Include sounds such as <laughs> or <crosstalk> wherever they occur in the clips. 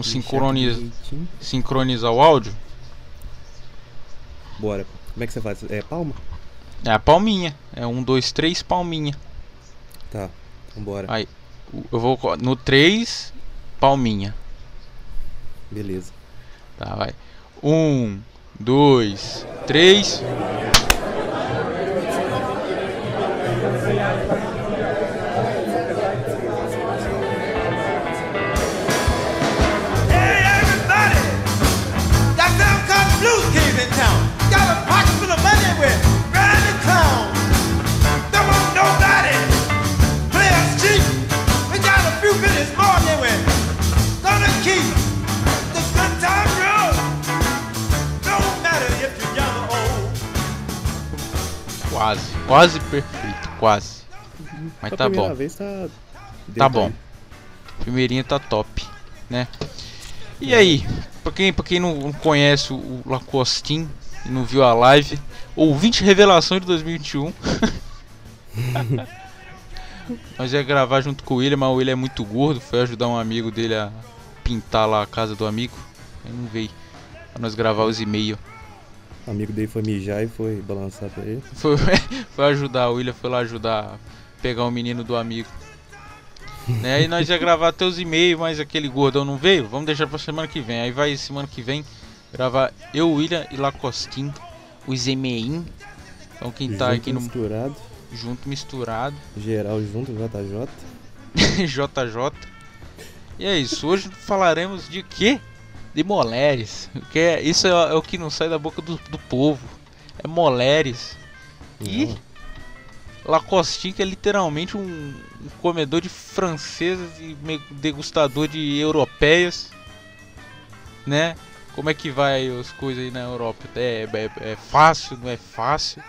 Vamos Deixar sincronizar, o áudio? Bora. Como é que você faz? É palma? É a palminha. É um, dois, três, palminha. Tá. Vambora. Aí. Eu vou no 3, palminha. Beleza. Tá, vai. Um, dois, três. Quase, quase perfeito, quase. Mas tá bom. vez tá. Tá bom. aí. Primeirinho tá top, né? E aí, pra quem, pra quem não conhece o- Lacostin e não viu a live, ouvinte revelação de 2021. <laughs> Nós ia gravar junto com o William, mas o William é muito gordo, foi ajudar um amigo dele a pintar lá a casa do amigo. Aí não veio. Pra nós gravar os e-mails. O amigo dele foi mijar e foi balançar pra ele. Foi, <laughs> foi ajudar, o William foi lá ajudar a pegar o menino do amigo. né? Aí nós ia <laughs> gravar os e-mails, mas aquele gordão não veio. Vamos deixar pra semana que vem. Aí vai semana que vem gravar eu, William e Lacostin, os e-mails. Então quem tá Junto, aqui no misturado. junto misturado, Geral junto, JJ. JJ. <laughs> E é isso. Hoje falaremos de quê? De moleres. Que é, isso é, é o que não sai da boca do, do povo. É moleres. E. Lacostin que é literalmente um, um comedor de francesas e degustador de europeias, né? Como é que vai as coisas aí na Europa? É, é- é fácil, não é fácil?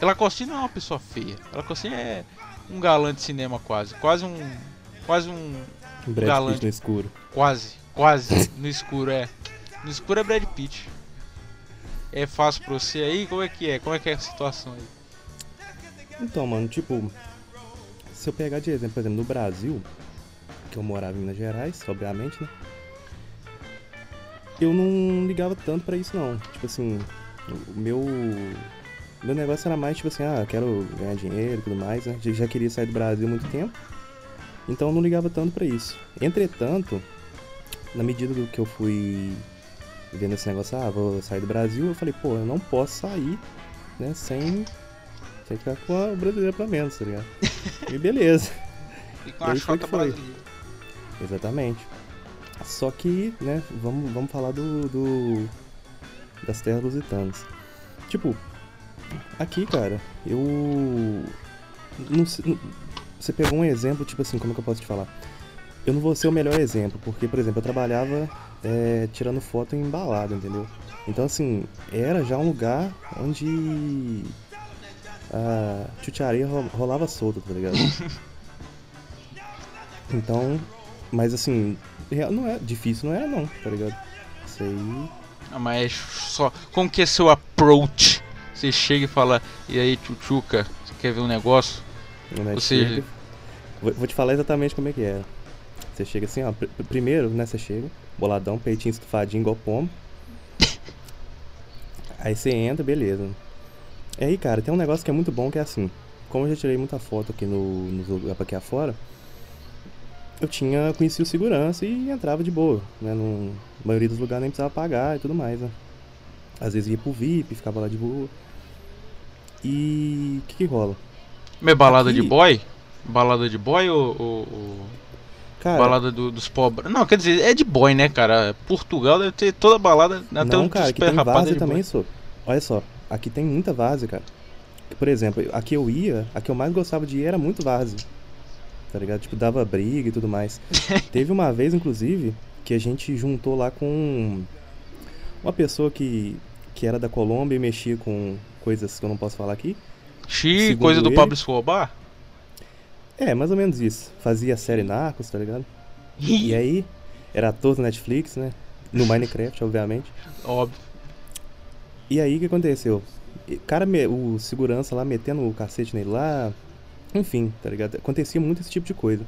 Lacostin não é uma pessoa feia. Lacostin é um galã de cinema quase, quase um, quase um, Um Brad Galante. Pitt no escuro. quase, quase no escuro é. No escuro é Brad Pitt. É fácil pra você aí? Como é que é? Como é que é a situação aí? Então, mano, tipo, se eu pegar de exemplo, por exemplo, no Brasil, que eu morava em Minas Gerais, obviamente, né? Eu não ligava tanto pra isso não. Tipo assim, o meu meu negócio era mais tipo assim, ah, quero ganhar dinheiro e tudo mais, né? Já- queria sair do Brasil há muito tempo. Então eu não ligava tanto pra isso. Entretanto, na medida do que eu fui vendo esse negócio, ah, vou sair do Brasil, eu falei, pô, eu não posso sair, né, sem que ficar com a brasileira pelo menos, tá ligado? <laughs> E beleza, E com a chota brasileira. exatamente. Só que, né, vamos, vamos falar do, do- das terras lusitanas. Tipo, aqui, cara, eu. Não, sei- não- você pegou um exemplo, tipo assim, como é que eu posso te falar? Eu não vou ser o melhor exemplo, porque, por exemplo, eu trabalhava é, tirando foto em balada, entendeu? Então, assim, era já um lugar onde a chucharia ro- rolava solta, tá ligado? <laughs> Então, mas assim, não é difícil, não era não, tá ligado? Isso aí. Ah, mas é só. Como que é seu approach? Você chega e fala, e aí, tchutchuca, você quer ver um negócio? Né, Ou seja- vou, vou te falar exatamente como é que era. Você chega assim, ó, pr- primeiro, né, você chega, boladão, peitinho estufadinho igual pombo. <laughs> Aí você entra, beleza. E aí, cara, tem um negócio que é muito bom que é assim. Como eu já tirei muita foto aqui no, nos lugares aqui afora, eu tinha conhecido o segurança e entrava de boa, né? No, na maioria dos lugares nem precisava pagar e tudo mais, né? Às vezes ia pro VIP, ficava lá de boa. E o que que rola? Minha balada de Aqui- boy? Balada de boy ou, ou- ou Cara, balada do- dos pobres? Não, quer dizer, é de boy, né, cara? Portugal deve ter toda balada, até não, um cara, aqui tem é várzea de também, só. Olha só, aqui tem muita várzea, cara. Por exemplo, aqui eu ia, a que eu mais gostava de ir era muito várzea. Tá ligado? Tipo, dava briga e tudo mais. <laughs> Teve uma vez, inclusive, que a gente juntou lá com uma pessoa que, que era da Colômbia e mexia com coisas que eu não posso falar aqui. Xi, coisa do ele- Pablo Escobar? É, mais ou menos isso. Fazia série Narcos, tá ligado? E <laughs> aí, era ator do Netflix, né? No Minecraft, obviamente. Óbvio. E aí o que aconteceu? E, Cara, o segurança lá metendo o cacete nele lá. Enfim, tá ligado? Acontecia muito esse tipo de coisa.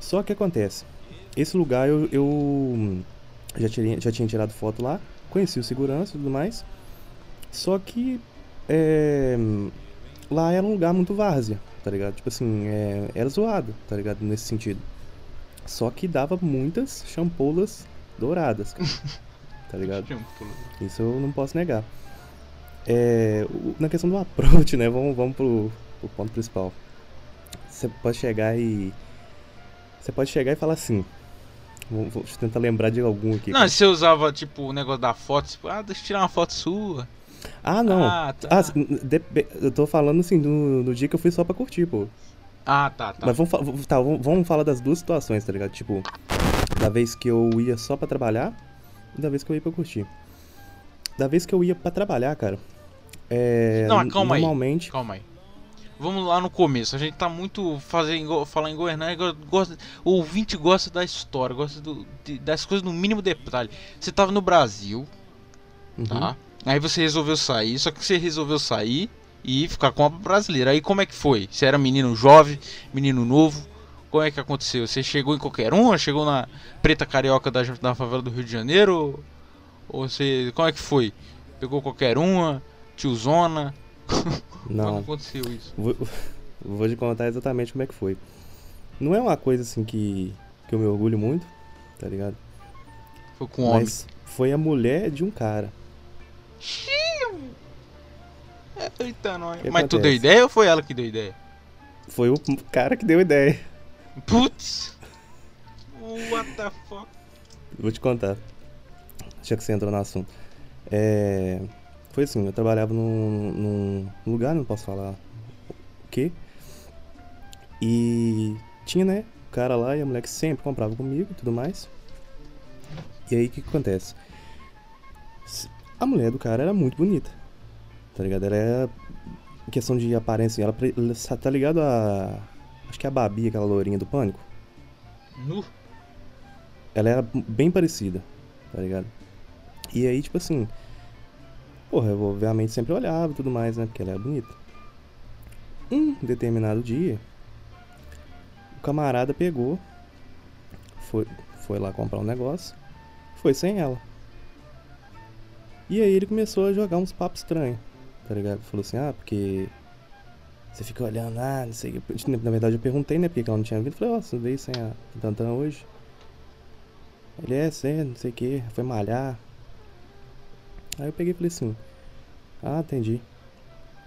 Só que acontece. esse lugar eu, eu já, tinha, já tinha tirado foto lá, conheci o segurança e tudo mais. Só que é, lá era um lugar muito várzea, tá ligado? Tipo assim, é, era zoado, tá ligado? Nesse sentido. Só que dava muitas champoulas douradas, cara, <laughs> tá ligado? Isso eu não posso negar. É, na questão do approach, né? Vamos, vamos pro, pro ponto principal. Você pode chegar e. Você pode chegar e falar assim. Vou, vou tentar lembrar de algum aqui. Não, cara. você usava, tipo, o negócio da foto, tipo, ah, deixa eu tirar uma foto sua. Ah, não. Ah, tá. Ah, de- eu tô falando assim, no, no dia que eu fui só pra curtir, pô. Ah, tá, tá. Mas vamos, tá, vamos, vamos falar das duas situações, tá ligado? Tipo, da vez que eu ia só pra trabalhar e da vez que eu ia pra curtir. Da vez que eu ia pra trabalhar, cara. É. Não, mas calma aí. normalmente. Calma aí. Vamos lá no começo. A gente tá muito fazendo falar em governança. Gosta, o ouvinte gosta da história, gosta do- de- das coisas no mínimo detalhe. Você tava no Brasil, Uhum. tá? Aí você resolveu sair, só que você resolveu sair e ficar com a brasileira. Aí como é que foi? Você era menino jovem, menino novo? Como é que aconteceu? Você chegou em qualquer um? Chegou na preta carioca da, da favela do Rio de Janeiro? Ou você. Como é que foi? Pegou qualquer uma? Tiozona? <laughs> Como Não. que aconteceu isso? Vou, vou te contar exatamente como é que foi. Não é uma coisa assim que, que eu me orgulho muito, tá ligado? Foi com homem. Mas foi a mulher de um cara. Eita, não. que Mas tu acontece? deu ideia ou foi ela que deu ideia? Foi o cara que deu ideia. Putz! What the fuck? Vou te contar. Já que você entrou no assunto. É, Foi assim, eu trabalhava num, num lugar, não posso falar o quê. E tinha, né, o cara lá e a mulher que sempre comprava comigo e tudo mais. E aí o que, que acontece? A mulher do cara era muito bonita. Tá ligado? Ela era. Em questão de aparência, ela tá ligado a. Acho que é a Babi, aquela lourinha do pânico. Nu? ela era bem parecida, tá ligado? E aí, tipo assim, porra, eu obviamente sempre olhava e tudo mais, né? Porque ela era bonita. Um determinado dia, o camarada pegou, foi, foi lá comprar um negócio, foi sem ela. E aí ele começou a jogar uns papos estranhos, tá ligado? Falou assim, ah, porque você fica olhando, ah, não sei o que. Na verdade eu perguntei, né, porque que ela não tinha vindo. Falei, ó, você veio sem a Tantan hoje? Ele é sério, não sei o que, foi malhar. Aí eu peguei e falei assim, ah, entendi.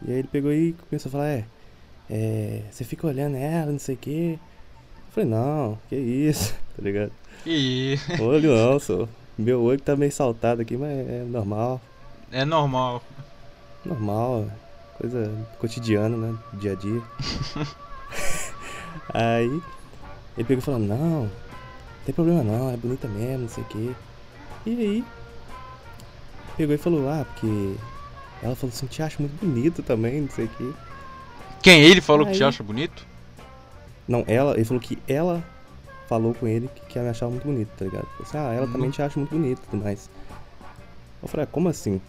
E aí ele pegou e começou a falar, é, é, você fica olhando ela, não sei o que. Eu falei, não, que isso, <laughs> tá ligado? E Olho não, só. Meu olho tá meio saltado aqui, mas é normal. é normal. Normal, coisa cotidiana, né? Dia a dia. <laughs> Aí ele pegou e falou, não, não tem problema não, é bonita mesmo, não sei o quê. E aí pegou e falou, ah, porque ela falou assim, te acho muito bonito também, não sei o quê. Quem? Ele falou que te Aí- acha bonito? Não, ela, ele falou que ela falou com ele que, que ela me achava muito bonito, tá ligado? Falou assim, ah, ela também Não. te acha muito bonito e tudo mais. Eu falei, ah, como assim?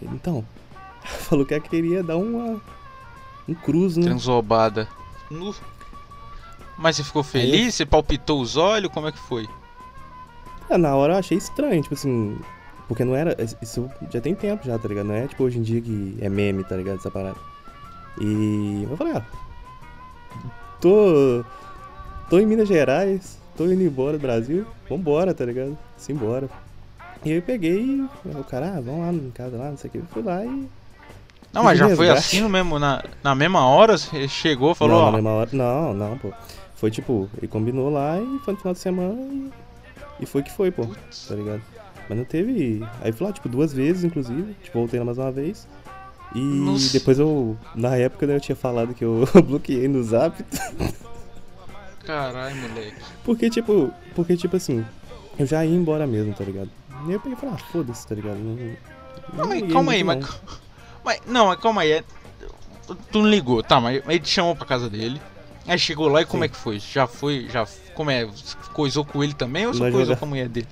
Ele, então, <laughs> falou que ela queria dar uma. um cruzo, né? Transobada. Nu. Mas você ficou feliz? Você palpitou os olhos? Como é que foi? Ah, na hora eu achei estranho, tipo assim. Porque não era. Isso já tem tempo já, tá ligado? Não é tipo hoje em dia que é meme, tá ligado? Essa parada. E eu falei, ah. Tô. Tô em Minas Gerais, tô indo embora do Brasil, vambora, tá ligado? Simbora. E aí eu peguei o cara, ah, vamos lá em casa lá, não sei o que. Eu fui lá e. Não, mas já foi graça. assim no mesmo, na, na mesma hora? Você chegou, falou, não, ó. na mesma hora. Não, não, pô. Foi tipo, ele combinou lá e foi no final de semana e. E foi que foi, pô. Tá ligado? Mas não teve. Aí fui lá, tipo, duas vezes, inclusive. Tipo, voltei lá mais uma vez. E Nossa. depois eu. Na época, né, eu tinha falado que eu <laughs> bloqueei no zap. <laughs> Caralho, moleque. Porque, tipo. Porque, tipo assim. Eu já ia embora mesmo, tá ligado? E eu peguei e falei, ah, foda-se, tá ligado? Não, não Não, calma aí, mas, não. mas. Não, mas calma aí. é- Tu não ligou, tá, mas ele te chamou pra casa dele. Aí chegou lá e como Sim. é que foi? Já foi, já. Como é? Coisou com ele também ou só Nós coisou joga- com a mulher dele?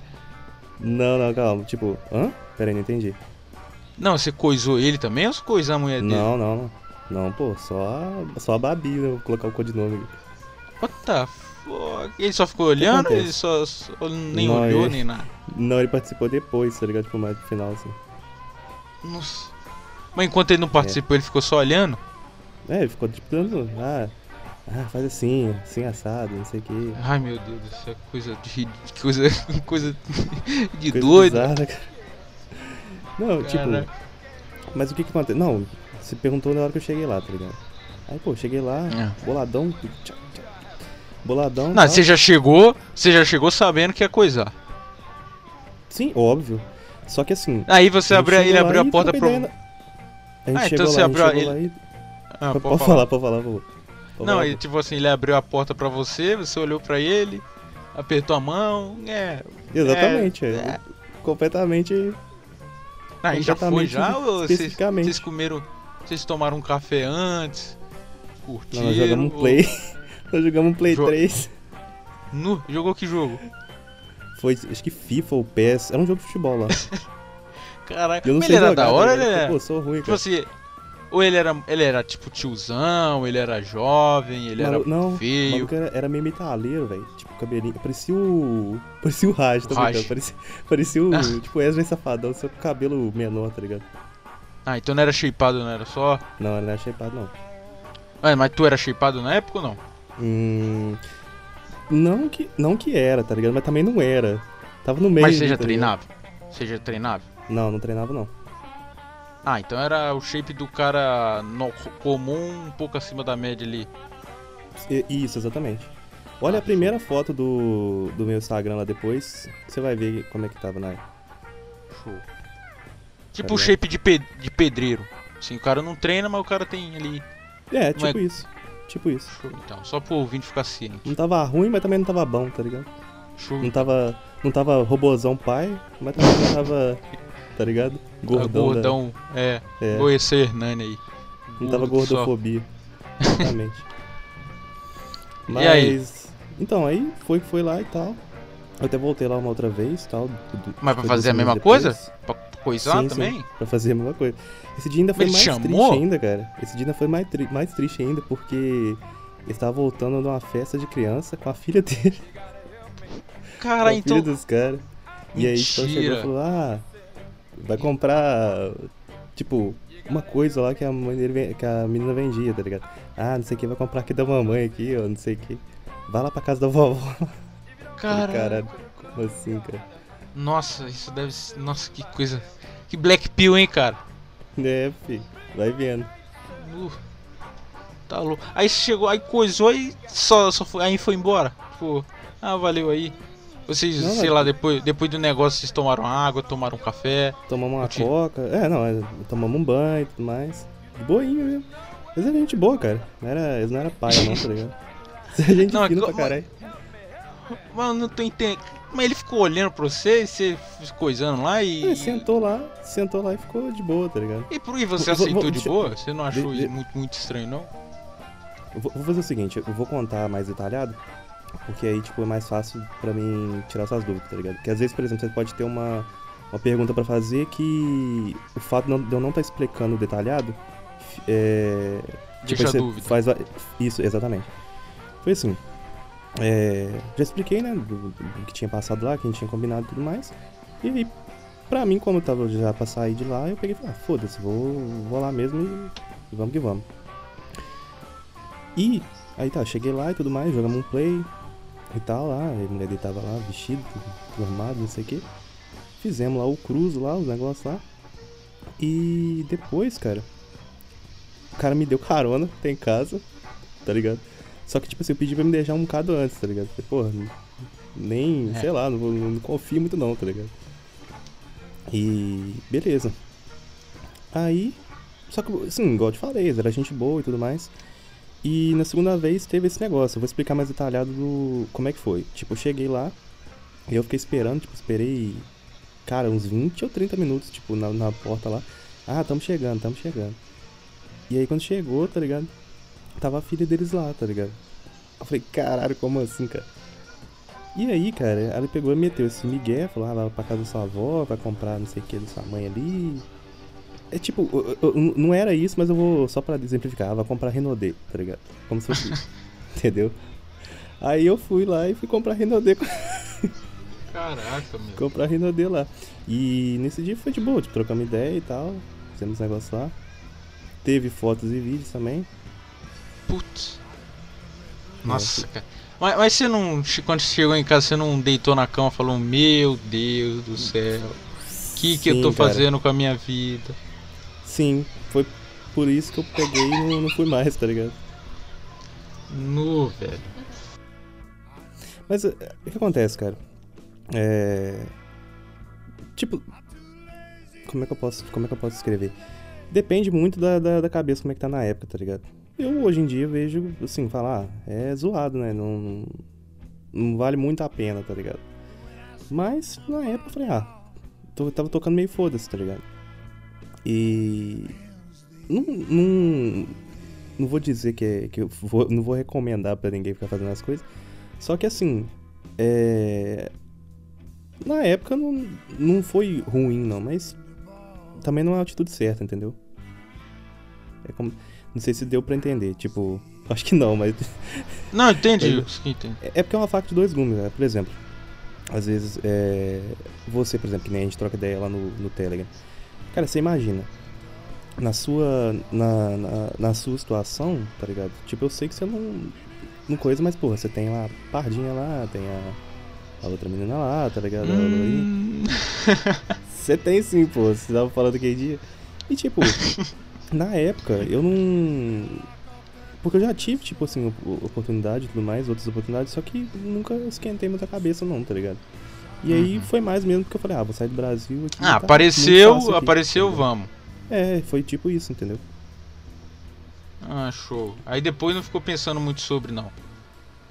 Não, não, calma. Tipo, hã? Pera aí, não entendi. Não, você coisou ele também ou você coisou a mulher dele? Não, não, não. Não, pô, só a, só a Babi, né? Vou colocar o codinome aqui. What the Pô, ele só ficou olhando? Ele só, só nem Não, olhou, ele- nem nada. Não, ele participou depois, tá ligado? Tipo, mais pro final, assim. Nossa. Mas enquanto ele não participou, ele ficou só olhando? É, ele ficou tipo dando. Ah, ah, faz assim, assim assado, não sei o que. Ai meu Deus do céu, coisa de. coisa. <laughs> coisa <laughs> de Coisa doido. bizarra, cara. Não, tipo. Mas o que que acontece? Não, você perguntou na hora que eu cheguei lá, tá ligado? Aí, pô, cheguei lá, É. boladão. tchac, Boladão. Não, tal. você já chegou. Você já chegou sabendo que ia coisar. Sim, óbvio. Só que assim. Aí você abriu, ele abriu a porta ideia na- A gente Ah, então você lá, abriu ele- lá e. Ah, Pode, pode falar, pode falar. Pode Não, falar, ele, tipo assim, ele abriu a porta pra você, você olhou pra ele, apertou a mão, é. pô. Exatamente, é, é, é. completamente. Aí já foi já ou vocês, especificamente. vocês comeram. Vocês tomaram um café antes? Não, Curtiram? nós jogamos um ou- Play. Nós jogamos um Play Jo- 3. Nu, jogou que jogo? Foi, acho que FIFA ou PES. Era um jogo de futebol lá. <laughs> Caraca, Eu não mas sei ele era jogar, da hora, tá ele ligado? era. Pô, sou ruim, Tipo cara. assim, ou ele era, ele era tipo tiozão, ele era jovem, ele Malu- era não, feio. maluco era, era meio metaleiro, velho. Tipo, cabelinho. Parecia o. <laughs> Parecia o Raj, tá O Raj. brincando? Parecia, parecia o. <laughs> tipo, Wesley Safadão, só com cabelo menor, tá ligado? Ah, então não era shapeado, não era só. Não, ele não é shapeado, não. Ah, mas tu era shapeado na época ou não? Hum. Não que, não que era, tá ligado? Mas também não era. Tava no meio. mas você já tá ligado? treinava? Você já treinava? Não, não treinava, não. Ah, então era o shape do cara no- comum, um pouco acima da média ali. Isso, exatamente. Olha a primeira foto do, do meu Instagram lá depois, você vai ver como é que tava na. Show. Tipo Tá o ligado? shape de, pe- de pedreiro. Assim, o cara não treina, mas o cara tem ali. É, Não é- tipo isso. Tipo isso. Show, então. Só pro ouvinte ficar ciente. Não tava ruim, mas também não tava bom, tá ligado? Show. Não tava. Não tava robozão pai, mas também não tava. Tá ligado? Gordão. da- Gordão, é. é, Igual esse Hernani aí. não tava Gordo só. gordofobia. Exatamente. Mas. <laughs> E aí? Então, aí foi que foi lá e tal. Eu até voltei lá uma outra vez tal. Mas pra fazer a mesma semanas coisa? depois. Pra coisar Sim, também? Sim, pra fazer a mesma coisa. Esse dia ainda foi Ele mais chamou? triste ainda, cara. Esse dia ainda foi mais, tri- mais triste ainda, porque ele estava voltando de uma festa de criança com a filha dele. Cara, <laughs> com a então. filha dos caras. E aí tipo, chegou e falou, ah, vai comprar, tipo, uma coisa lá que a mãe dele, que a menina vendia, tá ligado? Ah, não sei o que, vai comprar aqui da mamãe aqui, ó, não sei o que. Vai lá pra casa da vovó. <laughs> Cara, Caralho, como assim, cara? Nossa, isso deve ser. Nossa, que coisa. Que Black Pill, hein, cara? É, fi, vai vendo. Uh, tá louco. Aí chegou, aí coisou e só, só foi, aí foi embora. Tipo, ah, valeu aí. Vocês, Não, sei mas- lá, depois, depois do negócio vocês tomaram água, tomaram um café. Tomamos uma Curti. coca. É, não, é, tomamos um banho e tudo mais. Boinha mesmo. Mas é gente boa, cara. Não era, eles não eram pai, não, tá ligado? <laughs> É gente Não, é fina co- pra caralho. Eu não tô entendendo. Mas ele ficou olhando pra você e você coisando lá e. É, sentou lá, sentou lá e ficou de boa, tá ligado? E por que você vou- aceitou vou- de boa? Você não achou de- isso de- muito, muito estranho, não? Eu vou, fazer o seguinte, eu vou contar mais detalhado, porque aí, tipo, é mais fácil pra mim tirar suas dúvidas, tá ligado? Porque às vezes, por exemplo, você pode ter uma, uma pergunta pra fazer que o fato de eu não estar explicando detalhado, é... Deixa aí a você dúvida. Faz, isso, exatamente. Foi assim, é, já expliquei, né, do, do que tinha passado lá, que a gente tinha combinado e tudo mais, e pra mim, como eu tava já pra sair de lá, eu peguei e falei, ah, foda-se, vou, vou lá mesmo e, e vamos que vamos. E aí tá, cheguei lá e tudo mais, jogamos um play e tal lá, a mulher dele tava lá, vestido, tudo, arrumado, não sei o que. Fizemos lá o cruzo lá, os negócios lá. E depois, cara, o cara me deu carona até em casa, tá ligado? Só que, tipo assim, eu pedi pra me deixar um bocado antes, tá ligado? Porque, porra, nem, É. sei lá, não, vou- não confio muito não, tá ligado? E beleza. Aí, só que, assim, igual eu te falei, era gente boa e tudo mais. E na segunda vez teve esse negócio. Eu vou explicar mais detalhado do como é que foi. Tipo, eu cheguei lá e eu fiquei esperando, tipo, esperei, cara, uns 20 ou 30 minutos, tipo, na, na porta lá. Ah, tamo chegando, tamo chegando. E aí quando chegou, tá ligado? Tava a filha deles lá, tá ligado? Eu falei, caralho, como assim, cara? E aí, cara, ela pegou e meteu esse migué, falou, ah, vai pra casa da sua avó, vai comprar não sei o que da sua mãe ali. É tipo, eu- eu- não era isso, mas eu vou, só pra exemplificar, ela vai comprar Renaudê, tá ligado? Como se fosse isso, <laughs> entendeu? Aí eu fui lá e fui comprar Renaudet, Caraca, meu. comprar Renaudet lá. E nesse dia foi de boa, tipo, trocamos ideia e tal, fizemos negócio lá. Teve fotos e vídeos também. Putz. Nossa, cara. Mas, mas você não. Quando você chegou em casa, você não deitou na cama e falou: Meu Deus do céu, o que, que eu Sim, tô cara. fazendo com a minha vida? Sim, foi por isso que eu peguei e não, não fui mais, tá ligado? No, velho. Mas é, o que acontece, cara? É. Tipo. Como é que eu posso, como é que eu posso escrever? Depende muito da, da, da cabeça, como é que tá na época, tá ligado? Eu hoje em dia vejo, assim, falar, ah, é zoado, né? Não, não vale muito a pena, tá ligado? Mas na época eu falei, ah, tô, tava tocando meio foda-se, tá ligado? E. Não, não, não vou dizer que, é, que eu vou, não vou recomendar pra ninguém ficar fazendo as coisas. Só que assim, é... na época não, não foi ruim não, mas também não é a atitude certa, entendeu? É como... Não sei se deu pra entender, tipo, acho que não, mas <laughs> Não, entendi. Que é é porque é uma faca de dois gumes, né? Por exemplo, às vezes, é... você, por exemplo, que nem a gente troca ideia lá no, no Telegram. Cara, você imagina, na sua, na, na, na sua situação, tá ligado? Tipo, eu sei que você não, não coisa, mas, porra, você tem lá a Pardinha lá, tem a, a outra menina lá, tá ligado? Hum, <laughs> Você tem sim, pô. Você tava falando aquele dia. E tipo, <laughs> na época, eu não. Porque eu já tive, tipo assim, op- oportunidade e tudo mais, outras oportunidades, só que nunca esquentei muita cabeça, não, tá ligado? E aí Uhum. foi mais mesmo porque eu falei, ah, vou sair do Brasil aqui. ah, tá apareceu, aqui, apareceu, tá vamos. É, foi tipo isso, entendeu? Ah, show. Aí depois não ficou pensando muito sobre, não.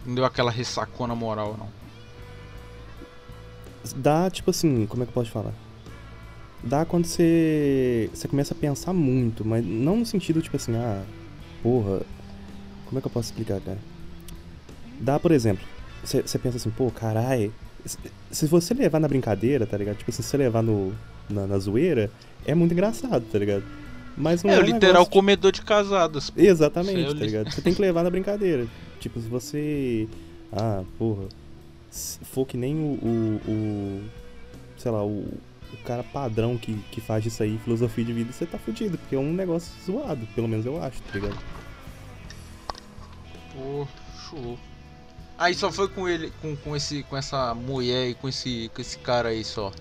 Não deu aquela ressacona moral, não. Dá, tipo assim, como é que eu posso falar? Dá quando você. Você começa a pensar muito, mas não no sentido, tipo assim, ah, porra. Como é que eu posso explicar, cara? Dá, por exemplo, você você pensa assim, pô, caralho. se- você levar na brincadeira, tá ligado? Tipo assim, se você levar no, na, na zoeira, é muito engraçado, tá ligado? Mas não É, é, o um literal negócio, comedor de casadas. pô. Exatamente, é tá li- ligado? Você tem que levar na brincadeira. Tipo, se você. Ah, porra. Se for que nem o. o, o- sei lá, o, o cara padrão que, que faz isso aí, filosofia de vida, você tá fudido, porque é um negócio zoado, pelo menos eu acho, tá ligado? Pô, show. Aí só foi com ele, com, com, esse, com essa mulher e com esse, com esse cara aí só.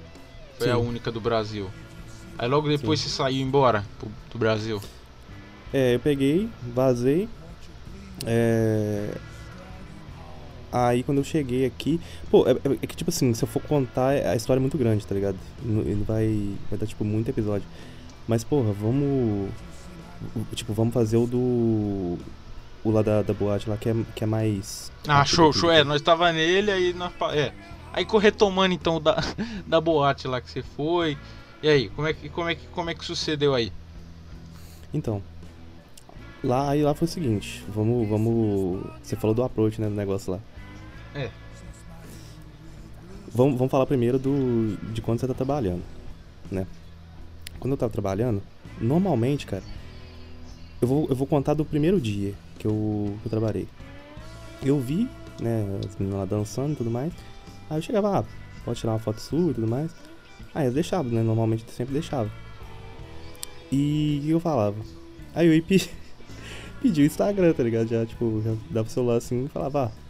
Foi a Sim. única do Brasil. Aí logo depois você saiu embora pro, do Brasil. É, eu peguei, vazei. É. Aí quando eu cheguei aqui. Pô, é, é que tipo assim, se eu for contar, a história é muito grande, tá ligado? Ele vai. Vai dar tipo muito episódio. Mas, porra, vamos. Tipo, vamos fazer o do. O lá da, da boate lá, que é, que é mais. Ah, show, show. É, nós tava nele, aí nós. É. Aí retomando então da, <laughs> da boate lá que você foi. E aí, como é que, como é que, como é que sucedeu aí? Então. Lá, aí lá foi o seguinte, vamos, vamos. Você falou do approach, né, do negócio lá. É. Vamos, vamos falar primeiro do de quando você tá trabalhando, né? Quando eu tava trabalhando, normalmente, cara, eu vou, eu vou contar do primeiro dia que eu, que eu trabalhei. Eu vi, né, as meninas lá dançando e tudo mais. Aí eu chegava, ah, pode tirar uma foto sua e tudo mais. Aí eu deixava, né? Normalmente eu sempre deixava. E eu falava? Aí eu ia pe- <laughs> pedir o Instagram, tá ligado? Já, tipo, já dava o celular assim e falava, ah,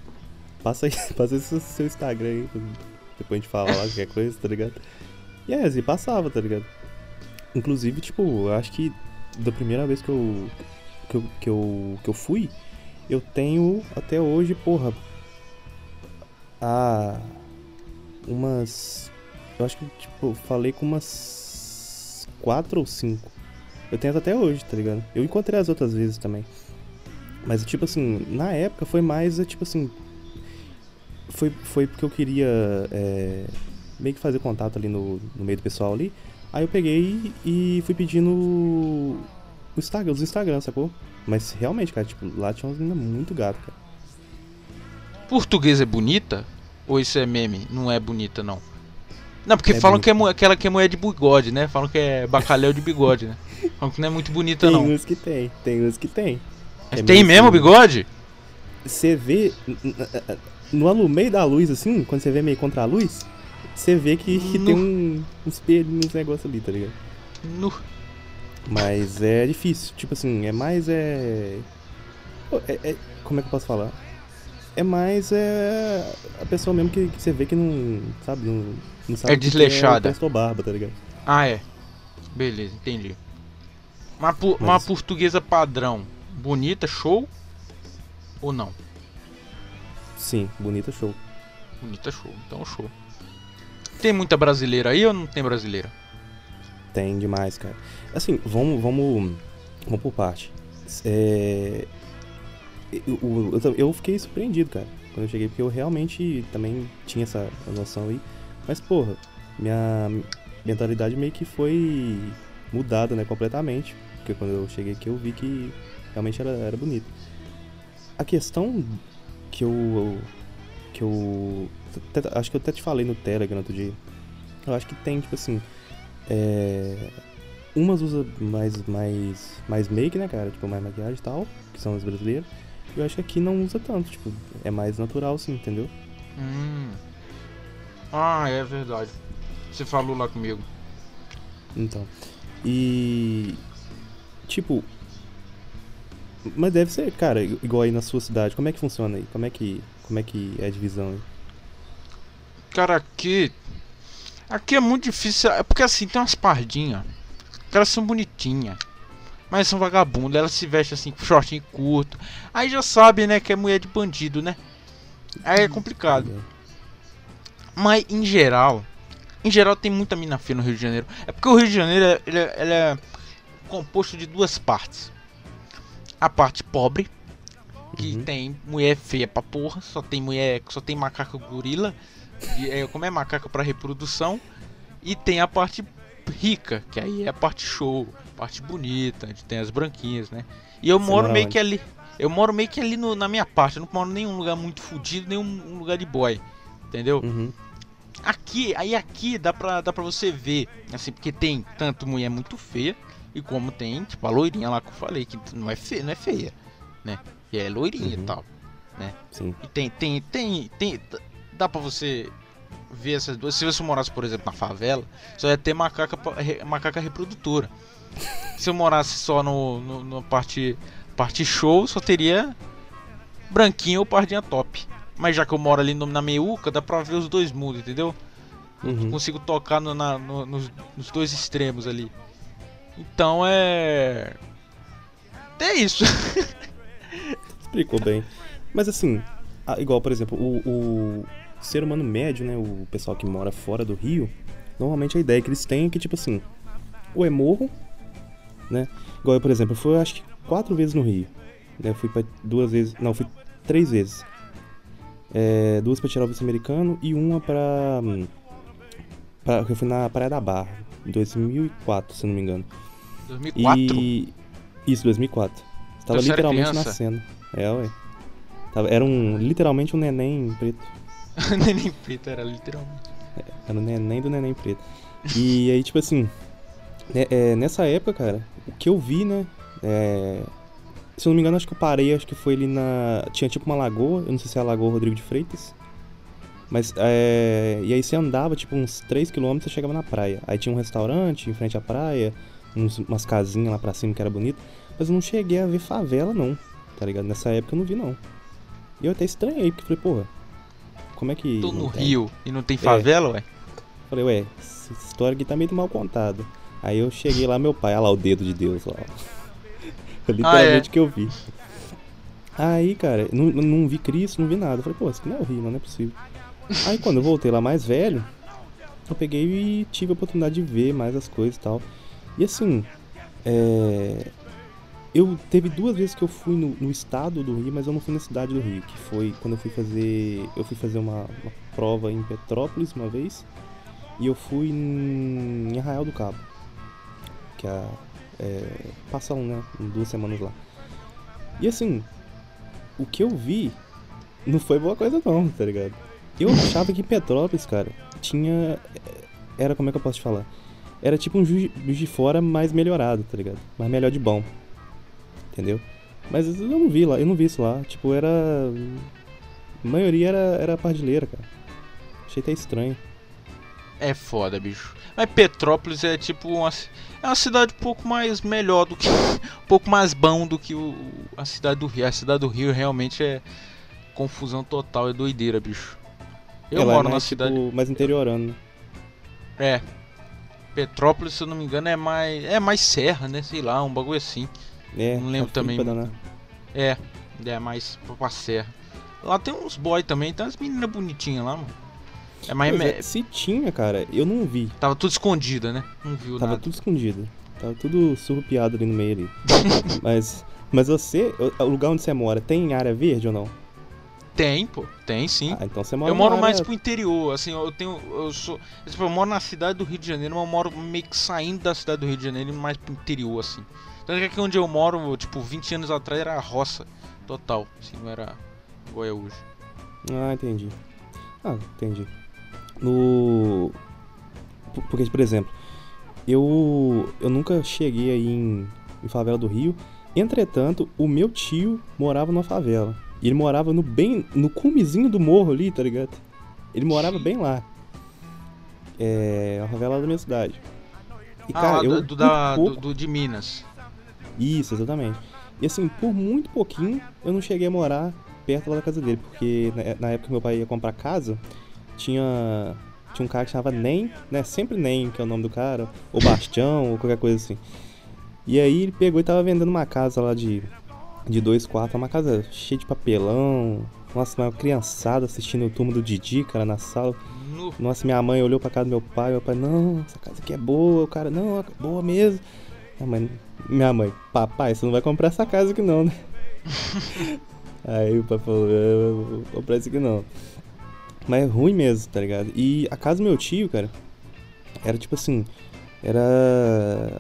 passa aí, <laughs> passa seu Instagram aí. Depois a gente fala lá qualquer coisa, tá ligado? E aí, assim, passava, tá ligado? Inclusive, tipo, eu acho que da primeira vez que eu, que eu, que eu, que eu fui, eu tenho até hoje, porra, a umas. Eu acho que, tipo, falei com umas quatro ou cinco. Eu tenho até hoje, tá ligado? Eu encontrei as outras vezes também. Mas, tipo assim, na época foi mais, é, tipo assim. Foi, foi porque eu queria é, meio que fazer contato ali no, no meio do pessoal ali. Aí eu peguei e fui pedindo o Instagram, os Instagram, sacou? Mas realmente, cara, tipo, lá tinha umas meninas muito gatas, cara. Português é bonita? Ou isso é meme? Não é bonita, não. Não, porque É falam bonita. que é aquela que é mulher de bigode, né? Falam que é bacalhau de bigode, né? Falam que não é muito bonita, Tem não. uns que tem, tem uns que tem. Mas é tem meio mesmo assim. bigode? você vê no no meio da luz, assim, quando você vê meio contra a luz, você vê que, que tem um, um espelho nos negócios ali, tá ligado? No... Mas é difícil, tipo assim, é mais é... É- é- Como é que eu posso falar? É mais é a pessoa mesmo que, que você vê que não, sabe, não, não sabe É o que desleixada. É barba, tá ligado? Ah, é. Beleza, entendi. Uma, pu- Mas- uma portuguesa padrão, bonita, show? Ou não? Sim, bonita show. Bonita, show. Então, show. Tem muita brasileira aí ou não tem brasileira? Tem demais, cara. Assim, vamos, vamos, vamos por parte. É, eu, eu- eu fiquei surpreendido, cara, quando eu cheguei, porque eu realmente também tinha essa noção aí. Mas, porra, minha mentalidade meio que foi mudada, né, completamente. Porque quando eu cheguei aqui eu vi que realmente era, era bonito. A questão que eu. que eu. acho que eu até te falei no Telegram outro dia. Eu acho que tem, tipo assim. É, umas usa mais, mais, mais make, né, cara? Tipo, mais maquiagem e tal, que são as brasileiras. E eu acho que aqui não usa tanto, tipo, é mais natural, sim, entendeu? Hum. Ah, é verdade. Você falou lá comigo. Então. E. Tipo. Mas deve ser, cara, igual aí na sua cidade. Como é que funciona aí? Como é que, como é, que é a divisão aí? Cara, aqui. Aqui é muito difícil. É porque assim, tem umas pardinhas. Elas são bonitinhas. Mas são vagabundas. Elas se vestem assim com shortinho curto. Aí já sabe, né, que é mulher de bandido, né? Aí é complicado. Mas em geral. Em geral tem muita mina feia no Rio de Janeiro. É porque o Rio de Janeiro ele é, ele é composto de duas partes. A parte pobre. Que Uhum. tem mulher feia pra porra. Só tem mulher. Só tem macaco gorila. de- é, como é macaca pra reprodução. E tem a parte rica, que aí é a parte show, parte bonita, onde tem as branquinhas, né? E eu Você moro meio onde? que ali. Eu moro meio que ali no- na minha parte, eu não moro em nenhum lugar muito fodido, nenhum um lugar de boy. Entendeu? Uhum. Aqui, aí aqui dá pra, dá pra você ver, assim, porque tem tanto mulher muito feia, e como tem, tipo, a loirinha lá que eu falei, que não é feia, não é feia, né? E é loirinha Uhum. e tal. Sim. E tem, tem, tem, tem. Dá pra você ver essas duas. Se você morasse, por exemplo, na favela, só ia ter macaca, macaca reprodutora. <laughs> Se eu morasse só no, no, no parte, parte show, só teria branquinho ou pardinha top. Mas já que eu moro ali no- na meiuca, dá pra ver os dois mundos, entendeu? Uhum. Consigo tocar no- na- no- nos, nos dois extremos ali. Então é. É isso. Explicou bem. Mas assim, igual, por exemplo, o, o ser humano médio, né? O pessoal que mora fora do Rio, normalmente a ideia que eles têm é que, tipo assim, ou é morro, né? Igual eu, por exemplo, fui acho que quatro vezes no Rio. Né? Eu fui pra duas vezes. Não, fui três vezes. É, duas pra tirar o vice-americano e uma pra. pra. Eu fui na Praia da Barra, em 2004, se não me engano. 2004? E. Isso, 2004. Estava você era literalmente criança? nascendo. É, ué. Tava, era um. Literalmente um neném preto. <laughs> Neném preto era literalmente. Era o neném do neném preto. E <laughs> aí, tipo assim. né, é, nessa época, cara, o que eu vi, né? é, se eu não me engano, acho que eu parei, acho que foi ali na. Tinha tipo uma lagoa, eu não sei se é a Lagoa Rodrigo de Freitas. Mas, é, e aí você andava, tipo, uns 3km e chegava na praia. Aí tinha um restaurante em frente à praia, uns- umas casinhas lá pra cima que era bonito. Mas eu não cheguei a ver favela, não, tá ligado? Nessa época eu não vi, não. E eu até estranhei, porque falei, porra, como é que. Tô no tem? Rio e não tem favela, ué? Falei, ué, essa história aqui tá meio mal contada. Aí eu cheguei lá, meu pai, olha lá o dedo de Deus, ó. <laughs> Foi literalmente o que eu vi. Aí, cara, não, não vi Cristo, não vi nada. Eu falei, pô, isso aqui não é o Rio, não é possível. Aí quando eu voltei lá mais velho, eu peguei e tive a oportunidade de ver mais as coisas e tal. E assim, é... Eu teve duas vezes que eu fui no, no estado do Rio, mas eu não fui na cidade do Rio, que foi quando eu fui fazer. Eu fui fazer uma, uma prova em Petrópolis uma vez. E eu fui em Arraial do Cabo. Que é, é passam, né? Duas semanas lá. E assim, o que eu vi não foi boa coisa não, tá ligado? Eu achava que Petrópolis, cara, tinha. Era como é que eu posso te falar? Era tipo um Juiz de Fora mais melhorado, tá ligado? Mais melhor de bom. Entendeu? Mas eu não vi lá, eu não vi isso lá. Tipo, era. A maioria era, era pardilheira, cara. Achei até estranho. É foda, bicho. Mas Petrópolis é tipo uma, é uma cidade um pouco mais melhor do que. <laughs> um pouco mais bom do que o, a cidade do Rio. A cidade do Rio realmente é confusão total, é doideira, bicho. Eu Ela moro é na mais, cidade. tipo, mais interiorano, né? É. Petrópolis, se eu não me engano, é mais. É mais serra, né? Sei lá, um bagulho assim. É, Não lembro também danar. É, é mais pra- serra. Lá tem uns boy também, tem umas meninas bonitinhas lá, mano. É mais. É, se tinha, cara, eu não vi. Tava tudo escondida, né? Não viu Tava nada. tudo escondido. Tava tudo surrupiado ali no meio ali. <laughs> mas, mas você, o lugar onde você mora, tem área verde ou não? Tem, pô. Tem sim. Ah, então você mora eu moro mais área- pro interior, assim, eu tenho. Eu sou. Tipo, eu moro na cidade do Rio de Janeiro, mas eu moro meio que saindo da cidade do Rio de Janeiro e mais pro interior, assim. Tanto que aqui onde eu moro, tipo, 20 anos atrás era roça total. Assim, não era igual é hoje. Ah, entendi. Ah, entendi. No. Por- Porque, por exemplo, eu. Eu nunca cheguei aí em, em favela do Rio. Entretanto, o meu tio morava numa favela. E ele morava no bem. no cumezinho do morro ali, tá ligado? Ele morava bem lá. É. a favela da minha cidade. E, ah, cara, lá eu. do, da, por do, pouco- do- de Minas. Isso, exatamente. E assim, por muito pouquinho eu não cheguei a morar perto lá da casa dele, porque na, na época que meu pai ia comprar casa, tinha tinha um cara que chamava Nem, né? Sempre Nem, que é o nome do cara, ou Bastião, ou qualquer coisa assim. E aí ele pegou e tava vendendo uma casa lá de, de dois quartos, uma casa cheia de papelão. Nossa, uma criançada assistindo o turno do Didi, cara, na sala. No, Nossa, minha mãe olhou pra casa do meu pai, meu pai, não, essa casa aqui é boa, o cara, não, é boa mesmo. Minha mãe, minha mãe, papai, você não vai comprar essa casa aqui não, né? <laughs> Aí o pai falou, eu não vou comprar isso aqui não. Mas é ruim mesmo, tá ligado? E a casa do meu tio, cara, era tipo assim, era...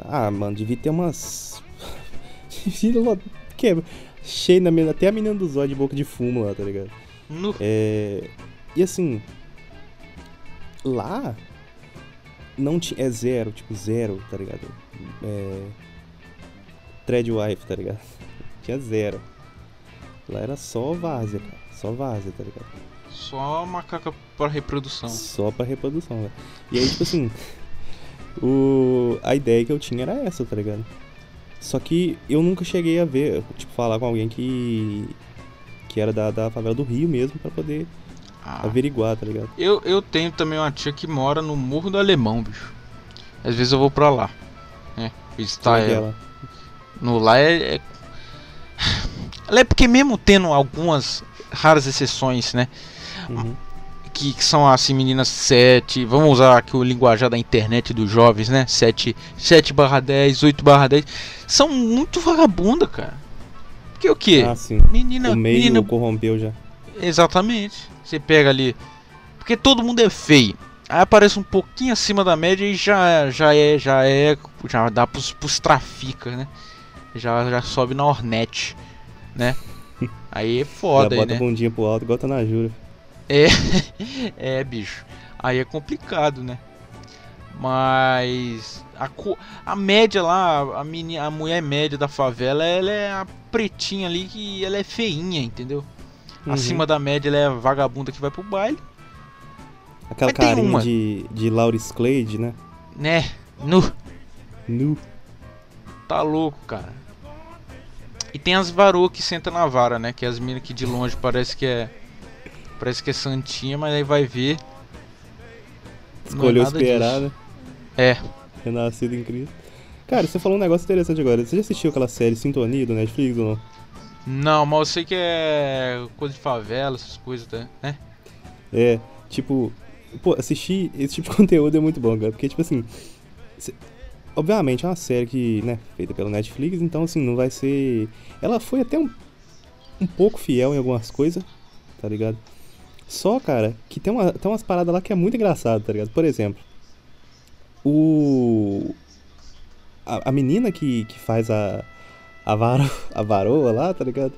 Ah, mano, devia ter umas... <laughs> devia que cheio na minha... Até a menina do zóio de boca de fumo lá, tá ligado? no, É, e assim, lá não tinha. É zero, tipo zero, tá ligado? É. Threadwife, tá ligado? <laughs> Tinha zero. Lá era só várzea, cara. Só várzea, tá ligado? só macaca para reprodução. Só pra reprodução, velho. E aí, tipo assim, o... a ideia que eu tinha era essa, tá ligado? Só que eu nunca cheguei a ver, tipo, falar com alguém que. que era da, da favela do Rio mesmo, pra poder Ah, averiguar, tá ligado? eu, eu tenho também uma tia que mora no Morro do Alemão, bicho. Às vezes eu vou pra lá. Né? Visitar é é ela. No lá é, é. <sighs> Ela é porque mesmo tendo algumas raras exceções, né? Uhum. Que, que são assim, meninas 7. Vamos usar aqui o linguajar da internet dos jovens, né? 7, 7 barra 10, 8 barra 10. São muito vagabunda, cara. Porque o que? Ah, sim. menina, o meio menina corrompeu já. Exatamente. Você pega ali. Porque todo mundo é feio. Aí aparece um pouquinho acima da média e já, já é, já é, já dá pros, pros trafica, né? Já, já sobe na Hornet, né? <laughs> Aí é foda, já aí, bota né? a bundinha pro alto, igual tá na jura. <laughs> É, bicho. Aí é complicado, né? Mas a, co- a média lá, a, meni, a mulher média da favela, ela é a pretinha ali que ela é feinha, entendeu? Uhum. Acima da média ela é a vagabunda que vai pro baile, Aquela Mas carinha uma. de, de Lauris Clade, né? né? No, Nu. tá louco, cara. E tem as varoas que sentam na vara, né? Que é as minas que de longe parece que é. Parece que é santinha, mas aí vai ver. é Escolheu nada esperar, disso. né? É. Renascido em Cristo. Cara, você falou um negócio interessante agora. Você já assistiu aquela série Sintonia do Netflix ou não? Não, mas eu sei que é coisa de favela, essas coisas, tá? né? É, tipo, pô, assistir esse tipo de <laughs> conteúdo é muito bom, cara. Porque, tipo assim, cê- obviamente é uma série que, né, feita pela Netflix, então, assim, não vai ser. Ela foi até um, um pouco fiel em algumas coisas, tá ligado? Só, cara, que tem, uma, tem umas paradas lá que é muito engraçado, tá ligado? Por exemplo, o. A, a menina que, que faz a. A, varo, <laughs> a varoa lá, tá ligado?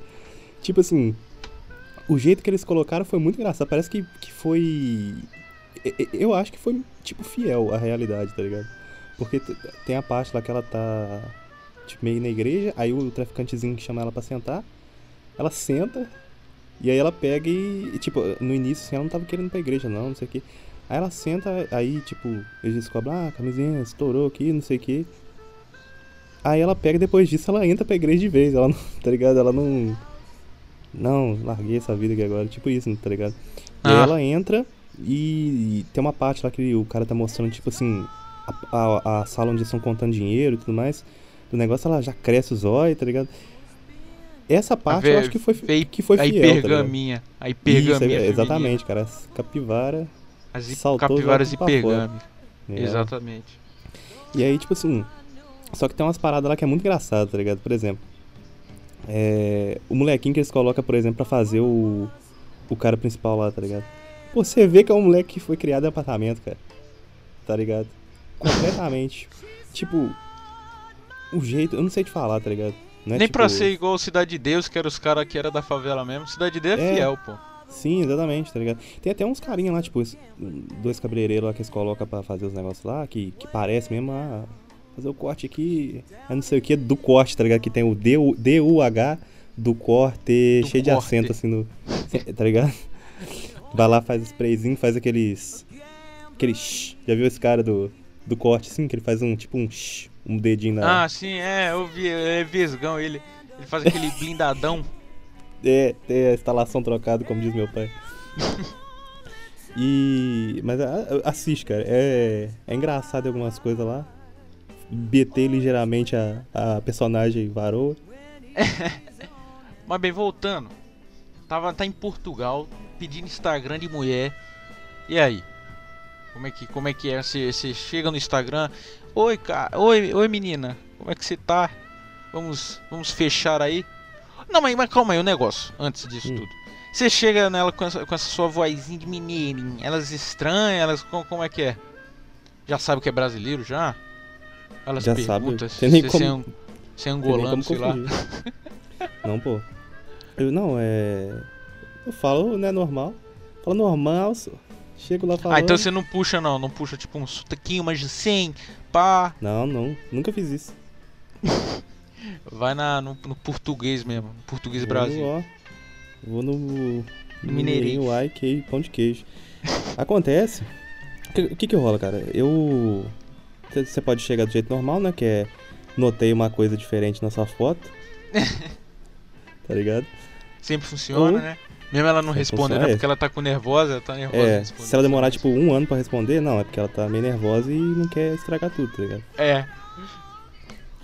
Tipo assim, o jeito que eles colocaram foi muito engraçado. Parece que, que foi. Eu acho que foi, tipo, fiel à realidade, tá ligado? Porque tem a parte lá que ela tá. tipo, meio na igreja, aí o traficantezinho chama ela pra sentar, ela senta, e aí ela pega e, e, tipo, no início assim, ela não tava querendo ir pra igreja não, não sei o que. Aí ela senta, aí, tipo, eles descobrem, ah, a camisinha estourou aqui, não sei o que. Aí ela pega, depois disso, ela entra pra igreja de vez, ela não, <laughs> tá ligado? Ela não... Não, larguei essa vida aqui agora, tipo isso, tá ligado? E aí Ah. ela entra e, e tem uma parte lá que o cara tá mostrando, tipo assim, a, a, a sala onde eles estão contando dinheiro e tudo mais. Do negócio, ela já cresce os olhos, tá ligado? Essa parte eu acho que foi, Veio que foi a fiel, tá ligado? hipergaminha. a Isso, hipergaminha. é- feminina. exatamente, cara. As capivara. As hi- saltou capivaras hipergâmicas. né? Exatamente. E aí, tipo assim. Só que tem umas paradas lá que é muito engraçado, tá ligado? Por exemplo, é, o molequinho que eles colocam, por exemplo, pra fazer o, o cara principal lá, tá ligado? Pô, você vê que é um moleque que foi criado em apartamento, cara. Tá ligado? Completamente. tipo, o jeito, eu não sei te falar, tá ligado? Não é Nem tipo, pra ser igual Cidade de Deus, que era os caras que era da favela mesmo. Cidade de Deus é, É. fiel, pô. Sim, exatamente, tá ligado? Tem até uns carinha lá, tipo, dois cabeleireiros lá que eles colocam pra fazer os negócios lá, que, que parece mesmo, ah, fazer o corte aqui, ah, não sei o que, do corte, tá ligado? Que tem o D-U- D-U-H do corte, Do cheio de corte. acento assim no. <laughs> tá ligado? Vai lá, faz sprayzinho, faz aqueles. Aqueles. shh. Já viu esse cara do, do corte assim? Que ele faz um tipo um shh, um dedinho na. Ah, sim, é, eu vi, é vesgão ele. Ele faz aquele <laughs> blindadão. É, tem a instalação trocada, como diz meu pai. <laughs> E. Mas a- a- assiste, cara. É, é engraçado algumas coisas lá. BT ligeiramente a, a personagem varou. <laughs> Mas bem, voltando. Tava, tá em Portugal, pedindo Instagram de mulher. E aí? Como é que, como é, que é? Você você chega no Instagram. Oi, cara. Oi, oi, menina. Como é que você tá? Vamos, vamos fechar aí. Não, mas, mas calma aí, o negócio. Antes disso Hum. tudo. Você chega nela com essa, com essa sua vozinha de mineirinho. Elas estranham, elas. Como, como é que é? Já sabe que é brasileiro já? Elas Já sabe, perguntam tem nem se como- é um- se é angolano, sei lá. <laughs> Não, pô. Eu, não, é. Eu falo, né, normal. Falo normal, só. Chego lá falando. Ah, então você não puxa não, não puxa tipo um sotaquinho mais assim, pá. Não, não. Nunca fiz isso. <laughs> Vai na, no, no português mesmo, no português Vou Brasil. No, ó, vou no, no Mineirinho. Mineirinho, ai, que pão de queijo. Acontece. O que, que que rola, cara? Eu. Você pode chegar do jeito normal, né? Que é. Notei uma coisa diferente na sua foto. <laughs> tá ligado? Sempre funciona, Ou- né? Mesmo ela não respondendo, funciona, é porque ela tá com nervosa, ela tá nervosa. É, se ela demorar tipo um ano pra responder, não, é porque ela tá meio nervosa e não quer estragar tudo, tá ligado? É,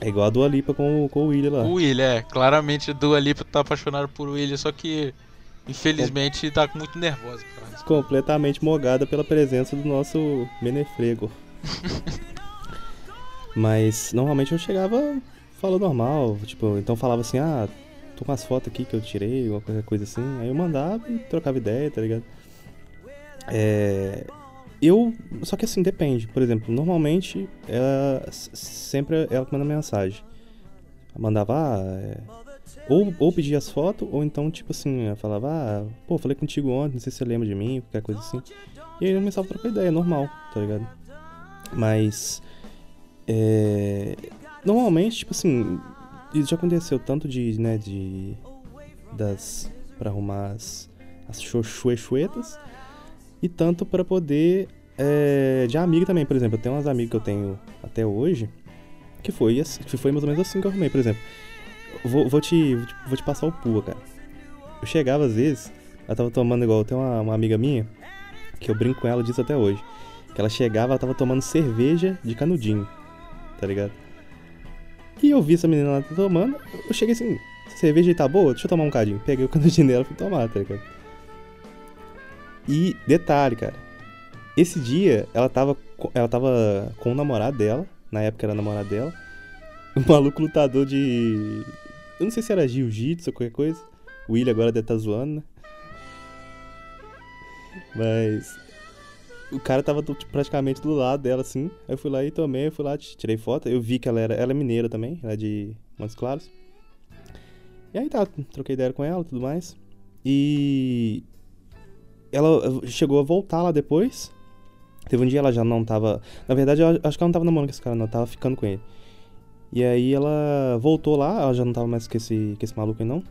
É igual a Dua Lipa com, o- com o William lá. o William, é. Claramente a Dua Lipa tá apaixonada por William, só que infelizmente tá muito nervosa. Cara. completamente mogada pela presença do nosso menefrego. <laughs> Mas normalmente eu chegava falando normal, tipo, então falava assim, ah, tô com as fotos aqui que eu tirei, ou qualquer coisa assim. Aí eu mandava e trocava ideia, tá ligado? É. Eu. Só que assim, depende. Por exemplo, normalmente ela sempre ela manda mensagem. Ela mandava, ah, é, ou, ou pedia as fotos, ou então, tipo assim, ela falava, ah, pô, falei contigo ontem, não sei se você lembra de mim, qualquer coisa assim. E aí eu começava a trocar ideia, normal, tá ligado? Mas. É. Normalmente, tipo assim, isso já aconteceu tanto de, né, de. Das. pra arrumar as. as e tanto pra poder. É, de amigo também, por exemplo, eu tenho umas amigas que eu tenho até hoje, que foi, que foi mais ou menos assim que eu arrumei, por exemplo. Vou, vou te- vou te passar o pua, cara. Eu chegava às vezes, ela tava tomando igual, tem uma, uma amiga minha, que eu brinco com ela disso até hoje. Que ela chegava, ela tava tomando cerveja de canudinho, tá ligado? E eu vi essa menina lá tomando, eu cheguei assim, cerveja tá boa? Deixa eu tomar um cadinho. Peguei o canudinho dela e fui tomar, tá ligado? E detalhe, cara. Esse dia, ela tava, ela tava com o namorado dela, na época era namorado dela, <laughs> um maluco lutador de. Eu não sei se era jiu-jitsu ou qualquer coisa. O William agora deve estar zoando, né? Mas. O cara tava praticamente do lado dela, assim. Aí eu fui lá e tomei, eu fui lá, tirei foto. Eu vi que ela era. Ela é mineira também, ela é de Montes Claros. E aí tá, troquei ideia com ela e tudo mais. E. Ela eh, chegou a voltar lá depois. Teve um dia ela já não tava. Na verdade, eu acho que ela não tava namorando com esse cara, não. Ela tava ficando com ele. E aí ela voltou lá, ela já não tava mais com esse, com esse maluco aí não.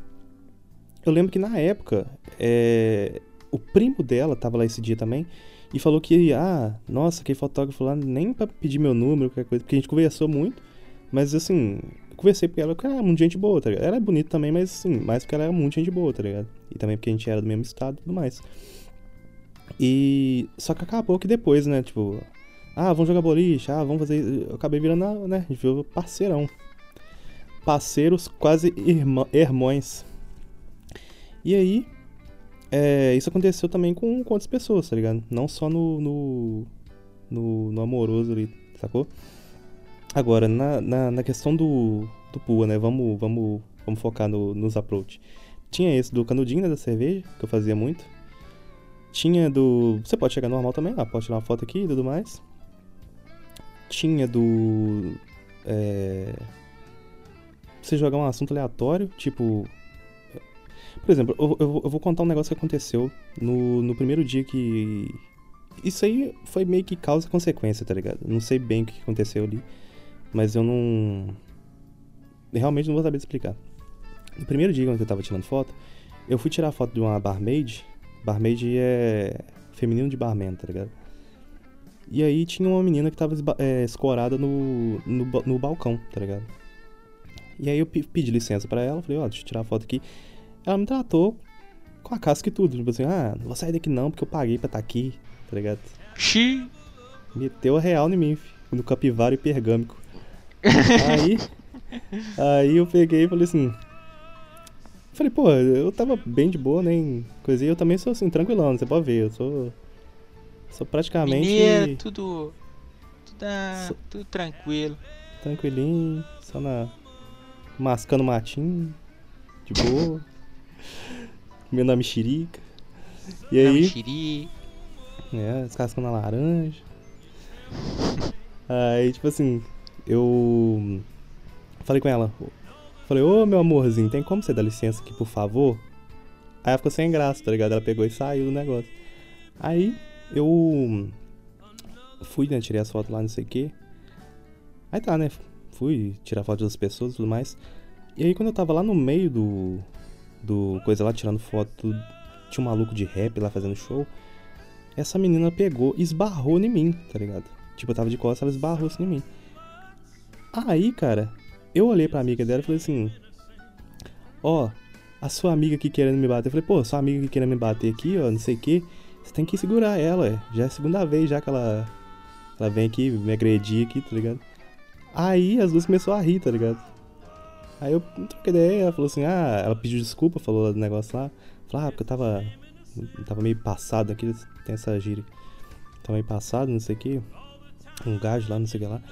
Eu lembro que na época, é, o primo dela tava lá esse dia também. E falou que, ah, nossa, aquele fotógrafo lá nem pra pedir meu número, qualquer coisa, porque a gente conversou muito. Mas assim, conversei porque ela era muito gente boa, tá ligado? Ela é bonita também, mas assim, mais porque ela era muito gente boa, tá ligado? E também porque a gente era do mesmo estado e tudo mais. E. Só que acabou que depois, né? Tipo, ah, vamos jogar boliche, ah, vamos fazer. Eu acabei virando, né? A gente parceirão. Parceiros quase irmã, irmãos. E aí, é, isso aconteceu também com, com outras pessoas, tá ligado? Não só no, no, no, no amoroso ali, sacou? Agora, na, na, na, questão do, do Pua, né? Vamos, vamos, vamos focar no, nos approach. Tinha esse do canudinho, né, da cerveja, que eu fazia muito. Tinha do... Você pode chegar normal também, ah, pode tirar uma foto aqui e tudo mais. Tinha do... É... Você jogar um assunto aleatório, tipo... Por exemplo, eu, eu, eu vou contar um negócio que aconteceu no, no primeiro dia que... Isso aí foi meio que causa e consequência, tá ligado? Não sei bem o que aconteceu ali, mas eu não... Realmente não vou saber explicar. No primeiro dia quando eu tava tirando foto, eu fui tirar foto de uma barmaid. Barmaid é feminino de barman, tá ligado? E aí tinha uma menina que tava é, escorada no, no, no, balcão, tá ligado? E aí eu pedi licença para ela, falei, ó, oh, deixa eu tirar a foto aqui. Ela me tratou com a casca e tudo. Tipo assim, ah, não vou sair daqui não, porque eu paguei pra estar tá aqui, tá ligado? Xi! Meteu a real em mim, no capivara e pergâmico. <laughs> aí, aí eu peguei e falei assim... Falei, pô, eu tava bem de boa, nem coisa. E eu também sou assim, tranquilão, você pode ver, eu sou... Sou praticamente... Mineiro, tudo... Tudo, sou... tudo tranquilo. Tranquilinho, só na... Mascando matinho, de boa. Comendo a mexerica. E aí. Mexerica. É, descascando a laranja. Aí, tipo assim, eu falei com ela. Falei, ô meu amorzinho, tem como você dar licença aqui, por favor? Aí ela ficou sem graça, tá ligado? Ela pegou e saiu do negócio. Aí eu fui, né? Tirei as fotos lá, não sei o que. Aí tá, né? Fui tirar foto das pessoas e tudo mais. E aí quando eu tava lá no meio do, do coisa lá, tirando foto, tinha um maluco de rap lá fazendo show. Essa menina pegou esbarrou em mim, tá ligado? Tipo, eu tava de costas, ela esbarrou assim em mim. Aí, cara, eu olhei pra amiga dela e falei assim: Ó, oh, a sua amiga aqui querendo me bater. Eu falei, pô, sua amiga aqui querendo me bater aqui, ó, não sei o que. Você tem que segurar ela, é. Já é a segunda vez já que ela, ela vem aqui me agredir aqui, tá ligado? Aí as duas começaram a rir, tá ligado? Aí eu troquei ideia, ela falou assim, ah, ela pediu desculpa, falou do negócio lá. Falou, ah, porque eu tava. Tava meio passado aqui, tem essa gíria. Tava meio passado, não sei o que. Um gajo lá, não sei o que lá.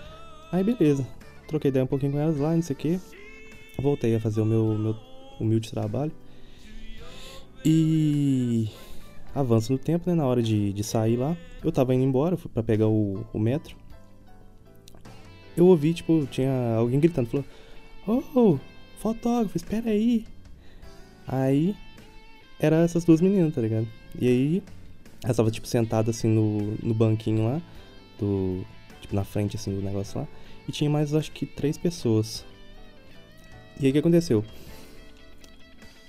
Aí beleza. Troquei ideia um pouquinho com elas lá, não sei o que. Voltei a fazer o meu, meu humilde trabalho. E avança no tempo, né? Na hora de, de sair lá. Eu tava indo embora, fui pra pegar o, o metro. Eu ouvi, tipo, tinha alguém gritando, falou. Oh, fotógrafo, espera aí. Aí, era essas duas meninas, tá ligado? E aí, elas estavam, tipo, sentadas, assim, no, no banquinho lá, do... Tipo, na frente, assim, do negócio lá. E tinha mais, acho que, três pessoas. E aí, o que aconteceu?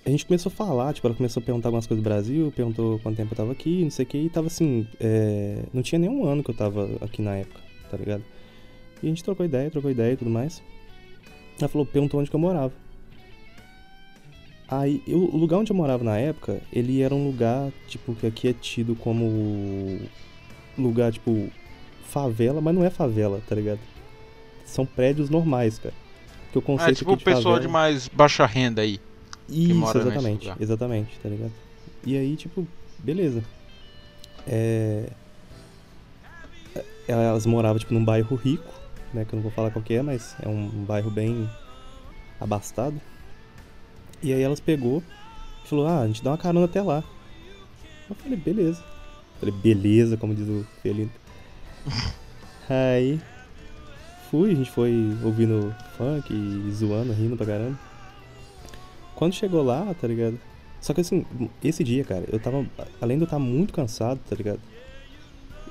A gente começou a falar, tipo, ela começou a perguntar algumas coisas do Brasil, perguntou quanto tempo eu tava aqui, não sei o que, e tava assim, é... não tinha nenhum ano que eu tava aqui na época, tá ligado? E a gente trocou ideia, trocou ideia e tudo mais. Ela falou, perguntou onde que eu morava. Aí, eu, o lugar onde eu morava na época, ele era um lugar, tipo, que aqui é tido como lugar, tipo, favela, mas não é favela, tá ligado? São prédios normais, cara. Que o conceito ah, é tipo o pessoal favela... de mais baixa renda aí. Isso, exatamente, exatamente, tá ligado? E aí, tipo, beleza. É... é elas moravam, tipo, num bairro rico né? Que eu não vou falar qual que é, mas é um bairro bem abastado. E aí elas pegou e falou, ah, a gente dá uma carona até lá. Eu falei, beleza. falei, beleza, como diz o Felino. <laughs> aí fui, a gente foi ouvindo funk e zoando, rindo pra caramba. Quando chegou lá, tá ligado? Só que assim, esse dia, cara, eu tava. Além de eu estar muito cansado, tá ligado?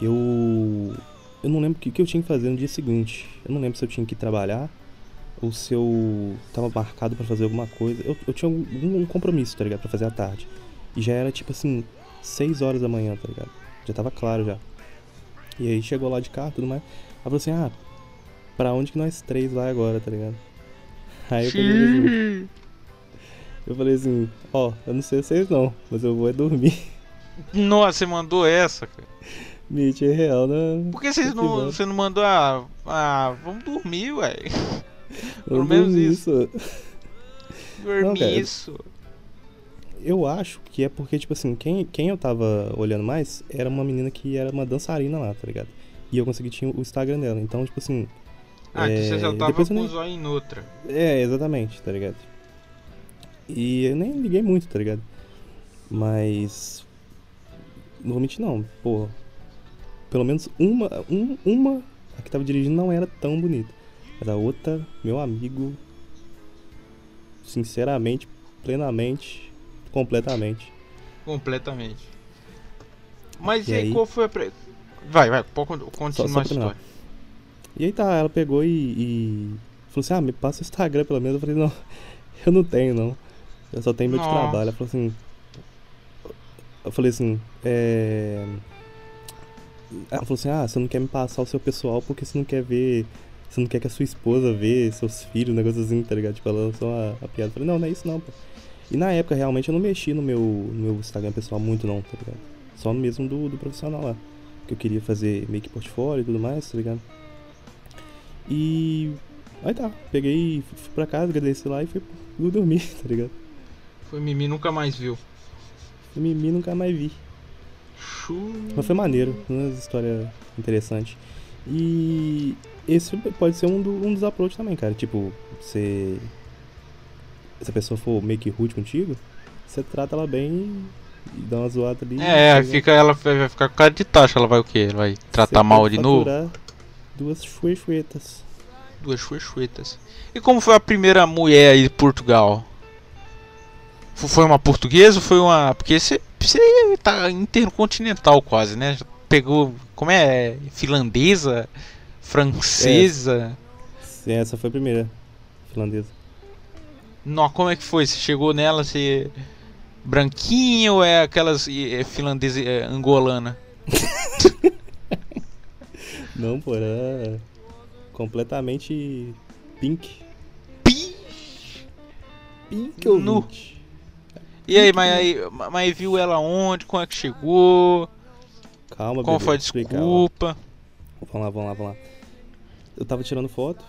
Eu eu não lembro o que, que eu tinha que fazer no dia seguinte. Eu não lembro se eu tinha que trabalhar ou se eu tava marcado pra fazer alguma coisa. Eu, eu tinha um, um compromisso, tá ligado? Pra fazer à tarde. E já era tipo assim, 6 horas da manhã, tá ligado? Já tava claro já. E aí chegou lá de carro e tudo mais. Ela falou assim, ah, pra onde que nós três vai agora, tá ligado? <laughs> Aí eu falei assim, eu falei assim, ó, eu não sei vocês não, mas eu vou é dormir. Nossa, você mandou essa, cara. <laughs> Mente é real, né? Por que vocês não, você não mandou ah, ah, vamos dormir, ué. <laughs> Pelo menos isso. Dormir isso. Eu acho que é porque, tipo assim, quem, quem eu tava olhando mais era uma menina que era uma dançarina lá, tá ligado? E eu consegui tinha o Instagram dela. Então, tipo assim. Ah, então você já é, tava depois com o zóio em outra. É, exatamente, tá ligado? E eu nem liguei muito, tá ligado? Mas. Normalmente não, pô. Pelo menos uma, um, uma, a que tava dirigindo não era tão bonita. Mas a outra, meu amigo. Sinceramente, plenamente, completamente. Completamente. Mas e, E aí, aí? qual foi a. Pre... Vai, vai, pode con- continuar só a história. E aí tá, ela pegou e, e falou assim, ah, me passa o Instagram pelo menos. Eu falei, não, <laughs> eu não tenho não. Eu só tenho meu de Nossa. trabalho. Ela falou assim. Eu falei assim, é. Ela falou assim, ah, você não quer me passar o seu pessoal porque você não quer ver. Você não quer que a sua esposa vê seus filhos, um negócio assim, tá ligado? Tipo, ela lançou uma, a piada. Eu falei, não, não é isso não, pô. E na época, realmente, eu não mexi no meu, no meu Instagram pessoal muito não, tá ligado? Só no mesmo do, do profissional lá. Que eu queria fazer meio que portfólio e tudo mais, tá ligado? E. Aí tá, peguei, fui pra casa, agradeci lá e fui, fui dormir, <laughs> tá ligado? Foi Mimi, nunca mais viu. Mimi nunca mais vi. Chu. Mas foi maneiro, uma história interessante. E esse pode ser um, do- um dos approaches também, cara. Tipo, você. Se a pessoa for meio que rude contigo, você trata ela bem e dá uma zoada ali. É, fica, ela vai ficar com cara de taxa, ela vai o quê? Ela vai tratar mal de novo? Duas chuechuetas. Duas chuechuetas. E como foi a primeira mulher aí de Portugal? Fo- Foi uma portuguesa ou foi uma. Porque você, você tá intercontinental quase, né? Pegou. Como é? Finlandesa? Francesa? Sim, essa foi a primeira finlandesa. Não, como é que foi? Você chegou nela, você. Branquinha ou é aquelas é, finlandesa é, angolana? <laughs> Não, pô, era completamente pink. Pi! Pink Nu. ouvinte. E aí, mas aí, mas viu ela onde? Como é que chegou? Calma, Qual bebê, foi a desculpa? Vamos lá, vamos lá, vamos lá. Eu tava tirando foto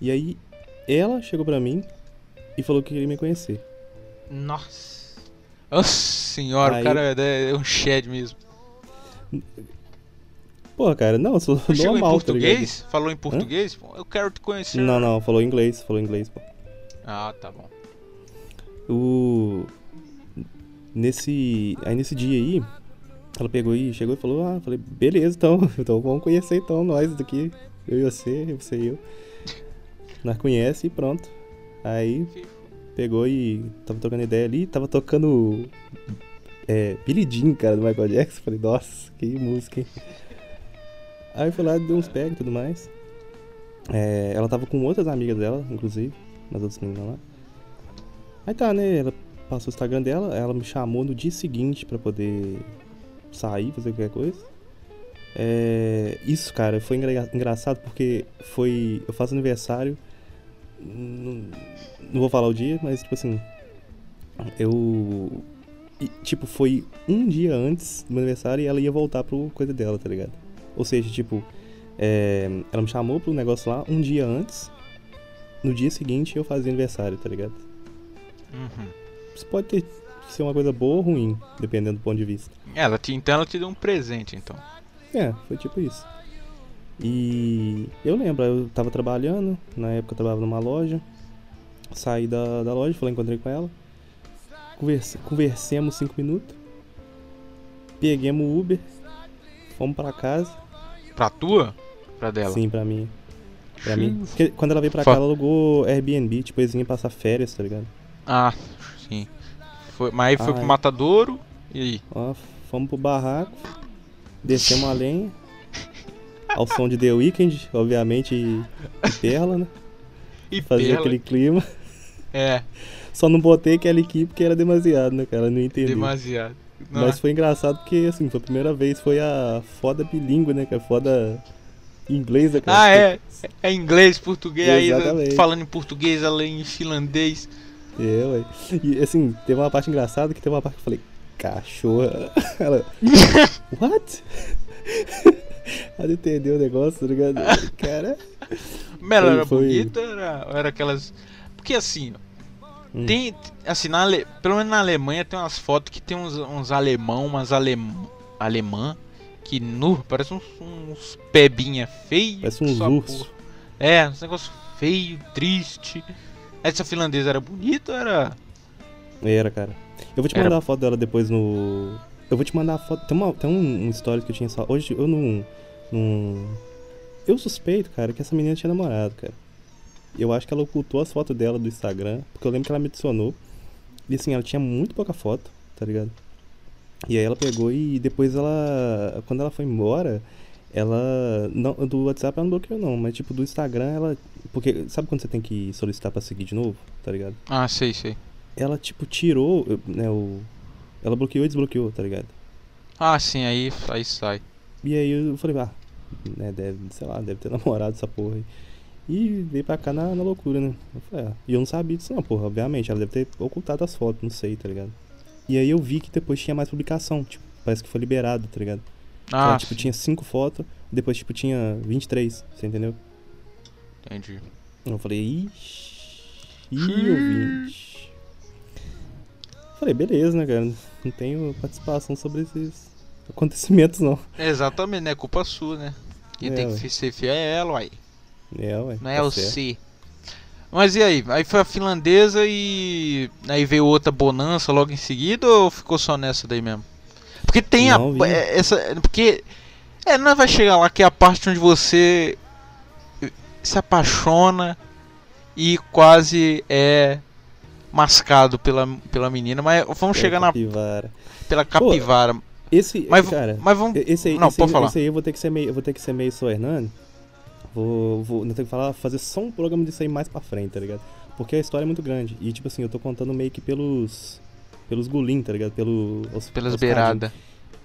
e aí ela chegou pra mim e falou que queria me conhecer. Nossa. Nossa senhora, Aí- o cara é, é um shed mesmo. Pô, cara, não, eu sou Mas Chegou em normal, tá português? Falou em português? Pô, Eu quero te conhecer. Não, não, falou inglês, falou inglês, pô. Ah, tá bom. O. Nesse. Aí nesse dia aí, ela pegou e chegou e falou, ah, falei, beleza, então, <laughs> então vamos conhecer então, nós daqui, eu e você, você e eu. Nós conhece e pronto. Aí pegou e tava trocando ideia ali, tava tocando é, Billie Jean, cara, do Michael Jackson. Falei, nossa, que música, hein? Aí foi lá, deu uns pega e tudo mais. É, ela tava com outras amigas dela, inclusive, umas outras meninas lá. Aí tá, né? Ela passou o Instagram dela, ela me chamou no dia seguinte pra poder sair, fazer qualquer coisa. É, isso, cara, foi engra- engraçado porque foi. Eu faço aniversário. Não, não vou falar o dia, mas tipo assim. Eu. e, tipo, foi um dia antes do meu aniversário e ela ia voltar pro coisa dela, tá ligado? Ou seja, tipo. é, ela me chamou pro negócio lá um dia antes. No dia seguinte eu fazia aniversário, tá ligado? Uhum. Isso pode ter, ser uma coisa boa ou ruim, dependendo do ponto de vista. Ela te, então ela te deu um presente, então. É, foi tipo isso. E eu lembro, eu tava trabalhando, na época eu trabalhava numa loja. Saí da, da loja, falei, encontrei com ela. Converse, conversemos cinco minutos. Peguemos o Uber. Fomos pra casa. Pra tua? Pra dela? Sim, pra mim. Pra mim. Porque quando ela veio pra cá, ela alugou Airbnb, tipo, eles vinham passar férias, tá ligado? Ah. Foi, mas aí foi Ah, pro é. Matadouro. E aí? Ó, fomos pro barraco, descemos a lenha, ao som de The Weeknd, obviamente, e, e Perla, né? E fazer Perla. aquele clima. É, Só não botei aquela equipe porque era demasiado, né, cara? Não entendi. demasiado. Não, Mas foi engraçado porque, assim, foi a primeira vez, foi a foda bilíngue, né, cara? Foda inglesa, cara. Ah, é. É inglês, português, aí Exatamente. falando em português, ela em finlandês. É, ué. E, assim, teve uma parte engraçada que teve uma parte que eu falei, cachorra. <laughs> Ela, what? <laughs> Ela entendeu o negócio, tá ligado? Cara, Mas ela era foi- bonita era, era aquelas. Porque assim, Hum. tem. Assim, na Ale... pelo menos na Alemanha tem umas fotos que tem uns, uns alemão, umas alem... alemã, que nu, parece uns, uns pebinha feio. parece uns porra. É, uns negócio feio, triste. Essa finlandesa era bonita ou era. Era, cara. Eu vou te Era- mandar a foto dela depois no. Eu vou te mandar a foto. Tem, uma, tem um, um story que eu tinha só. Hoje eu não. não... Eu suspeito, cara, que essa menina tinha namorado, cara. Eu acho que ela ocultou as fotos dela do Instagram, porque eu lembro que ela me adicionou. E assim, ela tinha muito pouca foto, tá ligado? E aí ela pegou e depois ela. Quando ela foi embora, ela. Não, do WhatsApp ela não bloqueou não, mas tipo do Instagram ela. Porque sabe quando você tem que solicitar pra seguir de novo, tá ligado? Ah, sei, sei. ela, tipo, tirou, né, o... Ela bloqueou e desbloqueou, tá ligado? Ah, sim, aí, aí sai. E aí eu falei, ah, né, deve, sei lá, deve ter <laughs> namorado essa porra aí. E veio pra cá na, na loucura, né? Eu falei, ah, e eu não sabia disso não, porra, obviamente, ela deve ter ocultado as fotos, não sei, tá ligado? E aí eu vi que depois tinha mais publicação, tipo, parece que foi liberado, tá ligado? Ah, ela, tipo, tinha cinco fotos, depois, tipo, tinha 23, você entendeu? entendi. Eu falei, ixi, ih, ouvinte. Falei, beleza, né, cara? Não tenho participação sobre esses acontecimentos, não. Exatamente, né? Culpa sua, né? Quem É, tem ué. que ser fiel é ela, uai. É, ué. Não é tá o certo. C. Mas e aí? Aí foi a finlandesa e. Aí veio outra bonança logo em seguida ou ficou só nessa daí mesmo? Porque tem Não, a. é, Essa, porque. É, não vai chegar lá que é a parte onde você se apaixona e quase é mascado pela, pela menina. Mas vamos É, chegar na, capivara. pela capivara. Esse, Mas, cara, mas vamos. esse aí, Não, esse, pode falar. esse aí eu vou ter que ser meio, eu vou ter que ser meio só Hernani. Vou, vou, não tenho que falar, fazer só um programa disso aí mais pra frente, tá ligado? Porque a história é muito grande. E tipo assim, eu tô contando meio que pelos pelos gulim, tá ligado? Pelo, os, Pelas beiradas.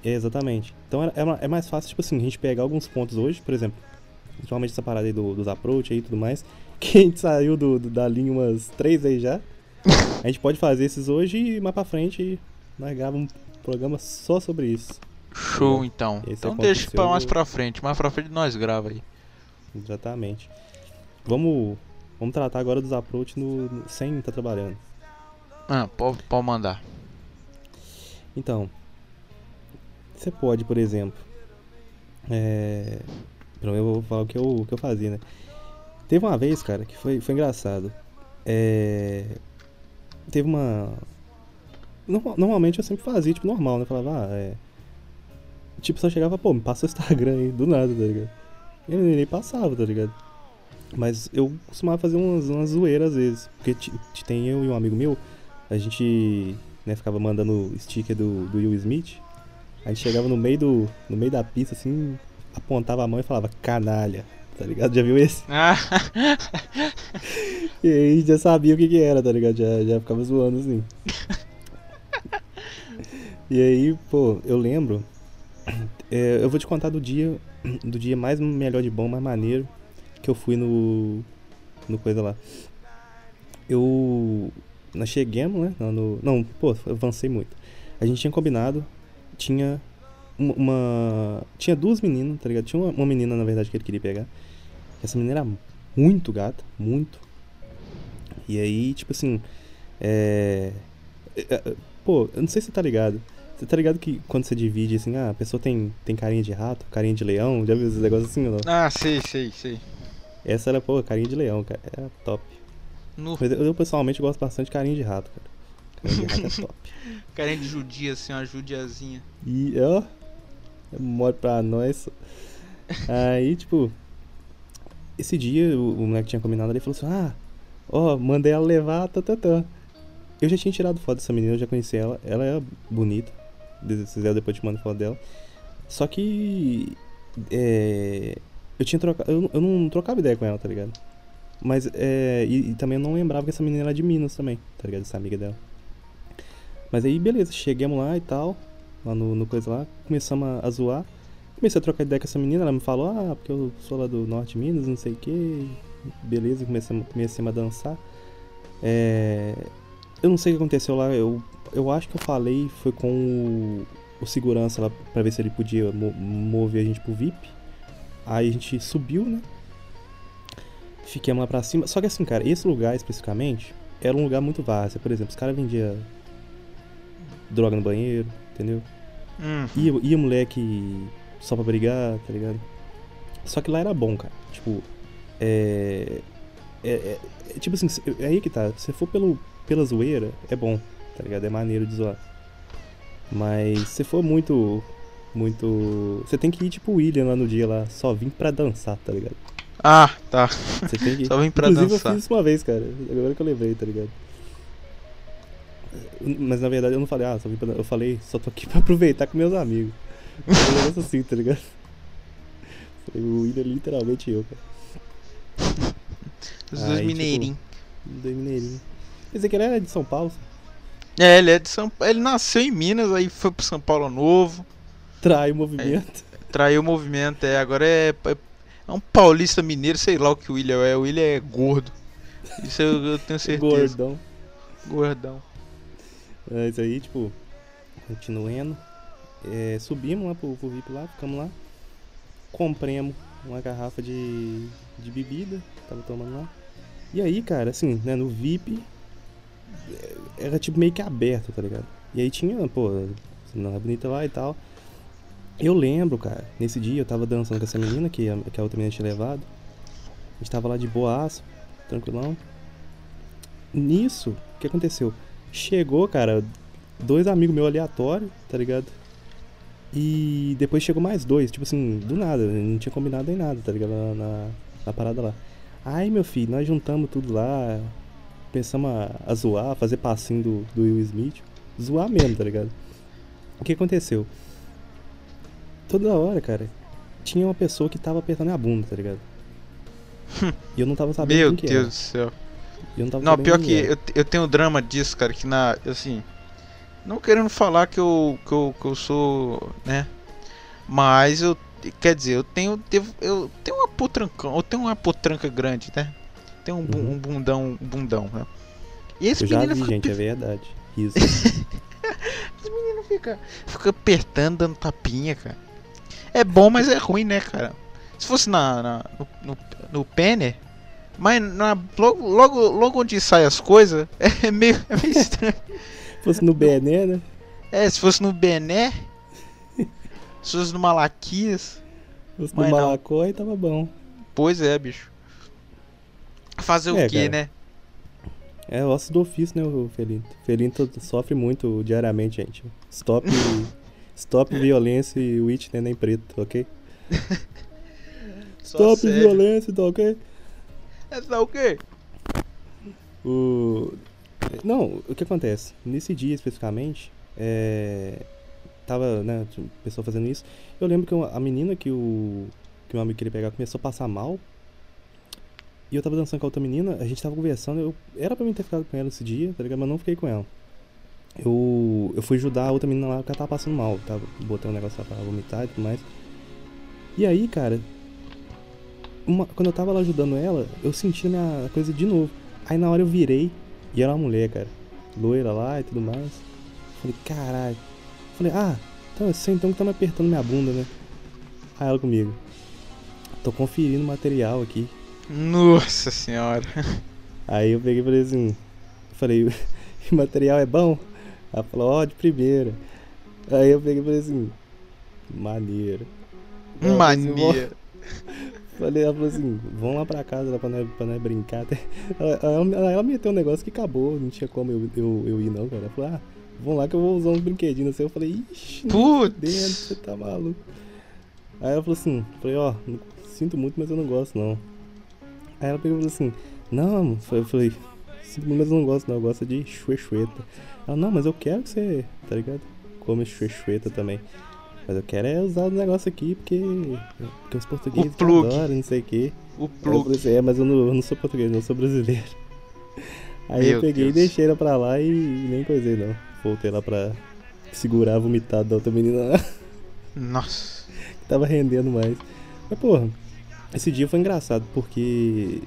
É, exatamente. Então é, é é mais fácil, tipo assim, a gente pegar alguns pontos hoje, por exemplo, principalmente essa parada aí do- dos approach aí e tudo mais, <laughs> que a gente saiu do, do- da linha umas três aí já. A gente pode fazer esses hoje e mais pra frente nós gravamos um programa só sobre isso. Show então. Esse Então deixa pra mais pra frente. Mais pra frente nós grava aí. Exatamente. Vamos, vamos tratar agora dos approach no, sem estar trabalhando. Ah, pode, pode mandar. Então, você pode, por exemplo, é... pelo menos eu vou falar o que eu, o que eu fazia, né? Teve uma vez, cara, que foi, foi engraçado. É... Teve uma... Norma- Normalmente eu sempre fazia, tipo, normal, né? Falava, ah, é... Tipo, só chegava, pô, me passa o Instagram aí, do nada, tá ligado? E ele nem passava, tá ligado? Mas eu costumava fazer umas, umas zoeiras às vezes. Porque tem eu e um amigo meu, a gente né, ficava mandando sticker do, do Will Smith. A gente chegava no meio, do, no meio da pista, assim, apontava a mão e falava, canalha, tá ligado? Já viu esse? <laughs> Ah, E aí já sabia o que que era, tá ligado? Já, já ficava zoando assim. e aí, pô, eu lembro. <clears throat> é, eu vou te contar do dia. Do dia mais melhor de bom, mais maneiro. Que eu fui no. No coisa lá. Eu. Nós chegamos, né? No, não, pô, avancei muito. A gente tinha combinado. Tinha. Uma, uma- tinha duas meninas, tá ligado? Tinha uma, uma menina, na verdade, que ele queria pegar. Essa menina era muito gata, muito. E aí, tipo assim, é... é, é, Pô, eu não sei se você tá ligado. Você tá ligado que quando você divide, assim, ah, a pessoa tem, tem carinha de rato, carinha de leão, já viu esses negócios assim ou não? ah, sei, sei, sei. Essa era, pô, carinha de leão, cara, era top. No Mas eu, eu, pessoalmente gosto bastante de carinha de rato, cara. Carinha de rato é <laughs> top. carinha de judia, assim, uma judiazinha. E, ó, é mole pra nós. Aí, tipo, esse dia o, o moleque tinha combinado ali e falou assim: Ah, ó, mandei ela levar, tá, tá, tá. Eu já tinha tirado foto dessa menina, eu já conheci ela. Ela é bonita. Se quiser, depois eu te mando foto dela. Só que. É, eu tinha trocado. Eu, eu não trocava ideia com ela, tá ligado? Mas, é. E, e também eu não lembrava que essa menina era de Minas também, tá ligado? Essa amiga dela. Mas aí, beleza, chegamos lá e tal, lá no, no coisa lá, começamos a, a zoar. Comecei a trocar ideia com essa menina, ela me falou, ah, porque eu sou lá do Norte de Minas, não sei o que. Beleza, comecei, comecei a dançar. É, eu não sei o que aconteceu lá, eu, eu acho que eu falei, foi com o, o segurança lá pra ver se ele podia mo- mover a gente pro VIP. Aí a gente subiu, né? Fiquemos lá pra cima. Só que assim, cara, esse lugar especificamente era um lugar muito vasto. Por exemplo, os caras vendiam droga no banheiro, entendeu? Hum. Ia, ia moleque só pra brigar, tá ligado? Só que lá era bom, cara. Tipo, é. É, é- é tipo assim, é aí que tá. Se for pelo, pela zoeira, é bom, tá ligado? É maneiro de zoar. Mas se for muito. Muito. Você tem que ir tipo o William lá no dia lá, só vim pra dançar, tá ligado? Ah, tá. Você tem que. <laughs> Só vim pra Inclusive dançar. eu fiz isso uma vez, cara. Agora que eu lembrei, tá ligado? Mas na verdade eu não falei, ah, só vim pra Eu falei, só tô aqui <laughs> pra aproveitar com meus amigos. Um negócio assim, tá ligado? <laughs> Falei, o William é literalmente eu, cara. Os dois tipo, mineirinhos. Do Mineirinho. Pensei que ele era de São Paulo. É, ele é de São Ele nasceu em Minas, aí foi pro São Paulo Novo, Trai o movimento. traiu o movimento, é, agora é, é, é um paulista mineiro, sei lá o que o William é, o William é gordo. Isso eu, eu tenho certeza. Gordão. Gordão. É isso aí, tipo, continuando. É, subimos lá pro, pro VIP lá, ficamos lá. Compramos uma garrafa de, de bebida, tava tomando lá. E aí, cara, assim, né, no VIP é, era tipo meio que aberto, tá ligado? E aí tinha, pô, não é bonita lá e tal. Eu lembro, cara, nesse dia eu tava dançando com essa menina que a, que a outra menina tinha levado. A gente tava lá de boaço, tranquilão. Nisso, o que aconteceu? Chegou, cara, dois amigos meus aleatórios, tá ligado? E depois chegou mais dois, tipo assim, do nada, não tinha combinado nem nada, tá ligado? Na, na, na parada lá. Aí, meu filho, nós juntamos tudo lá, pensamos a, a zoar, fazer passinho do, do Will Smith. Zoar mesmo, tá ligado? O que aconteceu? Toda hora, cara, tinha uma pessoa que tava apertando a bunda, tá ligado? <laughs> E eu não tava sabendo Meu Deus era. do céu. Eu não, tava Não, pior que eu, eu tenho drama disso, cara, que na. Assim. Não querendo falar que eu, que eu, que eu sou. né? Mas eu. Quer dizer, eu tenho. devo- Eu tenho uma potrancão. Eu tenho uma potranca grande, né? Tenho um, Uhum. um bundão. Um bundão, né? E esse Eu já menino vi, fica, gente, é verdade. <laughs> Isso. esse menino fica, fica apertando, dando tapinha, cara. É bom, mas é ruim, né, cara? Se fosse na, na- no, no, no Penner, mas na, logo, logo, logo onde saem as coisas, <laughs> é meio, é meio estranho. Se fosse no Bené, né? É, se fosse no Bené, se fosse no Malaquias, Se fosse no. Malacói, tava bom. pois é, bicho. Fazer É, o quê, cara. né? É osso do ofício, né, o Felino? Felino to- sofre muito diariamente, gente. Stop, <laughs> stop violência e witch neném preto, ok? <laughs> Stop sério. violência, tá ok? É só o quê? O... Não, o que acontece? Nesse dia especificamente, é... tava, né, pessoa fazendo isso. Eu lembro que uma- a menina que o que o amigo queria pegar começou a passar mal. E eu tava dançando com a outra menina, a gente tava conversando, eu era pra mim ter ficado com ela esse dia, tá ligado? Mas não fiquei com ela. Eu, eu fui ajudar a outra menina lá porque ela tava passando mal, tava botando um negócio lá pra vomitar e tudo mais. E aí, cara, uma- quando eu tava lá ajudando ela, eu senti a minha coisa de novo. Aí na hora eu virei e era uma mulher, cara. Loira lá e tudo mais. Falei, caralho. Falei, ah, então é você então que tá me apertando minha bunda, né? Aí ela comigo. Tô conferindo material aqui. Nossa senhora. Aí eu peguei e falei assim. Falei, <laughs> o material é bom? Ela falou, ó, de primeira. Aí eu peguei e falei assim, maneiro. Ela assim, Mania. <laughs> Falei, ela falou assim, vamos lá pra casa pra nós, pra nós brincar. Até- <laughs> Ela, ela, ela meteu um negócio que acabou, não tinha como eu, eu, eu ir não, cara. Ela falou, ah, vamos lá que eu vou usar uns brinquedinhos assim. Eu falei, ixi, não dentro, Putz. você tá maluco. Aí ela falou assim, falei, ó, não- sinto muito, mas eu não gosto não. Aí ela pegou e falou assim, não, eu falei, mas eu não gosto não, eu gosto de chuechueta. Ela, não, mas eu quero que você, tá ligado? Come chuechueta também. Mas eu quero é usar o negócio aqui porque, porque os portugueses adoram, não sei o quê. O plug. assim, é, mas eu não, eu não sou português, não, eu sou brasileiro. <laughs> Aí Meu eu peguei Deus. e deixei ela pra lá e nem coisei não. Voltei lá pra segurar a vomitada da outra menina lá, <laughs> Nossa. que tava rendendo mais. Mas porra, esse dia foi engraçado porque,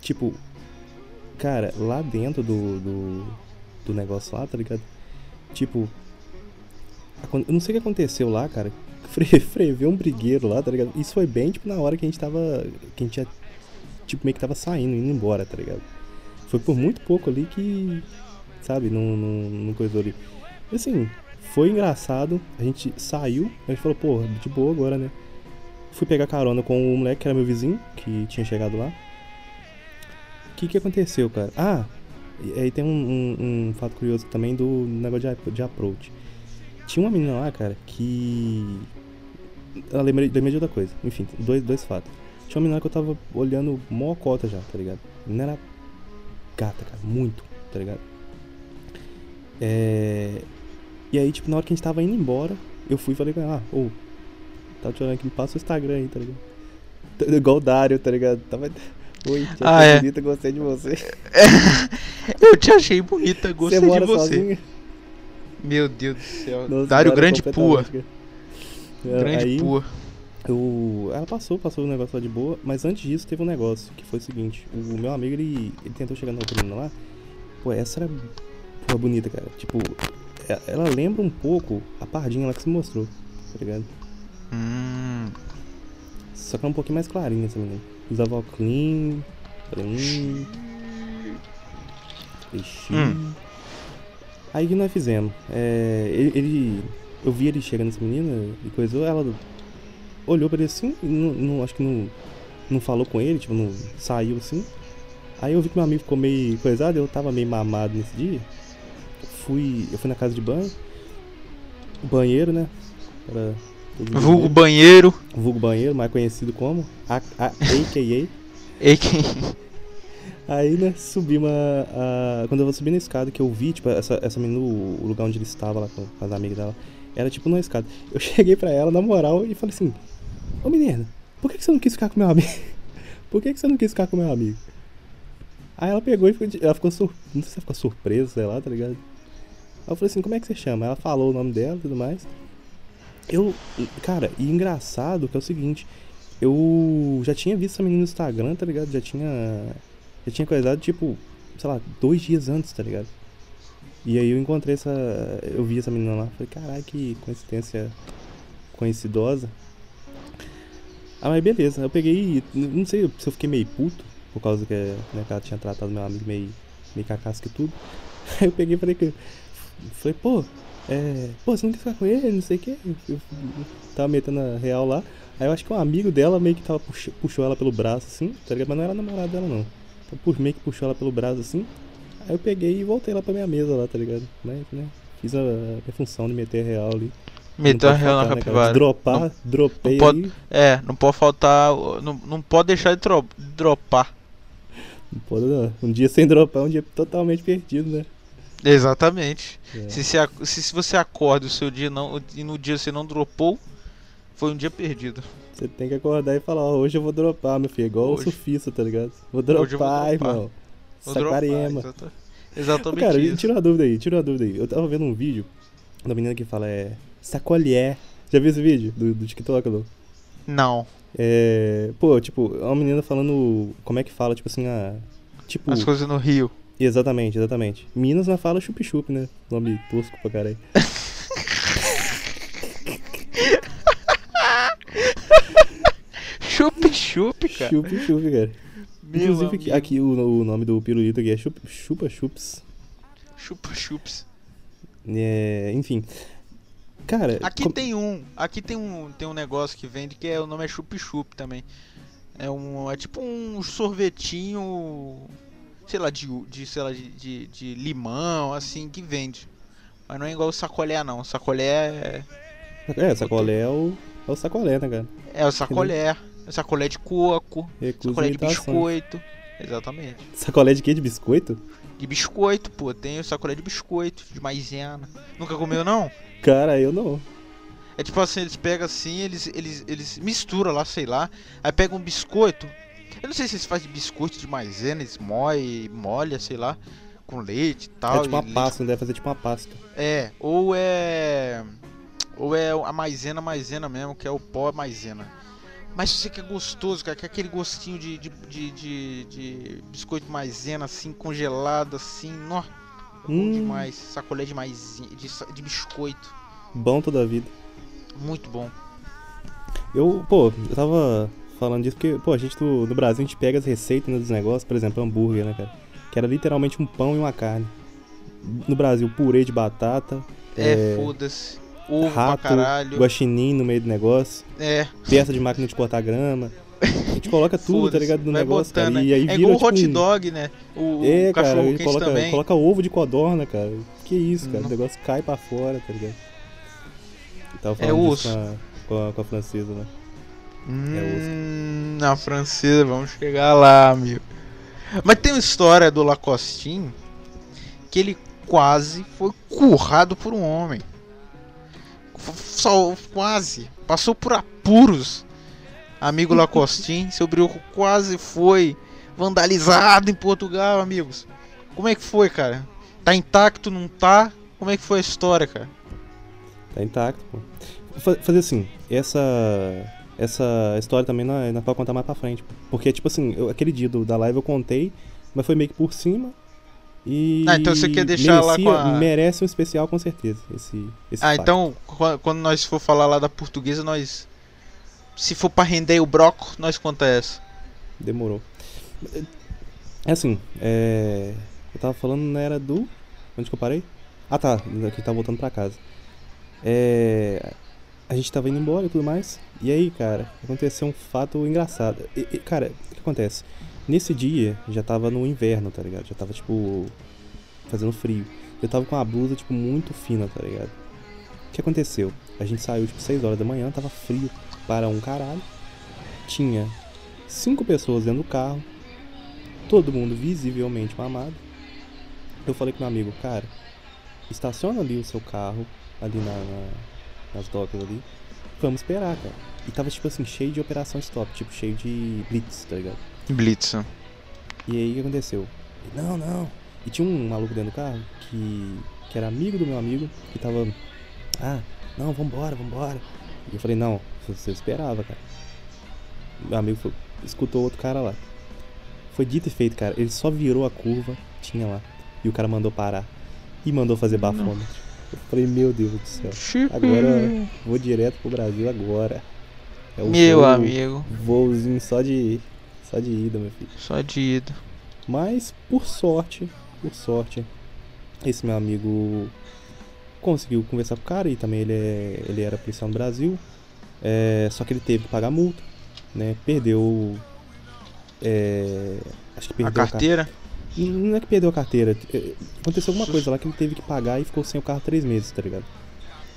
tipo, cara, lá dentro do, do, do negócio lá, tá ligado? Tipo, eu não sei o que aconteceu lá, cara. <laughs> Fre freveu um brigueiro lá, tá ligado? Isso foi bem, tipo, na hora que a gente tava. Que a gente já, tipo, meio que tava saindo, indo embora, tá ligado? Foi por muito pouco ali que. Sabe, não, não, não coisou ali. Assim, foi engraçado. A gente saiu, a gente falou, pô, de boa agora, né? Fui pegar carona com o moleque que era meu vizinho, que tinha chegado lá. O que que aconteceu, cara? Ah, e aí tem um, um- um fato curioso também do negócio de, de approach. Tinha uma menina lá, cara, que. Eu lembrei, lembrei de outra coisa. Enfim, dois, dois fatos. Tinha uma menina que eu tava olhando mó cota já, tá ligado? A menina era gata, cara, muito, tá ligado? É. E aí, tipo, na hora que a gente tava indo embora, eu fui e falei com ela, ah, ô, tá te olhando aqui, me passa o Instagram aí, tá ligado? <laughs> Igual o Dário, tá ligado? Tava. Oi, tia Ah, é. bonita, gostei de você. <laughs> Eu te achei bonita, gostei você de você. sozinha? Meu Deus do céu. Nossa, Dário Grande Pua. Grande aí, Pua. eu- ela passou, passou o negócio lá de boa, mas antes disso teve um negócio, que foi o seguinte, o meu amigo, ele, ele tentou chegar na outra menina lá, pô, essa era, porra, bonita, cara, tipo, é- ela lembra um pouco a pardinha lá que se mostrou, tá ligado? Hum. Só que é um pouquinho mais clarinha essa menina. Usava óculos clean, falei, hum, ixi. Hum. Aí o que nós fizemos? É, ele, ele- Eu vi ele chegando nessa menina e coisou, ela olhou pra ele assim, e não, não- acho que não, não falou com ele, tipo, não saiu assim. Aí eu vi que meu amigo ficou meio coisado, eu tava meio mamado nesse dia. Fui. Eu fui na casa de banho. Banheiro, né? Pra Vulgo banheiros. banheiro. Vulgo banheiro, mais conhecido como a, a, AKA. Quem? Aí, né, subimos a, a- Quando eu vou subir na escada, que eu vi, tipo, essa, essa menina, o lugar onde ele estava lá com, as amigas dela, era tipo numa escada. Eu <laughs> cheguei pra ela, na moral, e falei assim: Ô menina, por que, que você não quis ficar com meu amigo? <laughs> Por que, que você não quis ficar com meu amigo? Aí ela pegou e ficou, ela ficou sur... Não sei se ela ficou surpresa, sei lá, tá ligado? Aí eu falei assim: como é que você chama? Ela falou o nome dela e tudo mais. Eu. Cara, e engraçado que é o seguinte: eu já tinha visto essa menina no Instagram, tá ligado? Já tinha. Já tinha coisado, tipo, sei lá, dois dias antes, tá ligado? E aí eu encontrei essa. Eu vi essa menina lá. Falei, caralho, que coincidência coincidosa. Ah, mas beleza. Eu peguei. Não sei se eu fiquei meio puto, por causa que, né, que ela tinha tratado meu amigo meio, meio cacasco e tudo. <laughs> Aí eu peguei e falei que. Falei, pô, é. Pô, você não quer ficar com ele? Não sei o quê. Eu, eu tava metendo a real lá. Aí eu acho que um amigo dela meio que tava pux- puxou ela pelo braço assim, tá ligado? Mas não era namorado dela não. Então, por meio que puxou ela pelo braço assim. Aí eu peguei e voltei lá pra minha mesa lá, tá ligado? Mas, né? Fiz a minha função de meter a real ali. Meteu a real na né, capivara. Dropar, Não- dropei não pode-. É, não pode faltar. Não, não pode deixar de tro- dropar. Não pode, não. Um dia sem dropar é um dia totalmente perdido, né? Exatamente. É. Se, se, se, você acorda o seu dia não. E no dia você não dropou, foi um dia perdido. Você tem que acordar e falar, ó, hoje eu vou dropar, meu filho. Igual Hoje. o surfista, tá ligado? Vou dropar, irmão. Ô, Exatamente Cara, isso. tira uma dúvida aí, tira uma dúvida aí. Eu tava vendo um vídeo da menina que fala é. Sacolher. Já viu esse vídeo? Do, do TikTok, não? Não. É. Pô, tipo, é uma menina falando. Como é que fala, tipo assim, a. Tipo. As coisas no Rio. Exatamente, exatamente. Minas na fala chup-chup, né? Nome tosco pra caralho. <laughs> Chup-chup, cara. Chup-chup, cara. Meu Inclusive, aqui, aqui o, o nome do pirulito aqui é chup- chupa-chups. Chupa-chups. É, enfim. Cara. Aqui com- tem um. Aqui tem um, tem um negócio que vende que é, o nome é chup-chup também. É um. É tipo um sorvetinho. Sei lá, de, de, sei lá, de, de, de limão, assim, que vende. Mas não é igual o sacolé não. O sacolé é. É, sacolé é o, é o sacolé, né, cara? É o sacolé. É sacolé de coco. Sacolé de biscoito. Exatamente. Sacolé de quê? De biscoito? De biscoito, pô. Tem o sacolé de biscoito, de maisena. Nunca comeu, não? Cara, eu não. É tipo assim, eles pegam assim, eles, eles, eles misturam lá, sei lá, aí pegam um biscoito. Eu não sei se eles fazem biscoito de maisena, eles moe, molha, sei lá, com leite e tal. é tipo e uma leite- pasta, não deve fazer tipo uma pasta. É, ou é. Ou é a maisena, maisena mesmo, que é o pó maisena. Mas eu sei que é gostoso, cara, que é aquele gostinho de, de, de, de- de biscoito maisena, assim, congelado, assim, nó. Bom Hum. demais. Sacolé de maisinha, de, de biscoito. Bom toda a vida. Muito bom. Eu, pô, eu tava falando disso porque, pô, a gente no, no Brasil a gente pega as receitas né, dos negócios, por exemplo, hambúrguer, né, cara? Que era literalmente um pão e uma carne. No Brasil, purê de batata, É, foda-se. Ovo rato, pra caralho. guaxinim no meio do negócio, É, peça de máquina de cortar grama. A gente coloca tudo, tá ligado, no Vai negócio, botando, cara. né? E aí é vira, igual o tipo, hot dog, né? O, o É, cara, cachorro ele quente coloca, também. coloca ovo de codorna, cara. Que isso, cara? Não. O negócio cai pra fora, tá ligado? Eu tava É falando osso. com a, com, a, com a francesa, né? Hum, na francesa, vamos chegar lá, amigo. Mas tem uma história do Lacostin que ele quase foi currado por um homem. Só quase. Passou por apuros. Amigo <laughs> Lacostin, seu brioco quase foi vandalizado em Portugal, amigos. Como é que foi, cara? Tá intacto, não tá? Como é que foi a história, cara? Tá intacto, pô. Fa- Fazer assim, essa. Essa história também não é, não é pra contar mais pra frente. Porque, tipo assim, eu- aquele dia do- da live eu contei, mas foi meio que por cima. E. Ah, então você quer deixar lá merecia- com a- Merece um especial com certeza. Esse, esse Ah, fato. então qu- quando nós for falar lá da portuguesa, nós. Se for pra render o broco, nós conta essa. Demorou. É assim, é. Eu tava falando, não era do. Onde que eu parei? Ah tá, que tá voltando pra casa. É. A gente tava indo embora e tudo mais. E aí, cara, aconteceu um fato engraçado. E- e, cara, o que acontece? Nesse dia já tava no inverno, tá ligado? Já tava tipo. fazendo frio. Eu tava com uma blusa, tipo, muito fina, tá ligado? O que aconteceu? A gente saiu, tipo, 6 horas da manhã, tava frio para um caralho. Tinha cinco pessoas dentro do carro, todo mundo visivelmente mamado. Eu falei com meu amigo, cara, estaciona ali o seu carro, ali na, na- nas docas ali. Vamos esperar, cara. E tava, tipo assim, cheio de operação stop, tipo, cheio de blitz, tá ligado? Blitz. E aí o que aconteceu? Não, não. E tinha um maluco dentro do carro que, que era amigo do meu amigo, que tava. Ah, não, vambora, vambora. E eu falei, não, você esperava, cara. Meu amigo escutou outro cara lá. Foi dito e feito, cara. Ele só virou a curva, tinha lá. E o cara mandou parar. E mandou fazer bafômetro. Eu falei, meu Deus do céu. Agora vou direto pro Brasil agora. É o Meu voo- amigo, Voozinho só de. Só de ida, meu filho. só de ida. Mas, por sorte, por sorte, esse meu amigo conseguiu conversar com o cara e também ele, é, ele era policial no Brasil. É, só que ele teve que pagar multa, né? Perdeu. é, acho que A perdeu a, carteira? carteira. Não é que perdeu a carteira. é, Aconteceu alguma coisa lá que ele teve que pagar e ficou sem o carro três meses, tá ligado?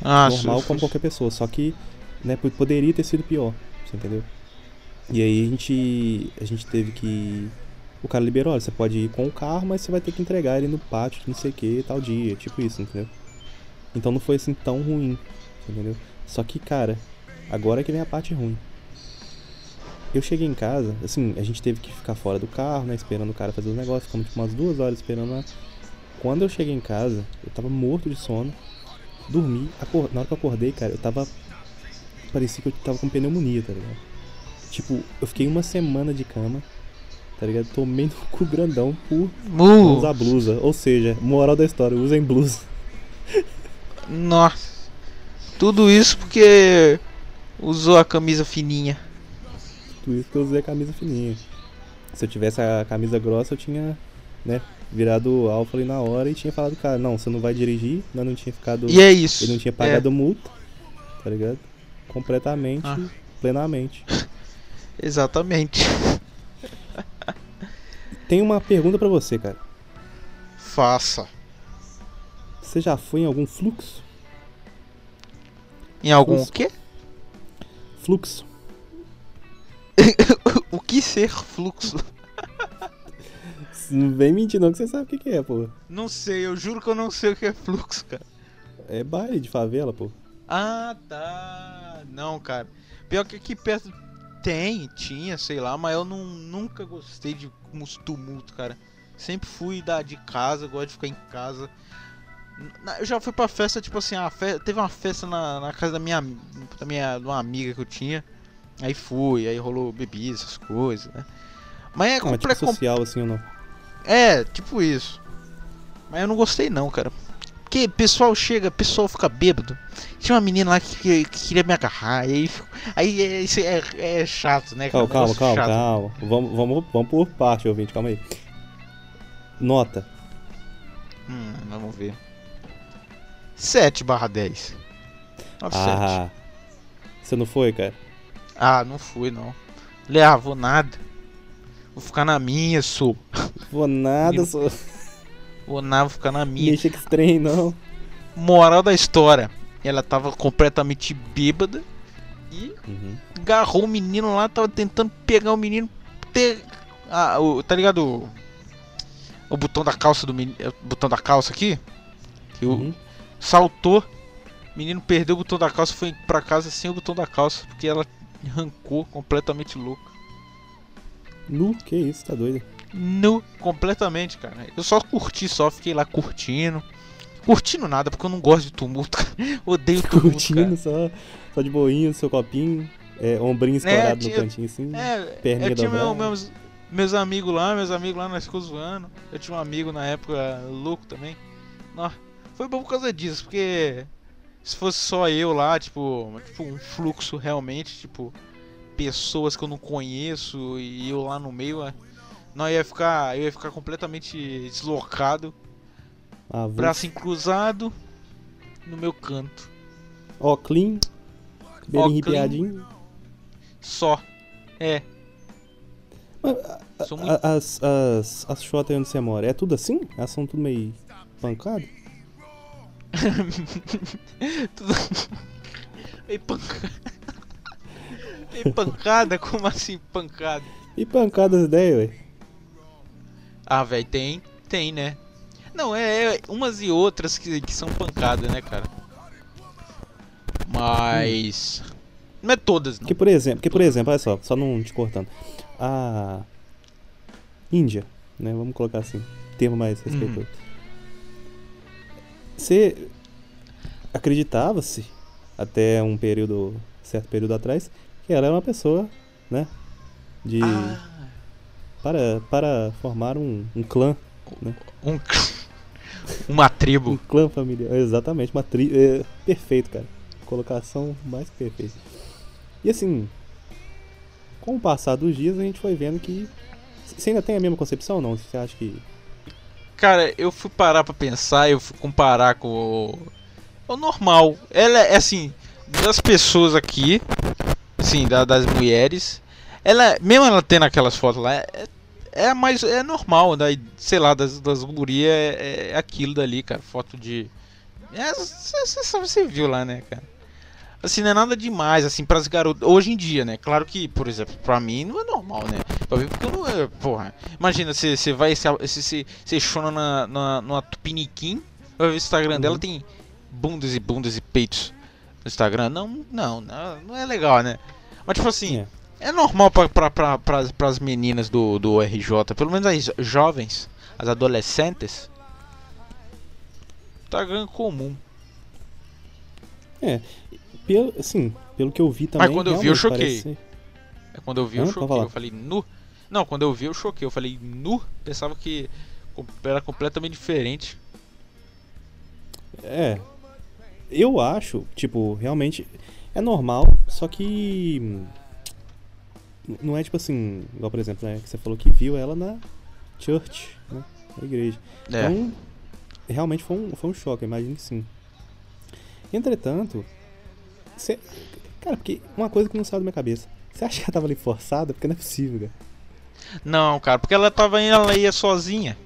Ah, normal como qualquer pessoa, só que né, po- poderia ter sido pior, você entendeu? E aí a gente a gente teve que o cara liberou, olha, você pode ir com o carro, mas você vai ter que entregar ele no pátio, não sei o que, tal dia, tipo isso, entendeu? Então não foi assim tão ruim, entendeu? Só que, cara, agora que vem a parte ruim. Eu cheguei em casa, assim, a gente teve que ficar fora do carro, né, esperando o cara fazer os negócios, ficamos tipo umas duas horas esperando lá. Quando eu cheguei em casa, eu tava morto de sono, dormi, acor- na hora que eu acordei, cara, eu tava. Parecia que eu tava com pneumonia, tá ligado? Tipo, eu fiquei uma semana de cama, tá ligado? Tomei no cu grandão por Uh, usar blusa. Ou seja, moral da história, usem blusa. nossa. Tudo isso porque usou a camisa fininha. Por isso que eu usei a camisa fininha. Se eu tivesse a camisa grossa, eu tinha, né, virado alfa ali na hora e tinha falado, cara, não, você não vai dirigir, mas não tinha ficado. E é isso. Ele não tinha pagado multa, tá ligado? Completamente, Ah. plenamente. É, <laughs> exatamente. <laughs> Tem uma pergunta pra você, cara. Faça. Você já foi em algum fluxo? Em algum Fluxo. quê? Fluxo. <laughs> O que ser fluxo? Não vem mentir não que você sabe o que, que é, pô. Não sei, eu juro que eu não sei o que é fluxo, cara. É baile de favela, pô. Ah, tá. Não, cara. Pior que aqui perto tem, tinha, sei lá, mas eu não, nunca gostei de uns tumulto, cara. Sempre fui da de casa, gosto de ficar em casa. Eu já fui pra festa, tipo assim, a fe... teve uma festa na, na casa da minha, da minha de uma amiga que eu tinha. Aí fui, aí rolou bebida, essas coisas, né? Mas é Não, é tipo complexo. social assim ou não? É, tipo isso. Mas eu não gostei não, cara. Porque pessoal chega, pessoal fica bêbado. Tinha uma menina lá que, que- que queria me agarrar, e aí, aí é, isso é, é chato, né? cara? Calma, calma, calma, calma. Vamos, vamos, vamos por parte, ouvinte, calma aí. Nota. Hum, vamos ver. 7 barra 10. Nota 7. Ah. Você não foi, cara? Ah, não fui não. Falei, ah, vou nada. Vou ficar na minha, sou. Vou nada, só. Vou nada, vou ficar na minha. Com esse trem, não. Moral da história. Ela tava completamente bêbada e Uhum. agarrou o menino lá, tava tentando pegar o menino. Ter... Ah, o, tá ligado? O, o botão da calça do menino. O botão da calça aqui? Que o, Uhum. saltou. O menino perdeu o botão da calça foi pra casa sem o botão da calça. Porque ela arrancou completamente louca. Nu, que isso, tá doido. Nu, completamente, cara. Eu só curti, só fiquei lá curtindo. Curtindo nada, porque eu não gosto de tumulto. cara. Odeio <laughs> tumulto. Curtindo só, só de boinha, seu copinho, é, ombrinho escorado tinha- no cantinho assim. Cara. É, Perninha eu tinha meu- meus, meus amigos lá, meus amigos lá, nós ficamos zoando. Eu tinha um amigo na época louco também. Nó, foi bom por causa disso, porque se fosse só eu lá, tipo, tipo um fluxo realmente, tipo, pessoas que eu não conheço e eu lá no meio, é, não ia ficar, eu ia ficar completamente deslocado, Ah, braço encruzado no meu canto, Ó, clean. Ó, clean. arrepiadinho. só. É. Muito A- As, as, as shotas aí onde você mora, é tudo assim? Elas são tudo meio pancado? <laughs> Tudo... Meio pancada. <laughs> Meio pancada? Como assim pancada? E pancadas ideias, ué? Ah, velho, tem. Tem, né? Não, é, é umas e outras que, que são pancada, né, cara? Mas. Não é todas, não. Porque, por exemplo, porque, por exemplo, olha só, só não te cortando. A Índia, né? Vamos colocar assim, termo mais respeitoso. Você acreditava-se, até um período, certo período atrás, que ela era uma pessoa, né? De. Ah, Para, para formar um, um clã. um. Uma Um tribo. clã familiar. Exatamente, uma tri. é, perfeito, cara. Colocação mais que perfeita. E assim, com o passar dos dias, a gente foi vendo que. Você ainda tem a mesma concepção ou não? Você acha que. Cara, eu fui parar pra pensar, eu fui comparar com o, o normal. Ela é assim, das pessoas aqui, assim, da- das mulheres, ela, mesmo ela tendo aquelas fotos lá, é, é mais é normal, né? sei lá, das, das gurias é, é aquilo dali, cara, foto de é, você você viu lá, né, cara? Assim, não é nada demais, assim, pras garotas. Hoje em dia, né? Claro que, por exemplo, pra mim não é normal, né? Pra porque eu não é. Porra. Imagina, você você vai. Você se chona na, na, numa tupiniquim, vai ver o Instagram dela, Uhum. tem bundas e bundas e peitos no Instagram. Não, não, não, não é legal, né? Mas, tipo assim, É. é normal pra, pra, pra, pras, pras meninas do, do RJ, pelo menos as jovens, as adolescentes. Instagram comum. Pelo, assim, pelo que eu vi também. quando eu vi, eu choquei. parece- É quando eu vi, eu choquei. Eu falei nu. Não, quando eu vi, eu choquei. Eu falei nu. Pensava que era completamente diferente. É. Eu acho, tipo, realmente é normal, só que hum, não é tipo assim, igual por exemplo, né, que você falou que viu ela na church, né, na igreja. É. Então, realmente foi um, foi um choque, imagino que sim. Entretanto, você, cara, porque uma coisa que não saiu da minha cabeça, você acha que ela tava ali forçada? Porque não é possível, cara. Não, cara, porque ela tava indo, ela ia sozinha.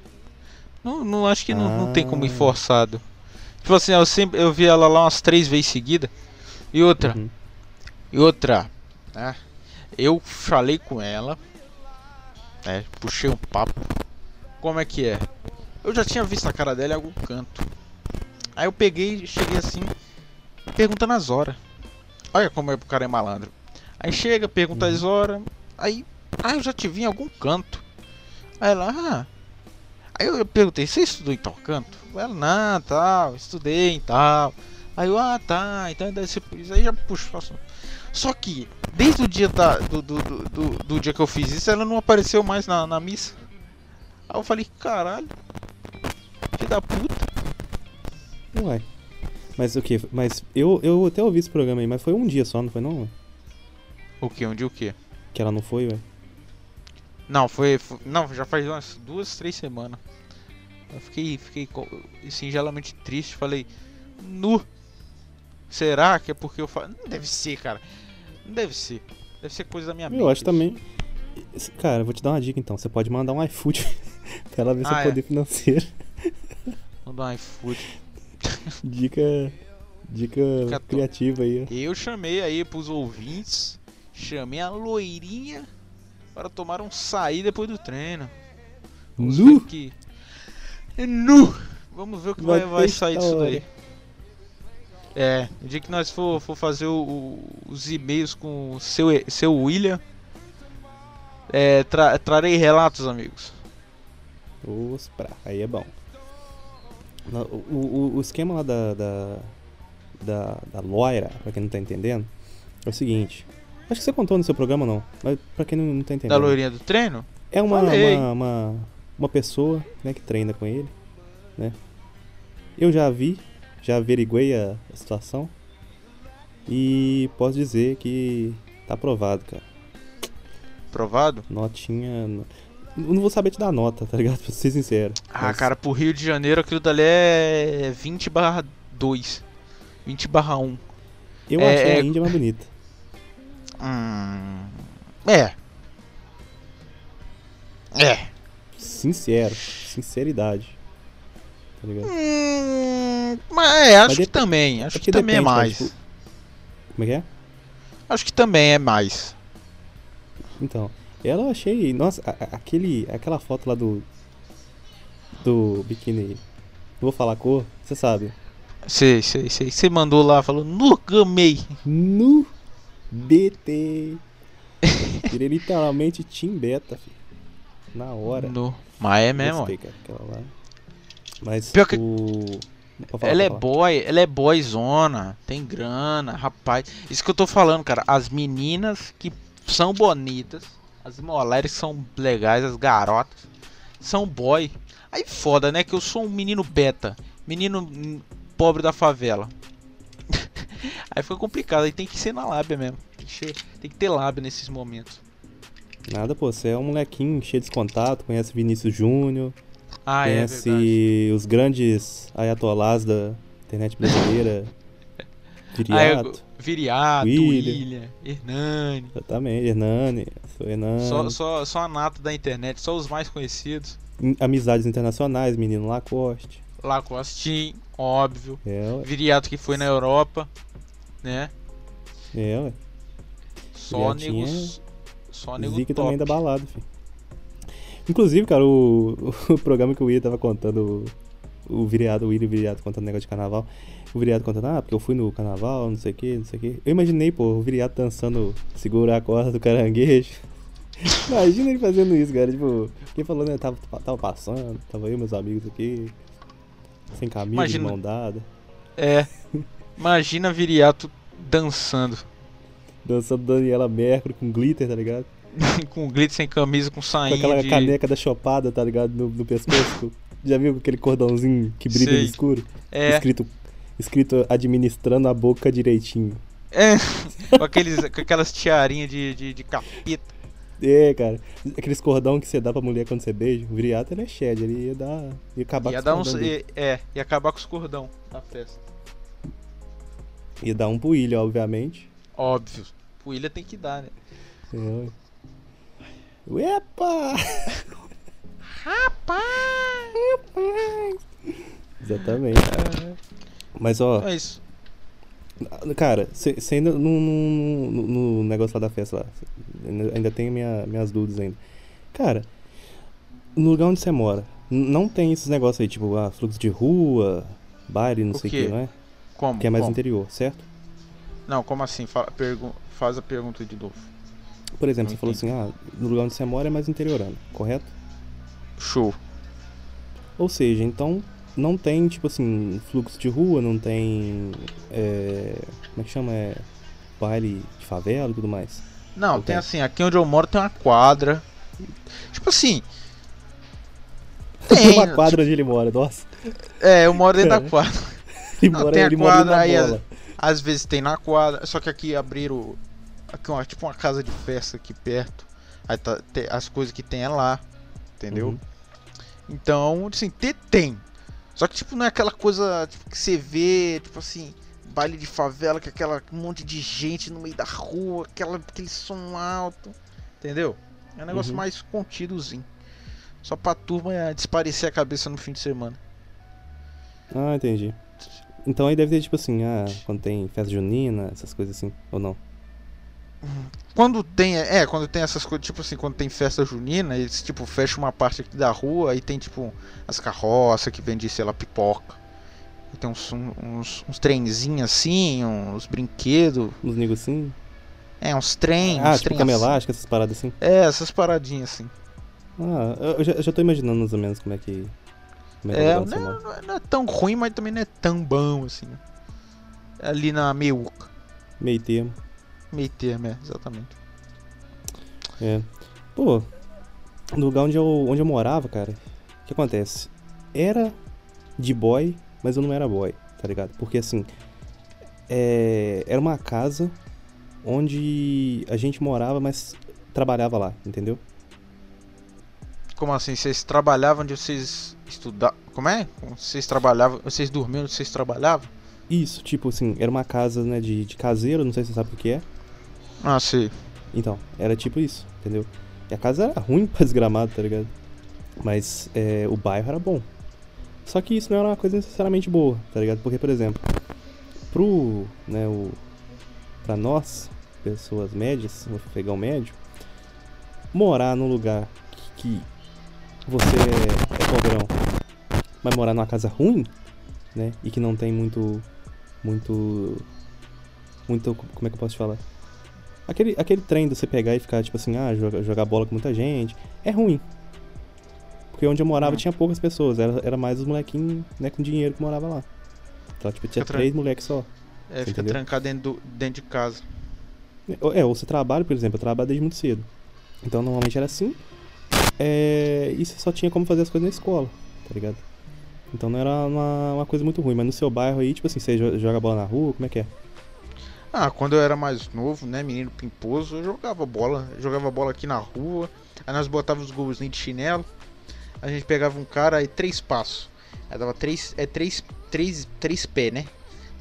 Não, não acho que não, não tem como ir Ah. forçado. Tipo assim, eu sempre eu vi ela lá umas três vezes seguida. E outra, Uhum. e outra, né? Eu falei com ela, né? Puxei um papo. Como é que é? Eu já tinha visto a cara dela em algum canto. Aí eu peguei, cheguei assim, perguntando as horas. Olha como é, o cara é malandro. Aí chega, pergunta as horas. Aí, ah, eu já te vi em algum canto. Aí ela, ah. Aí eu perguntei, você estudou em tal canto? Ela, não, tal, estudei em tal. Aí eu, ah, tá, então deve ser por isso. Aí já puxou. Só que, desde o dia da, do, do, do, do- do dia que eu fiz isso, ela não apareceu mais na, na missa. Aí eu falei, caralho, filho da puta. Uai. Mas o que? Mas eu, eu até ouvi esse programa aí, mas foi um dia só, não foi não? O que? Um dia o que? Que ela não foi, ué. Não, foi, foi- Não, já faz umas duas, três semanas. Eu fiquei, fiquei singelamente triste. Falei, nu. Será que é porque eu falo. Não deve ser, cara. Não deve ser. Deve ser coisa da minha mente. Eu acho também. Esse- Cara, eu vou te dar uma dica então. Você pode mandar um iFood <laughs> pra ela ver seu Ah, é. poder financeiro. Mandar um iFood. Dica. Dica criativa aí, ó. Eu chamei aí pros ouvintes. Chamei a loirinha para tomar um sair depois do treino. Vamos Nu! ver que. É nu! Vamos ver o que vai, Vai sair disso daí. É, no dia que nós for, for fazer o- o- os e-mails com o seu, seu William, é, tra- trarei relatos, amigos. Os pra. Aí é bom. O, o, o esquema lá da, da. Da, da loira, pra quem não tá entendendo, é o seguinte. Acho que você contou no seu programa não, mas pra quem não, não tá entendendo. Da loirinha do treino? É uma, uma, uma, uma pessoa né, que treina com ele, né? Eu já vi, já averiguei a, a situação e posso dizer que tá aprovado, cara. Provado? Notinha. Eu não vou saber te dar nota, tá ligado? <laughs> Pra ser sincero. Ah, Mas cara, pro Rio de Janeiro aquilo dali é 20 barra 2. 20 barra 1. Eu é- achei é- a Índia mais bonita. <laughs> Hum. É. É. Sincero. Sinceridade. Tá ligado? Hum, mas é, acho Mas que dep- também. Acho é que, que também é depende, cara, mais. tipo- Como é que é? Acho que também é mais. Então, ela eu achei. Nossa, a- aquele, aquela foto lá do. Do biquíni. Vou falar a cor, você sabe. Sei, sei, sei. Você mandou lá, falou, nunca amei. No BT. Virei <laughs> literalmente Team Beta, filho. Na hora. No. Mas é mesmo, Gostei, cara, aquela lá. Mas Pior que- o. Pode falar, Ela é boy, ela é boyzona, tem grana, rapaz. Isso que eu tô falando, cara. As meninas que são bonitas, as mulheres que são legais, as garotas, são boy. Aí foda, né? Que eu sou um menino beta, menino pobre da favela. <laughs> Aí fica complicado, aí tem que ser na lábia mesmo. Tem que, ser- tem que ter lábia nesses momentos. Nada, pô, você é um molequinho cheio de contato, conhece Vinícius Júnior, Ah, é conhece os grandes ayatolás da internet brasileira. <laughs> Ah, eu- Viriato. Viriato, William. William, Hernani. Exatamente, Hernani, sou Hernani. Só, só, só a nata da internet, só os mais conhecidos. Amizades internacionais, menino Lacoste. Lacostin, óbvio. É. Viriato que foi na Europa, né? É, ué. Só Viriatinho negos. Só nego Zica top. também da balada, filho. Inclusive, cara, o, <laughs> o programa que o William tava contando, o, o Viriato, o William Viriato contando negócio de carnaval. O Viriato contando, ah, porque eu fui no carnaval, não sei o que, não sei o que. Eu imaginei, pô, o Viriato dançando, segurar a corda do caranguejo. <laughs> Imagina ele fazendo isso, cara. Tipo, quem falou, né? Tava, tava passando, tava eu meus amigos aqui, sem camisa, Imagina- de mão dada, É. Imagina Viriato dançando. dançando Daniela Mercury com glitter, tá ligado? <laughs> com glitter sem camisa, com Com sainha aquela de... caneca da chopada, tá ligado? No, no pescoço. <laughs> Já viu aquele cordãozinho que brilha Sei. no escuro? É, Escrito, escrito administrando a boca direitinho. é. <laughs> com, aqueles, com aquelas tiarinhas de, de, de capeta. É, cara. Aqueles cordão que você dá pra mulher quando você beija. O viriato ele é shed, ele ia dar. ia acabar Ia com os cordão dele. É, ia acabar com os cordão na festa. Ia dar um pro William, obviamente. Óbvio. O William tem que dar, né? É. Epa! <laughs> Exatamente. Mas ó, É isso. Cara, você ainda no, no, no- negócio lá da festa lá. Ainda, tem minha, minhas dúvidas ainda. Cara, no lugar onde você mora, não tem esses negócios aí, tipo, ah, fluxo de rua, baile, não O sei o quê? que, não é? Como? Que é mais Como? interior, certo? Não, como assim? Pergu- faz a pergunta de novo. Por exemplo, Não você falou assim, ah, no lugar onde você mora é mais interiorano, correto? Show. Ou seja, então não tem, tipo assim, fluxo de rua, não tem. é, como é que chama? É, baile de favela e tudo mais. Não, tem tem. assim, aqui onde eu moro tem uma quadra. Tipo assim. Tem. uma quadra onde ele mora, nossa. É, eu moro dentro da Cara. quadra. Ele Não, mora, tem a quadra aí, é- bola. Às vezes tem na quadra, só que aqui abriram aqui uma, tipo uma casa de festa aqui perto. Aí tá, te- as coisas que tem é lá, entendeu? Uhum. Então, assim, ter tem. Só que tipo não é aquela coisa tipo, que você vê, tipo assim, baile de favela, que é aquela um monte de gente no meio da rua, aquela aquele som alto, entendeu? É um negócio Uhum. mais contidozinho. Só pra turma é, desparecer a cabeça no fim de semana. Ah, entendi. Então aí deve ter, tipo assim, ah, quando tem festa junina, essas coisas assim, ou não? Quando tem, é, quando tem essas coisas, tipo assim, quando tem festa junina, eles tipo fecham uma parte aqui da rua e tem tipo as carroças que vendem, sei lá, pipoca. E tem uns, uns, uns trenzinhos assim, uns brinquedos. Nos negocinhos? É, uns trem, ah, uns tipo trem assim. elástica, essas paradas assim. É, essas paradinhas assim. Ah, eu- já, eu já tô imaginando mais ou menos como é que. Como é que É, é, não, é- não é- não é tão ruim, mas também não é tão bom assim. É Ali na meiuca. Meio termo. Meio termo, é, exatamente. É. Pô, no lugar onde eu, onde eu morava, cara, o que acontece? Era de boy, mas eu não era boy, tá ligado? Porque assim, é, era uma casa onde a gente morava, mas trabalhava lá, entendeu? Como assim? Vocês trabalhavam onde vocês estudavam? Como é? Vocês trabalhavam, vocês dormiam onde vocês trabalhavam? Isso, tipo assim, era uma casa, né, de, de caseiro, não sei se você sabe o que é. Ah, sei. Então, era tipo isso, entendeu? E a casa era ruim <laughs> pra desgramado, tá ligado? Mas é, o bairro era bom. Só que isso não era uma coisa necessariamente boa, tá ligado? Porque, por exemplo, pro, né, o, pra nós, pessoas médias, um afegão médio, morar num lugar que, que você é, é pobrão, mas morar numa casa ruim, né, e que não tem muito, muito, muito, como é que eu posso te falar? Aquele, aquele trem de você pegar e ficar, tipo assim, ah, joga- jogar bola com muita gente, é ruim. Porque onde eu morava Hum. tinha poucas pessoas, era, era mais os molequinhos né, com dinheiro que morava lá. Então, tipo, tinha Fica três moleques só. É, fica Entendeu? trancado dentro, do- dentro de casa. É, ou você trabalha, por exemplo, eu trabalho desde muito cedo. Então, normalmente era assim. É, e você só tinha como fazer as coisas na escola, tá ligado? Então não era uma, uma coisa muito ruim. Mas no seu bairro aí, tipo assim, você jo- joga bola na rua, como é que é? Ah, quando eu era mais novo, né, menino pimposo, eu jogava bola. Eu jogava bola aqui na rua. Aí nós botávamos os golzinhos de chinelo. A gente pegava um cara aí três passos. Aí dava três, é três, três, três pés, né?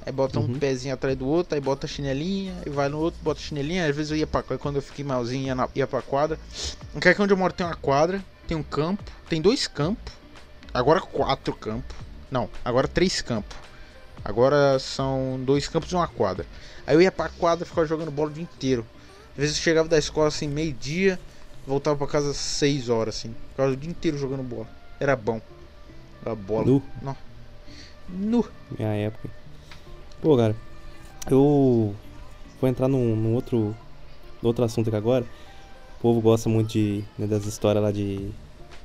Aí bota um Uhum. pezinho atrás do outro, aí bota a chinelinha, e vai no outro, bota a chinelinha. Às vezes eu ia pra quadra, quando eu fiquei malzinho, ia, na, ia pra quadra. Não quer que onde eu moro tem uma quadra, tem um campo, tem dois campos. Agora quatro campos. Não, agora três campos. Agora são dois campos e uma quadra. Aí eu ia pra quadra ficava jogando bola o dia inteiro. Às vezes eu chegava da escola assim, meio-dia, voltava pra casa às 6 horas, assim. Ficava o dia inteiro jogando bola. Era bom. A bola. Nu, Nu. minha época. Pô, cara, eu vou entrar num, num outro, num outro assunto aqui agora. O povo gosta muito de, né, das histórias lá de,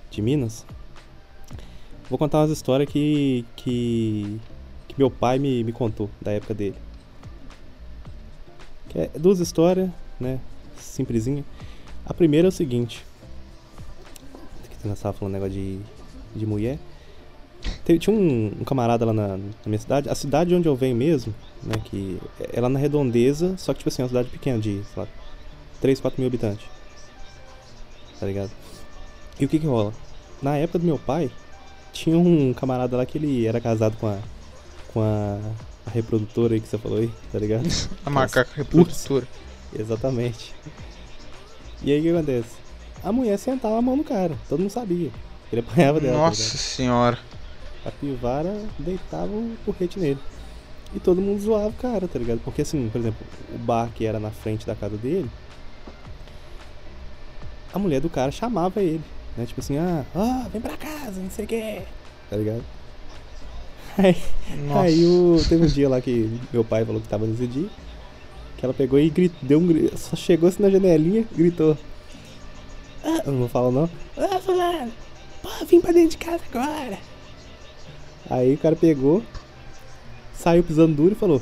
de Minas. Vou contar umas histórias que, que, que meu pai me, me contou da época dele. Que é duas histórias, né? Simplesinha. A primeira é o seguinte. Que nós tava falando negócio de, de mulher. Te- Tinha um, um camarada lá na, na minha cidade. A cidade onde eu venho mesmo, né? Que é lá na redondeza, só que tipo assim, é uma cidade pequena, de, sei lá, 3, 4 mil habitantes. Tá ligado? E o que que rola? Na época do meu pai, tinha um camarada lá que ele era casado com a. com a, a reprodutora aí que você falou aí, tá ligado? <laughs> A macaca reprodutora. Exatamente. E aí o que acontece? A mulher sentava a mão no cara, todo mundo sabia. Ele apanhava dela. tá Nossa ligado? senhora. A pivara deitava o porrete nele. E todo mundo zoava o cara, tá ligado? Porque assim, por exemplo, o bar que era na frente da casa dele, a mulher do cara chamava ele, né? Tipo assim, ah, ah, vem pra casa, não sei o que. Tá ligado? Aí, aí o, teve um dia lá que meu pai falou que tava nesse dia. que ela pegou e gritou, deu um grito, só chegou assim na janelinha e gritou. Ah, eu não vou falar não. Ah, fulano, pô, vim pra dentro de casa agora. Aí o cara pegou, saiu pisando duro e falou: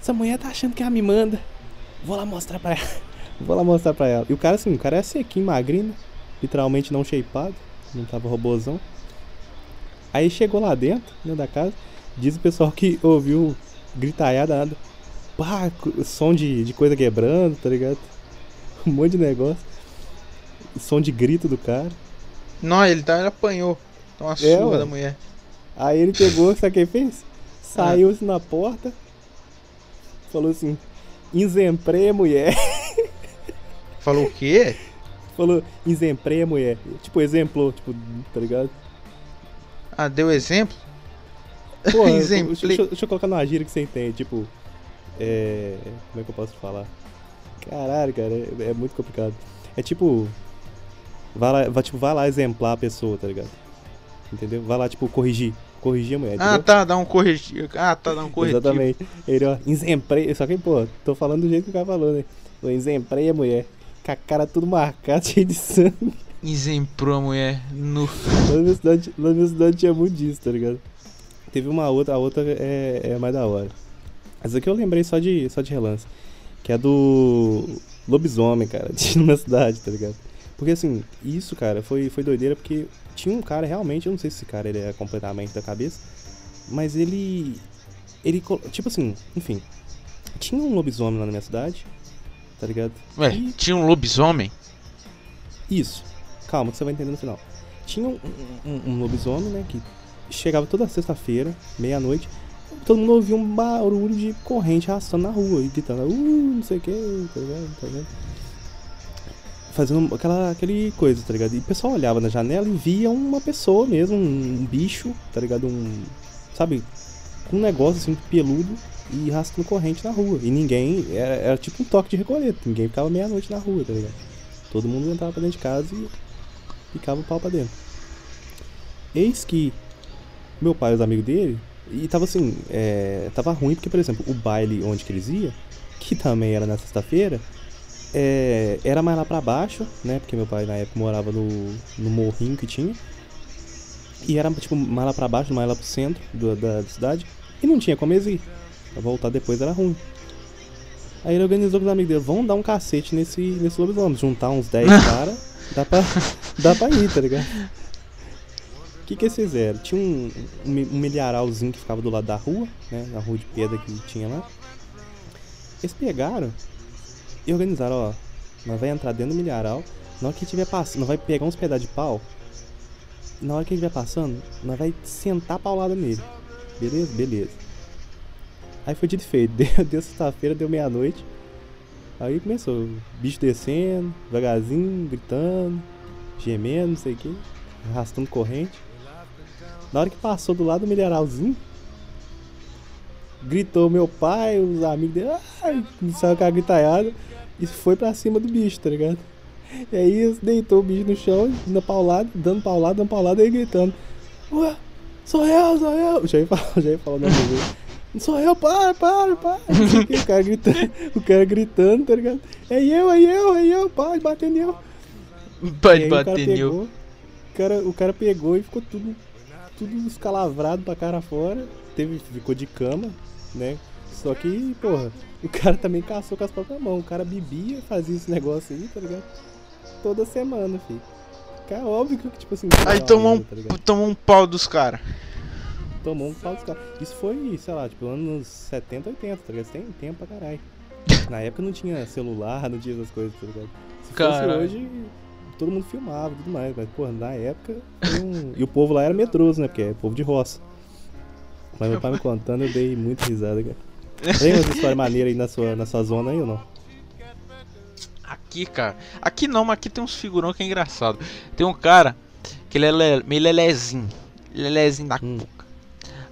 Essa mulher tá achando que ela me manda. Vou lá mostrar pra ela. <laughs> Vou lá mostrar pra ela. E o cara assim, o cara é sequinho, magrinho, né? literalmente não shapeado, não tava robozão. Aí chegou lá dentro, dentro da casa, diz o pessoal que ouviu gritaiada, nada. Pá, som de, de coisa quebrando, tá ligado? <laughs> Um monte de negócio. Som de grito do cara. Não, ele, tá, ele apanhou. Tá uma É, surra da mulher. Aí ele pegou, sabe o que ele fez? <laughs> Saiu assim na porta, falou assim: Inzemprei mulher. Falou o quê? <laughs> falou: Inzemprei mulher. Tipo, exemplo, tipo, tá ligado? Ah, deu exemplo? Pô, <laughs> Exemplo. Deixa, deixa- deixa eu colocar numa gíria que você entende, tipo. É. Como é que eu posso falar? Caralho, cara, é, é muito complicado. É tipo. Vai lá, vai, tipo, vai lá exemplar a pessoa, tá ligado? Entendeu? Vai lá, tipo, corrigir. Corrigir a mulher, Ah, entendeu? tá, dá um corretivo. Ah, tá, dá um corretivo. Exatamente. Ele, ó, exemprei. Só que, pô, tô falando do jeito que o cara falou, né? Eu exemprei a mulher. Com a cara tudo marcada, <laughs> cheio de sangue. Exemplou a mulher no. Lá na minha cidade, na minha cidade tinha muito disso, tá ligado? Teve uma outra, a outra é, é mais da hora. Essa aqui eu lembrei só de, só de relance. Que é do lobisomem, cara, <laughs> de na cidade, tá ligado? Porque assim, isso, cara, foi, foi doideira porque tinha um cara realmente, eu não sei se esse cara ele é completamente da cabeça, mas ele. Ele. Tipo assim, enfim. Tinha um lobisomem lá na minha cidade, tá ligado? Ué, E- tinha um lobisomem? Isso. Calma, que você vai entender no final. Tinha um, um- um lobisomem, né? Que chegava toda sexta-feira, meia-noite. Todo mundo ouvia um barulho de corrente arrastando na rua e gritando, uh, não sei o que, tá ligado? Tá ligado? Fazendo aquela aquele coisa, tá ligado? E o pessoal olhava na janela e via uma pessoa mesmo, um, um bicho, tá ligado? Um. Sabe? Com um negócio assim peludo e arrastando corrente na rua. E ninguém. Era, era tipo um toque de recolher. Ninguém ficava meia-noite na rua, tá ligado? Todo mundo entrava pra dentro de casa e ficava o pau pra dentro. Eis que meu pai e os amigos dele, e tava assim, é, tava ruim porque, por exemplo, o baile onde que eles iam, que também era na sexta-feira, é, era mais lá pra baixo, né? Porque meu pai na época morava no, no morrinho que tinha. E era tipo mais lá pra baixo, mais lá pro centro do- da, da cidade. E não tinha como eles ir. Pra voltar depois era ruim. Aí ele organizou com os amigos dele, vamos dar um cacete nesse, nesse lobisomem, juntar uns 10 <laughs> caras, dá pra, dá pra ir, tá ligado? O que que eles fizeram? Tinha um, um, mi- milharalzinho que ficava do lado da rua, né, na rua de pedra que tinha lá. Eles pegaram e organizaram, ó, nós vai entrar dentro do milharal, na hora que tiver passando, nós vai pegar uns pedaços de pau, na hora que ele estiver passando, nós vai sentar paulada nele. Beleza? Beleza. Aí foi dito feito. <laughs> Deu, deu sexta-feira, deu meia-noite. Aí começou. Bicho descendo, devagarzinho, gritando, gemendo, não sei o que. Arrastando corrente. Na hora que passou do lado do milharalzinho, gritou meu pai, os amigos dele, ai, saiu com a gritaiada e foi pra cima do bicho, tá ligado? E aí deitou o bicho no chão, dando paulada, dando paulada, dando paulada e gritando. Ué, sou eu, sou eu. Já ia falar, <laughs> já ia falar o nome dele. Sou eu, para, para, para. O cara gritando, o cara gritando, tá ligado? É eu, é eu, é eu, para, bater em eu. E Pode aí o cara bater pegou, nele. o cara, o cara pegou e ficou tudo, tudo escalavrado pra cara fora. Teve, ficou de cama, né? Só que, porra, o cara também caçou com as próprias mãos. O cara bebia, fazia esse negócio aí, tá ligado? Toda semana, filho. Cara, óbvio que, tipo assim. Aí tomou um, merda, tá tomou um pau dos caras. Tomou um pau dos caras. Isso foi, sei lá, tipo, anos 70, 80, tá ligado? Tem tempo pra caralho. Na época não tinha celular, não tinha essas coisas, tá ligado? Se fosse Caralho. hoje, todo mundo filmava e tudo mais, mas, porra, na época. um- E o povo lá era medroso, né? Porque é povo de roça. Mas meu pai me contando, eu dei muita risada, cara. Tem umas histórias maneiras aí na sua, na sua zona aí ou não? Aqui, cara. Aqui não, mas aqui tem uns figurão que é engraçado. Tem um cara que ele é le- meio lelezinho. Lelezinho da Hum.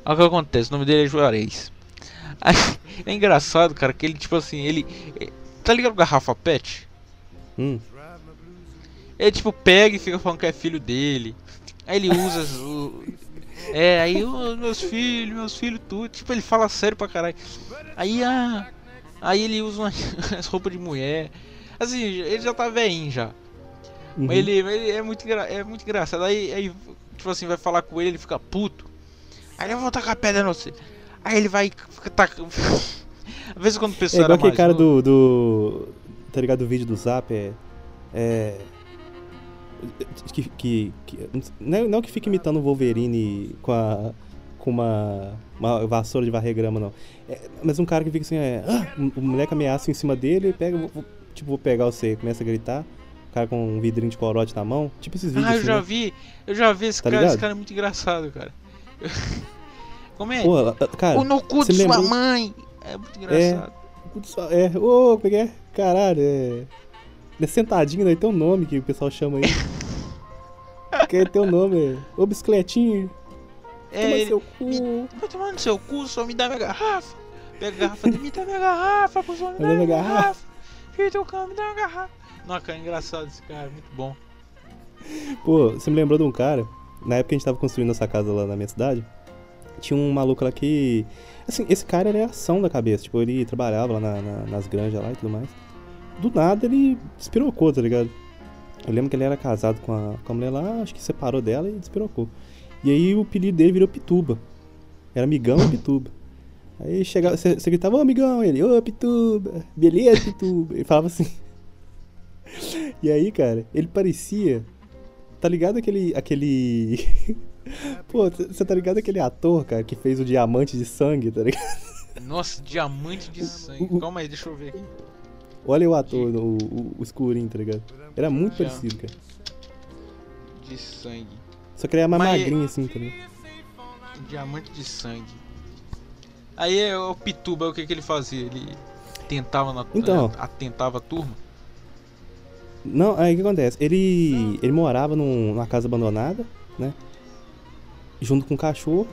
Aí o que acontece? O nome dele é Juarez. <laughs> É engraçado, cara, que ele, tipo assim, ele. é- Tá ligado o garrafa pet? Hum, Ele, tipo, pega e fica falando que é filho dele. Aí ele usa. o- É, aí "Ô, meus filhos, meus filhos, tudo. Tipo, ele fala sério pra caralho. Aí a. Aí ele usa umas <laughs> as roupas de mulher. Assim, ele já tá velhinho já. Uhum. Mas ele, ele é, muito é muito engraçado. Aí, aí, tipo assim, vai falar com ele, ele fica puto. Aí ele vai tacar a pedra no você. Aí ele vai tacando. <laughs> Às vezes quando o É pessoal igual era aquele cara do, do. Tá ligado? Do vídeo do Zap é. É. Que. que, que- não, é- não que fica imitando o Wolverine com a. Com uma. Uma vassoura de varrer grama, não. É, mas um cara que fica assim, é. Ah, o moleque ameaça em cima dele e pega. vou- tipo, vou pegar você. Começa a gritar. O cara com um vidrinho de corote na mão. Tipo esses vídeos. Ah, eu assim, já né? vi. Eu já vi esse Tá cara. Esse ligado? cara é muito engraçado, cara. <laughs> Como é? Pô, cara. o no cu de me sua lembrou- mãe. É muito engraçado. É, ô, como é é? Caralho, é. É sentadinho, né? Tem um nome que o pessoal chama aí. <laughs> que tem um nome, é. Ô, bicicletinho. É, toma ele. seu cu. Me- Vai tomar no seu cu, só me dá minha garrafa. Pega a garrafa dele, me dá minha garrafa, pô, só me dá minha garrafa. Filho do cão, me dá uma garrafa. Nossa, cara, engraçado esse cara, muito bom. Pô, você me lembrou de um cara, na época a gente tava construindo essa casa lá na minha cidade, tinha um maluco lá que. Assim, esse cara ele é ação da cabeça, tipo, ele trabalhava lá na- na- nas granjas lá e tudo mais. Do nada ele despirocou, tá ligado? Eu lembro que ele era casado com a, com a mulher lá, acho que separou dela e despirocou. E aí o apelido dele virou Pituba. Era amigão Pituba. Aí chegava, você gritava, ô amigão, ele, ô Pituba, beleza Pituba. Ele falava assim. <laughs> E aí, cara, ele parecia. Tá ligado aquele. aquele. <laughs> Pô, você tá ligado aquele ator, cara, que fez o Diamante de Sangue, tá ligado? Nossa, diamante de sangue. o- Calma aí, deixa eu ver aqui. Olha o ator, o, o, o escurinho, tá ligado? Era muito Já. parecido, cara. De sangue. Só que ele era mais Mas- magrinho assim, tá ligado? Diamante de sangue. Aí é o Pituba, o que que ele fazia? Ele tentava na Então. atentava a turma. Não, aí o que acontece? Ele, ele morava num- numa casa abandonada, né? Junto com um cachorro.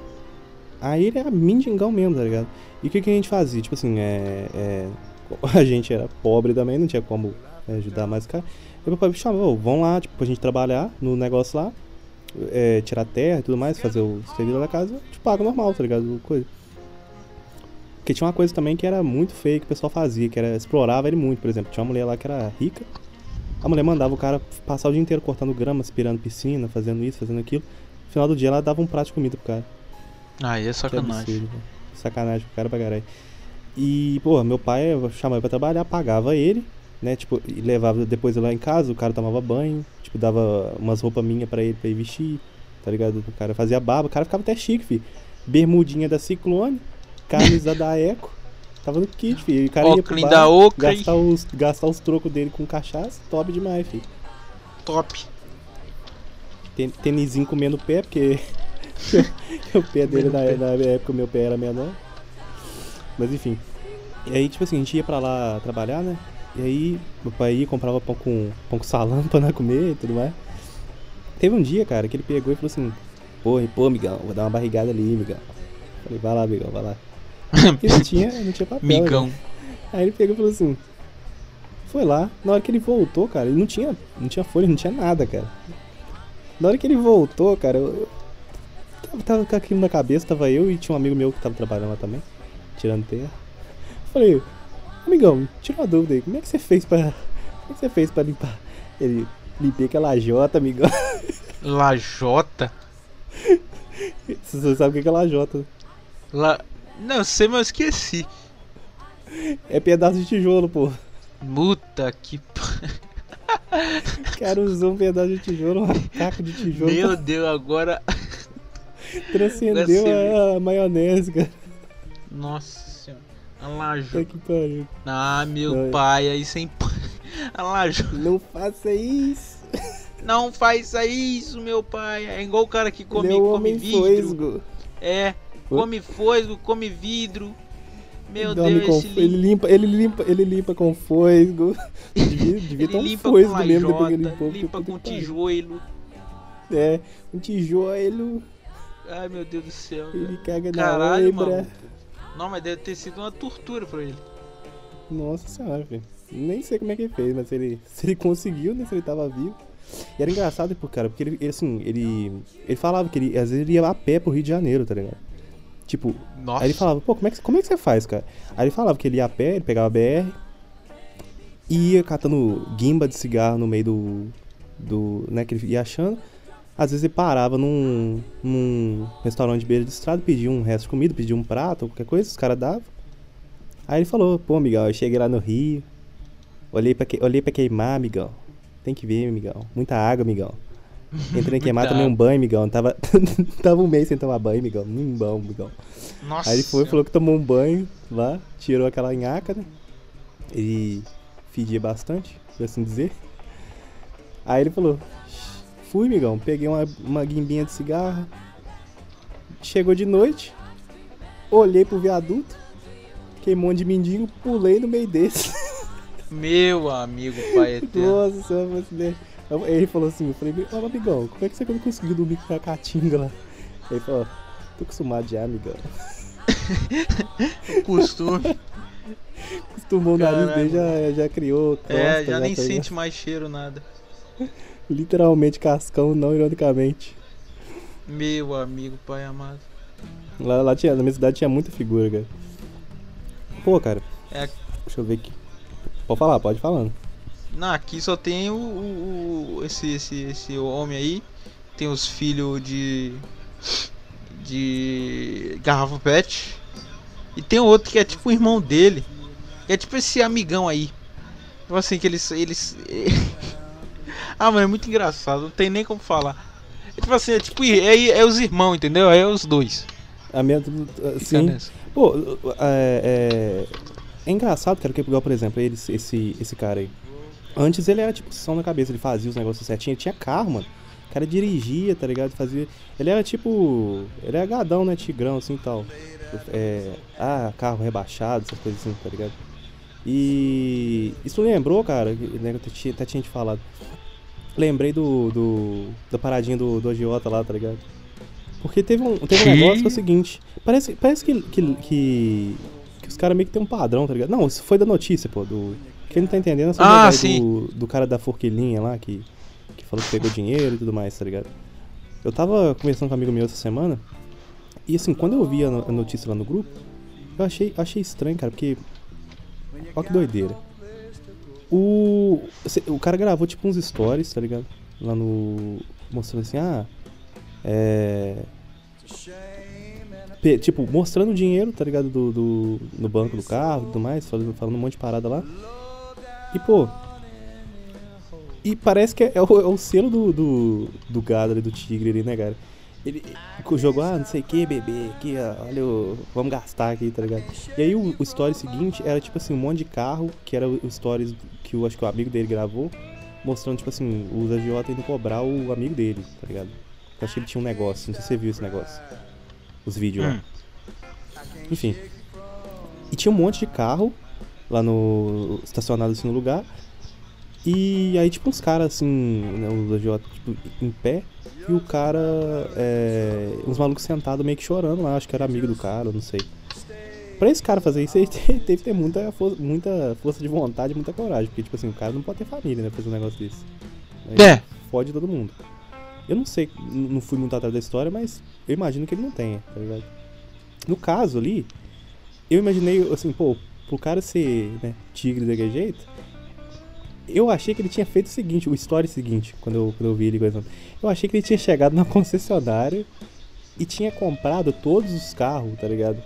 Aí ele era mendigão mesmo, tá ligado? E o que, que a gente fazia? Tipo assim, é, é, a gente era pobre também, não tinha como é, ajudar mais o cara. Aí meu pai me chamou, "Ô, vamos lá, tipo, pra gente trabalhar no negócio lá, é, tirar terra e tudo mais, fazer o serviço da casa, te paga normal, tá ligado? Coisa. Porque tinha uma coisa também que era muito feia que o pessoal fazia, que era explorava ele muito, por exemplo. Tinha uma mulher lá que era rica, a mulher mandava o cara passar o dia inteiro cortando grama, aspirando piscina, fazendo isso, fazendo aquilo. No final do dia ela dava um prato de comida pro cara. Aí é Que sacanagem. absurdo. Sacanagem pro cara pra caralho. E, pô, meu pai chamava ele pra trabalhar, pagava ele, né? Tipo, e levava depois lá em casa, o cara tomava banho, tipo, dava umas roupas minhas pra ele pra ir vestir, tá ligado? O cara fazia barba, o cara ficava até chique, filho. Bermudinha da Ciclone, camisa da Eco. Tava no kit, filho. O cara ia pro bar, da Oakley. gastar os, gastar os trocos dele com cachaça, top demais, filho. Top. Ten- Tênisinho comendo o pé, porque <laughs> o pé dele na, na época o meu pé era menor. Mas enfim. E aí, tipo assim, a gente ia pra lá trabalhar, né? E aí, meu pai ia, comprava pão com, pão com salame <laughs> pra nós comer e tudo mais. Teve um dia, cara, que ele pegou e falou assim: Pô, pô, amigão, vou dar uma barrigada ali, amigão. Falei, vai lá, amigão, vai lá. <laughs> Porque não tinha, não tinha papel. né? Migão. Aí ele pegou e falou assim. Foi lá, na hora que ele voltou, cara, ele não tinha, não tinha folha, não tinha nada, cara. Na hora que ele voltou, cara, eu, eu tava, tava com aquilo na cabeça, tava eu e tinha um amigo meu que tava trabalhando lá também, tirando terra. Falei, amigão, tira uma dúvida aí, como é que você fez pra. Como é que você fez pra limpar? Ele, limpei aquela jota, amigão. Lajota. <laughs> Você sabe o que que é lajota? La... Não, eu sei, mas eu esqueci. É pedaço de tijolo, pô. Puta que. p- O cara usou um pedaço de tijolo, uma caca de tijolo. Meu Deus, agora. Transcendeu Agora a, maionese, cara. Nossa senhora. A. Ah, meu Não. pai, aí sem. <laughs> A. Não faça isso. Não faça isso, meu pai. É igual o cara que come, o come vidro. fosgo. É, come fosgo, come vidro. Meu Dorme Deus, com esse fo- ele limpa, ele limpa, ele limpa com fosgo. <laughs> Devia, devia ter Ele um limpa com mesmo depois ele limpou. limpa com tijolo. É, um tijolo, Ai, meu Deus do céu. ele velho. caga na Caralho, oibra. mano. Não, mas deve ter sido uma tortura pra ele. Nossa senhora, filho. Nem sei como é que ele fez, mas se ele, <laughs> se ele conseguiu, né? Se ele tava vivo. E era engraçado, pô, cara, porque ele, ele, assim, ele. Ele falava que ele, às vezes ele ia a pé pro Rio de Janeiro, tá ligado? Tipo, Nossa. Aí ele falava, pô, como é, que, como é que você faz, cara? Aí ele falava que ele ia a pé, ele pegava a BR, ia catando guimba de cigarro no meio do. do né, que ele ia achando. Às vezes ele parava num, num restaurante de beira de estrada, pedia um resto de comida, pedia um prato, qualquer coisa, os caras davam. Aí ele falou, pô, amigão, eu cheguei lá no Rio, olhei pra, que, olhei pra queimar, amigão. Tem que ver, amigão. Muita água, amigão. <laughs> Entrei em queimar, Muita tomei um banho, amigão. Tava, <laughs> tava um mês sem tomar banho, amigão. Nem bom, amigão. Nossa. Aí ele foi, falou que tomou um banho lá, tirou aquela nhaca, né? Ele fedia bastante, por assim dizer. Aí ele falou, fui, migão, peguei uma, uma guimbinha de cigarro. Chegou de noite, olhei pro viaduto, queimou um de mendigo, pulei no meio desse. <laughs> Meu amigo pai eterno. Nossa? Aí Ele falou assim, eu falei, ó, amigão, como é que você conseguiu dormir com a caatinga lá? Ele falou, tô acostumado já, amigão. <laughs> Costume. Acostumou o nariz dele, já, já criou É, já nem tá sente mais cheiro, nada. Literalmente cascão, não ironicamente. Meu amigo pai amado. Lá, lá tinha, na minha cidade tinha muita figura, cara. Pô, cara. É. Deixa eu ver aqui. Pode falar, pode ir falando. Não, aqui só tem o, o- o- esse, esse, esse homem aí. Tem os filhos de. de. garrafa pet. E tem outro que é tipo o irmão dele. Que é tipo esse amigão aí. Tipo assim, que eles. eles... <laughs> ah, mano, é muito engraçado, não tem nem como falar. É tipo assim, é tipo. É, é os irmãos, entendeu? É os dois. A minha. Fica Sim. nessa. Pô, é, é, é engraçado, cara, que igual, por exemplo, ele, esse, esse cara aí. Antes ele era tipo som na cabeça, ele fazia os negócios certinho, ele tinha carro, mano. O cara dirigia, tá ligado? Fazia. Ele era tipo. Ele era gadão, né? Tigrão, assim e tal. É, ah, carro rebaixado, essas coisas assim, tá ligado? E. Isso lembrou, cara, né, eu até tinha te falado. Lembrei do. do da paradinha do, do agiota lá, tá ligado? Porque teve um, teve um negócio que é o seguinte. Parece, parece que, que, que, que os caras meio que tem um padrão, tá ligado? Não, isso foi da notícia, pô. Do, quem não tá entendendo é essa Ah, negócio sim. do, do cara da forquilhinha lá, que, que falou que pegou dinheiro e tudo mais, tá ligado? Eu tava conversando com um amigo meu essa semana. E assim, quando eu vi a no- a notícia lá no grupo, eu achei, achei estranho, cara, porque. Olha que doideira. O. O cara gravou tipo uns stories, tá ligado? Lá no. Mostrando assim, ah. É. Tipo, mostrando o dinheiro, tá ligado? Do, do, no banco do carro e tudo mais, falando, falando um monte de parada lá. E, pô. E parece que é, é o, é o selo do, do, do gado ali, do tigre ali, né, cara? Ele jogou, ah, não sei o que, bebê, aqui, ó, olha, o, vamos gastar aqui, tá ligado? E aí o, o story seguinte era tipo assim, um monte de carro, que era o, stories que eu acho que o amigo dele gravou, mostrando, tipo assim, os agiota indo cobrar o amigo dele, tá ligado? Eu achei que ele tinha um negócio, não sei se você viu esse negócio. Os vídeos lá. Hum. Enfim. E tinha um monte de carro lá no. estacionado assim no lugar. E aí, tipo, uns caras assim, né, os agiota, tipo, em pé. E o cara. É, uns malucos sentados meio que chorando lá, acho que era amigo do cara, não sei. Pra esse cara fazer isso, ele <laughs> te- teve que ter muita, for- muita força de vontade, muita coragem. Porque, tipo assim, o cara não pode ter família, né? pra Fazer um negócio desse. Aí É. Fode todo mundo. Eu não sei, não fui muito atrás da história, mas eu imagino que ele não tenha, tá ligado? No caso ali, eu imaginei, assim, pô, pro cara ser, né, tigre daquele jeito, eu achei que ele tinha feito o seguinte, o story seguinte, quando eu, quando eu vi ele coisando. Eu achei que ele tinha chegado na <laughs> concessionária e tinha comprado todos os carros, tá ligado?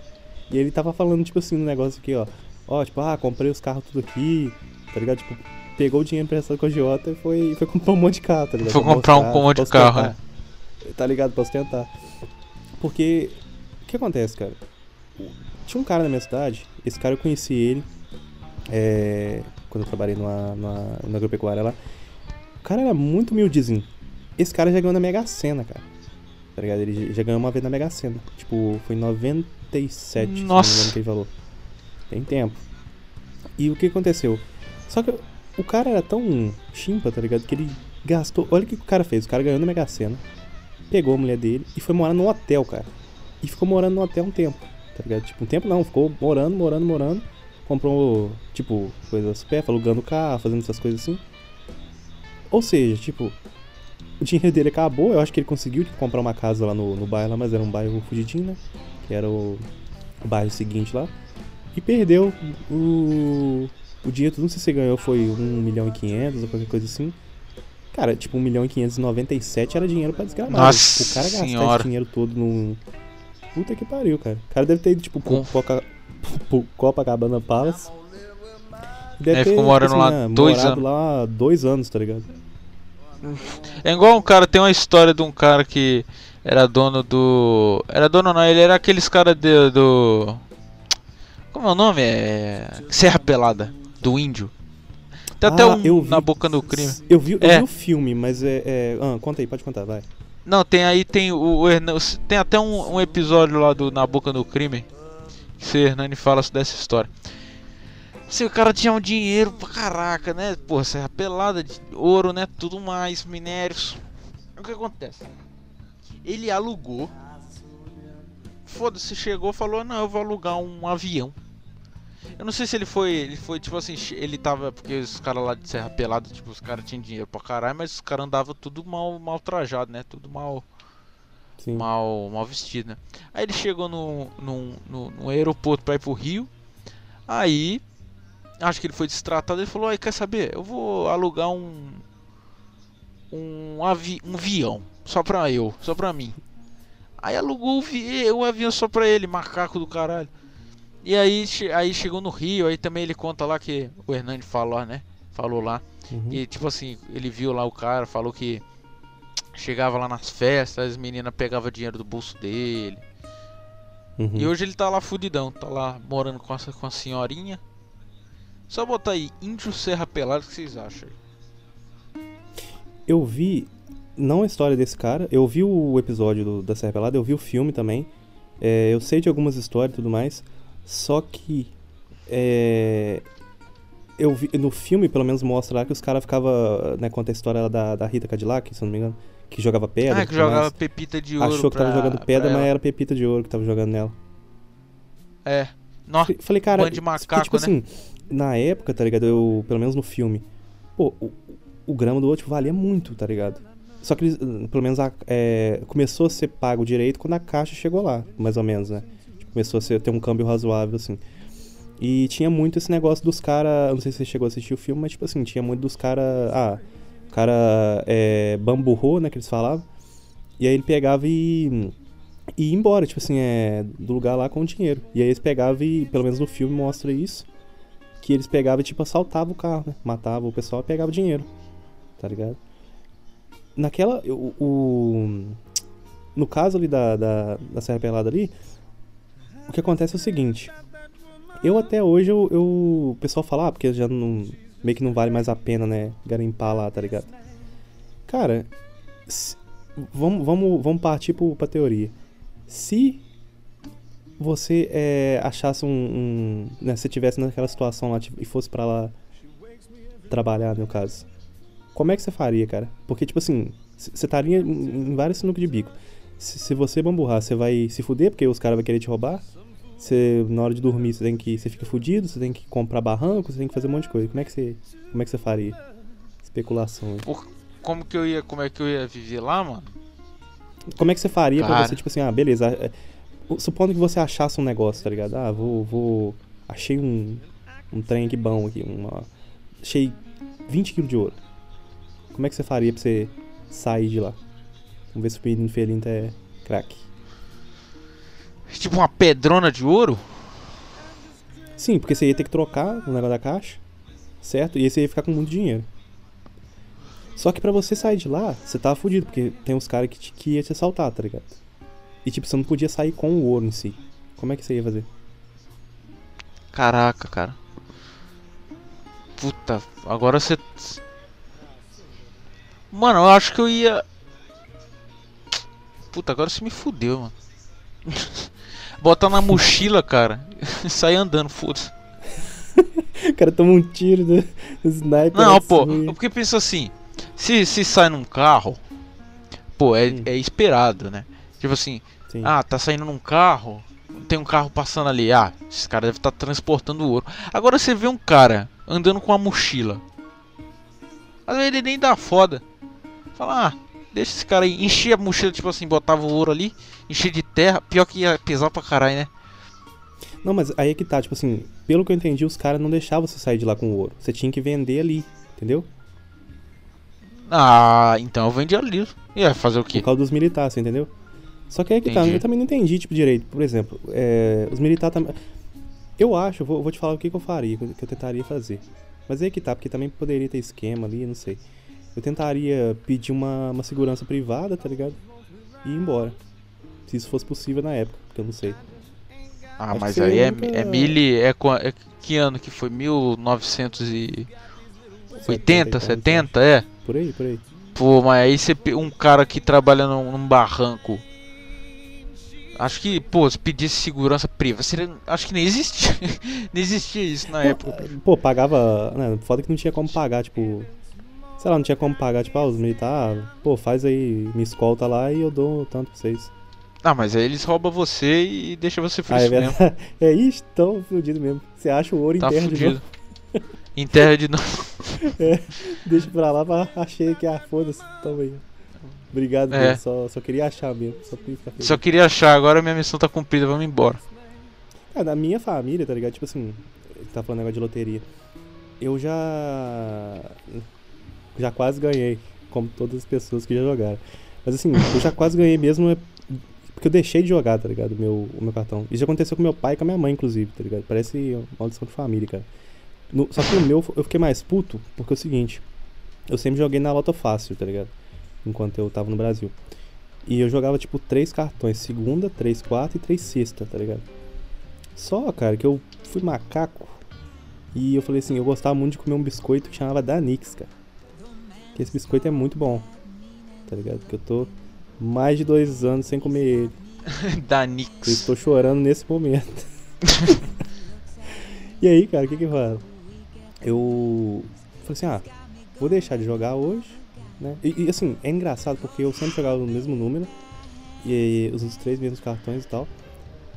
E ele tava falando, tipo assim, no negócio aqui, ó. Ó, tipo, ah, comprei os carros tudo aqui, tá ligado? Tipo, pegou o dinheiro emprestado com a Giota e foi, foi comprar um monte de carro, tá ligado? Foi Pra comprar um monte de carro, ostentar. Tá ligado? Pra ostentar. Porque, o que acontece, cara? Tinha um cara na minha cidade, esse cara eu conheci ele, é, quando eu trabalhei numa, numa, na agropecuária lá. O cara era muito humildezinho. Esse cara já ganhou na Mega Sena, cara. Tá ligado? Ele já- ganhou uma vez na Mega Sena. Tipo, foi em 97, se não me Nossa. engano, que ele falou. Tem tempo. E o que aconteceu? Só que o cara era tão chimpa, tá ligado? Que ele gastou. Olha o que o cara fez. O cara ganhou na Mega Sena, pegou a mulher dele e foi morar no hotel, cara. E ficou morando no hotel um tempo, tá ligado? Tipo, um tempo não, ficou morando, morando, morando. Comprou, tipo, coisas pé, alugando carro, fazendo essas coisas assim. Ou seja, tipo, o dinheiro dele acabou. Eu acho que ele conseguiu tipo, comprar uma casa lá no, no bairro, lá, mas era um bairro fugidinho, né? que era o, o bairro seguinte lá, e perdeu o, o dinheiro, não sei se você ganhou, foi 1 milhão e 500 ou qualquer coisa assim. Cara, tipo, 1 milhão e 597 era dinheiro pra desgramar. Nossa o cara gastar senhora. esse dinheiro todo no. Puta que pariu, cara. O cara deve ter ido, tipo, pro, Com- Coca... pro Copacabana Palace. Deve É, ficou morando lá né, dois anos. lá dois anos, tá ligado? É igual um cara, tem uma história de um cara que era dono do. Era dono não, ele era aqueles caras do. Como é o nome? É. Serra Pelada, do índio. Tem até Ah, um eu vi- na boca do crime. Eu vi, eu É. vi o filme, mas é. é... Ah, conta aí, pode contar, vai. Não, tem aí, tem o, o Hernan- Tem até um, um episódio lá do Na Boca do Crime. Que o Hernani fala dessa história. Se o cara tinha um dinheiro pra caraca, né? Porra, serra pelada, de ouro, né? Tudo mais, minérios. O que acontece? Ele alugou. Foda-se, chegou falou, não, eu vou alugar um avião. Eu não sei se ele foi, ele foi tipo assim, ele tava, porque os caras lá de Serra Pelada, tipo, os caras tinham dinheiro pra caralho, mas os caras andavam tudo mal, mal trajado, né? Tudo mal, Sim. mal, mal vestido, né? Aí ele chegou no, no, no, no aeroporto pra ir pro Rio. Aí, acho que ele foi destratado. Ele falou: Aí, quer saber? Eu vou alugar um. Um, avi um avião. Só pra eu, só pra mim. Aí alugou o, vi o avião só pra ele, macaco do caralho. E aí, aí chegou no Rio. Aí também ele conta lá que o Hernani falou, né? Falou lá. Uhum. E tipo assim, ele viu lá o cara, falou que chegava lá nas festas, as meninas pegavam dinheiro do bolso dele. Uhum. E hoje ele tá lá fudidão, tá lá morando com a, com a senhorinha. Só botar aí, Índio Serra Pelado, o que vocês acham aí? Eu vi, não a história desse cara, eu vi o episódio do- da Serra Pelada, eu vi o filme também. É, eu sei de algumas histórias e tudo mais. Só que. É, eu vi, no filme, pelo menos, mostra lá que os caras ficavam. Né, conta a história da, da Rita Cadillac, se não me engano. Que jogava pedra. ah, que jogava mais. pepita de ouro. Achou que tava pra- jogando pedra, mas era pepita de ouro que tava jogando nela. É. Nó, Falei- cara, de porque, macaco, tipo né? assim, na época, tá ligado? Eu, pelo menos no filme, pô, o, o grama do ouro tipo, valia muito, tá ligado? Só que eles, pelo menos, a- é, começou a ser pago direito quando a caixa chegou lá, mais ou menos, né? Começou a ser, ter um câmbio razoável, assim. E tinha muito esse negócio dos caras, não sei se você chegou a assistir o filme, mas, tipo assim, tinha muito dos caras, ah, o cara é, bamburrou, né, que eles falavam. E aí ele pegava e e ia embora, tipo assim, é, do lugar lá com o dinheiro. E aí eles pegavam e, pelo menos no filme mostra isso, que eles pegavam e, tipo, assaltavam o carro, né? Matavam o pessoal e pegavam dinheiro, tá ligado? Naquela, o... o- no caso ali da, da, da Serra Pelada ali, o que acontece é o seguinte, eu até hoje, eu, eu- o pessoal fala, ah, porque já não, meio que não vale mais a pena, né, garimpar lá, tá ligado? Cara, se- vamos, vamos, vamos partir pro, pra teoria. Se você é, achasse um. um né, se tivesse naquela situação lá tipo, e fosse pra lá trabalhar, no caso, como é que você faria, cara? Porque, tipo assim, você estaria em, em vários sinucos de bico. Se, se você bamburrar, você vai se fuder porque os caras vão querer te roubar. Você, na hora de dormir, você tem que. Você fica fudido, você tem que comprar barranco, você tem que fazer um monte de coisa. Como é que você. Como é que você faria? Especulação. Por- como que eu ia, como é que eu ia viver lá, mano? Como é que você faria pra Cara. você, tipo assim, ah, beleza. é, supondo que você achasse um negócio, tá ligado? Ah, vou. vou achei um. Um trem aqui bom aqui. Uma, achei 20 kg de ouro. Como é que você faria pra você sair de lá? Vamos ver se o menino Felinto é craque. Tipo uma pedrona de ouro? Sim, porque você ia ter que trocar o negócio da caixa, certo? E aí você ia ficar com muito dinheiro. Só que pra você sair de lá, você tava fudido, porque tem uns caras que, te- que ia te assaltar, tá ligado? E tipo, você não podia sair com o ouro em si. Como é que você ia fazer? Caraca, cara. Puta, agora você. Mano, eu acho que eu ia. Puta, agora você me fudeu, mano. <laughs> Botar na mochila, cara. <laughs> e sair andando, foda-se. O cara toma um tiro do, sniper. Não, assim, pô, porque pensa assim, se, se sai num carro, pô, é, Hum. é esperado, né? Tipo assim, Sim. ah, tá saindo num carro, tem um carro passando ali, ah, esse cara deve estar transportando ouro. Agora você vê um cara andando com uma mochila. Às vezes ele nem dá foda. Fala, ah, deixa esse cara aí. Enchia a mochila, tipo assim, botava o ouro ali, enchia de terra. Pior que ia pesar pra caralho, né? Não, mas aí é que tá, tipo assim, pelo que eu entendi, os caras não deixavam você sair de lá com o ouro. Você tinha que vender ali, entendeu? Ah, então eu vendi ali. Ia fazer o Por quê? causa dos militares, entendeu? Só que aí que tá, Entendi. eu também não entendi, tipo, direito. Por exemplo, é, os militares também. Eu acho, vou, vou te falar o que, que eu faria, que eu, que eu tentaria fazer. Mas aí que tá, porque também poderia ter esquema ali, não sei. Eu tentaria pedir uma, uma segurança privada, tá ligado? E ir embora. Se isso fosse possível na época, porque eu não sei. Ah, Acho mas aí eu é, nunca- é mil. É, é que ano que foi? 1980, 70, 70, é? Por aí, por aí. Pô, mas aí você um cara que trabalha num, num barranco. Acho que, pô, se pedisse segurança privada, seria, acho que nem existia. <laughs> nem existia isso na época. Pô, pagava. Né, foda que não tinha como pagar, tipo. Sei lá, não tinha como pagar, tipo, ah, os militares. Pô, faz aí, me escolta lá e eu dou tanto pra vocês. Ah, mas aí eles roubam você e deixam você Ah, feliz é mesmo. <laughs> É isso, tão fudido mesmo. Você acha o ouro Tá interno de fudido. novo, <laughs> Em terra de novo. <laughs> deixa pra lá, pra... achei que, ah, foda-se, toma aí. Obrigado, É. Só, só queria achar mesmo, só queria. Só queria achar, agora minha missão tá cumprida, vamos embora. Cara, na minha família, tá ligado? Tipo assim, tá falando negócio de loteria. Eu já. Já quase ganhei, como todas as pessoas que já jogaram. Mas assim, eu já quase ganhei mesmo é porque eu deixei de jogar, tá ligado? Meu, o meu cartão. Isso já aconteceu com meu pai e com a minha mãe, inclusive, tá ligado? Parece uma maldição de família, cara. No- só que o meu, eu fiquei mais puto, porque é o seguinte. Eu sempre joguei na Loto Fácil, tá ligado? Enquanto eu tava no Brasil. E eu jogava, tipo, três cartões. Segunda, três quarta e três sexta, tá ligado? Só, cara, que eu fui macaco. E eu falei assim, eu gostava muito de comer um biscoito que chamava Danix, cara. Que esse biscoito é muito bom. Tá ligado? Porque eu tô mais de dois anos sem comer ele. <laughs> da Eu Nix. estou chorando nesse momento. <laughs> e aí, cara, o que que fala? Eu falei assim, ah, vou deixar de jogar hoje, né? E, e, assim, é engraçado porque eu sempre jogava no mesmo número. E os os três mesmos cartões e tal.